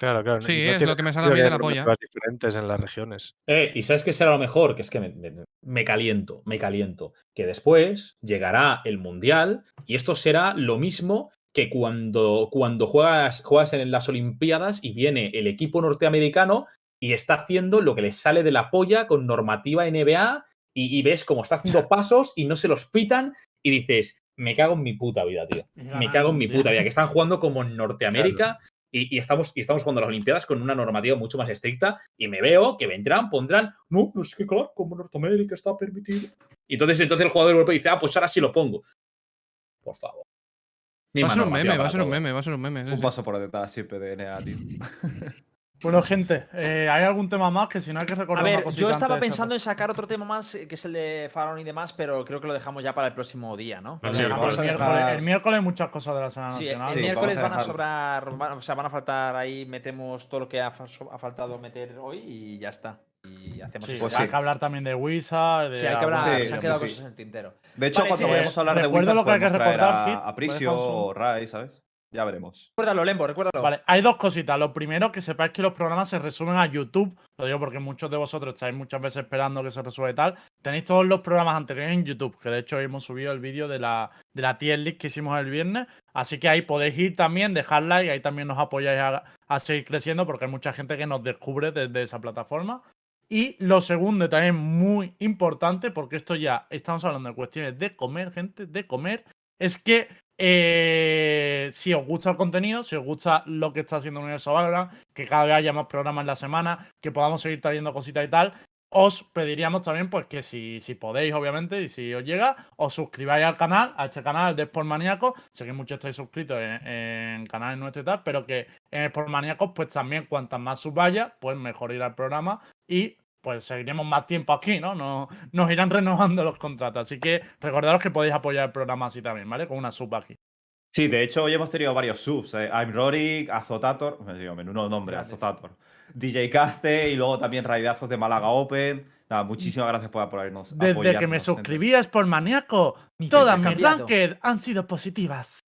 Claro, claro. Sí, no es tiene lo que me sale a mí de la polla. diferentes en las regiones. Eh, y sabes qué será lo mejor, que es que me, me- me caliento, me caliento. Que después llegará el Mundial y esto será lo mismo que cuando, cuando juegas, juegas en las Olimpiadas y viene el equipo norteamericano y está haciendo lo que les sale de la polla con normativa NBA y, y ves cómo está haciendo <laughs> pasos y no se los pitan y dices, me cago en mi puta vida, tío. Me cago en mi puta vida, que están jugando como en Norteamérica y, y estamos, y estamos jugando a las Olimpiadas con una normativa mucho más estricta y me veo que vendrán, pondrán, no, no es que claro, como Norteamérica está permitido. Y entonces, entonces el jugador europeo dice, ah, pues ahora sí lo pongo. Por favor. Va a ser un meme, va a ser un meme, va a ser un meme. Un sí. paso por detrás siempre de DNA, tío. <laughs> Bueno, gente, eh, ¿hay algún tema más que si no hay que A recordar una ver, yo estaba pensando en sacar otro tema más, eh, que es el de Faraón y demás, pero creo que lo dejamos ya para el próximo día, ¿no? Sí, Dejamos vamos el, a miércoles, dejar- el miércoles hay muchas cosas de la semana Sí, el nacional. Sí, miércoles a van a sobrar, van- o sea, van a faltar ahí, metemos todo lo que ha, faltado meter hoy y ya está. Y hacemos Sí. Pues hay que hablar también de Wizard. De Sí, hay que hablar, Sí, se han quedado sí. cosas en el tintero. De hecho, Vale, cuando sí, vayamos a hablar de recuerdo Wizard, lo que hay que recordar, a, a Prisio o Rai, ¿sabes? Ya veremos. Recuérdalo, Lembo, recuérdalo. Vale, hay dos cositas. Lo primero, que sepáis que los programas se resumen a YouTube. Lo digo porque muchos de vosotros estáis muchas veces esperando que se resuelva y tal. Tenéis todos los programas anteriores en YouTube, que de hecho hemos subido el vídeo de la, de la tier list que hicimos el viernes. Así que ahí podéis ir también, dejar like, ahí también nos apoyáis a, a seguir creciendo porque hay mucha gente que nos descubre desde esa plataforma. Y lo segundo, también muy importante, porque esto ya estamos hablando de cuestiones de comer, gente, de comer, es que eh, si os gusta el contenido, si os gusta lo que está haciendo Universo Valorant, que cada vez haya más programas en la semana, que podamos seguir trayendo cositas y tal, os pediríamos también pues que si, si podéis, obviamente, y si os llega, os suscribáis al canal, a este canal de Sport Maníaco. Sé que muchos estáis suscritos en, canales nuestros y tal, pero que en Sport Maníacos, pues también cuantas más subvaya, pues mejor irá el programa y pues seguiremos más tiempo aquí, ¿no? Nos, nos irán renovando los contratos. Así que recordaros que podéis apoyar el programa así también, ¿vale? Con una sub aquí. Sí, de hecho, hoy hemos tenido varios subs. eh. I'm Rorik, Azotator, me digo, menudo nombre. Azotator. DJ Caste y luego también Raidazos de Málaga Open. Nada, muchísimas gracias por apoyarnos. Desde que me suscribí a Sport Maníaco, todas mis ranked han sido positivas.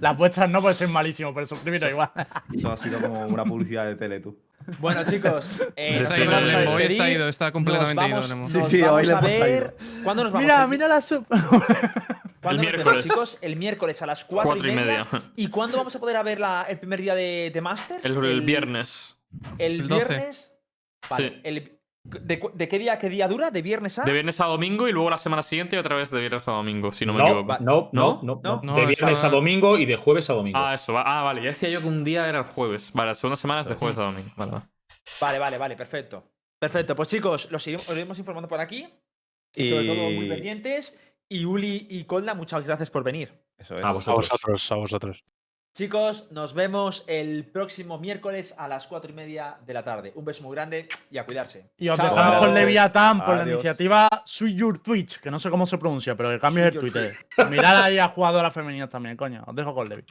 Las vuestras no, pues soy malísimo, pero suscribiros igual. Eso ha sido como una publicidad de tele, tú. Bueno, chicos, <laughs> eh, Está ido, vamos a hoy está ido, está completamente ido, vamos, Lembo. Sí, nos sí, hoy a ver. ¿Cuándo nos vamos? Mira, El- mira la sub. <laughs> ¿Cuándo El miércoles. chicos? El miércoles a las 4 Cuatro y media. ¿Y cuándo vamos a poder a ver la- el primer día de, de Masters? El, el viernes. El, El 12. viernes. Vale, Sí. el- de, qué día a qué día dura? ¿De viernes a? De viernes a domingo y luego la semana siguiente otra vez de viernes a domingo, si no me No, equivoco. va- no, no, ¿No? no, No. De viernes a domingo y de jueves a domingo. Ah, eso. va- Ah, vale. Ya decía yo que un día era el jueves. Vale, la segunda semana es de jueves a domingo. Vale, vale. Vale, vale, vale, perfecto. Perfecto, pues chicos, los iremos, os iremos informando por aquí. Y sobre todo muy pendientes. Y Uli y Kolda, muchas gracias por venir. Eso es. A vosotros, a vosotros. Chicos, nos vemos el próximo miércoles a las 4 y media de la tarde. Un beso muy grande y a cuidarse. Y os Chao. dejamos con. Leviatán por la iniciativa Sweet Your Twitch, que no sé cómo se pronuncia, pero el Sweet Your Twitter. Mirad ahí a jugadoras femeninas también, coño. Os dejo con Levi.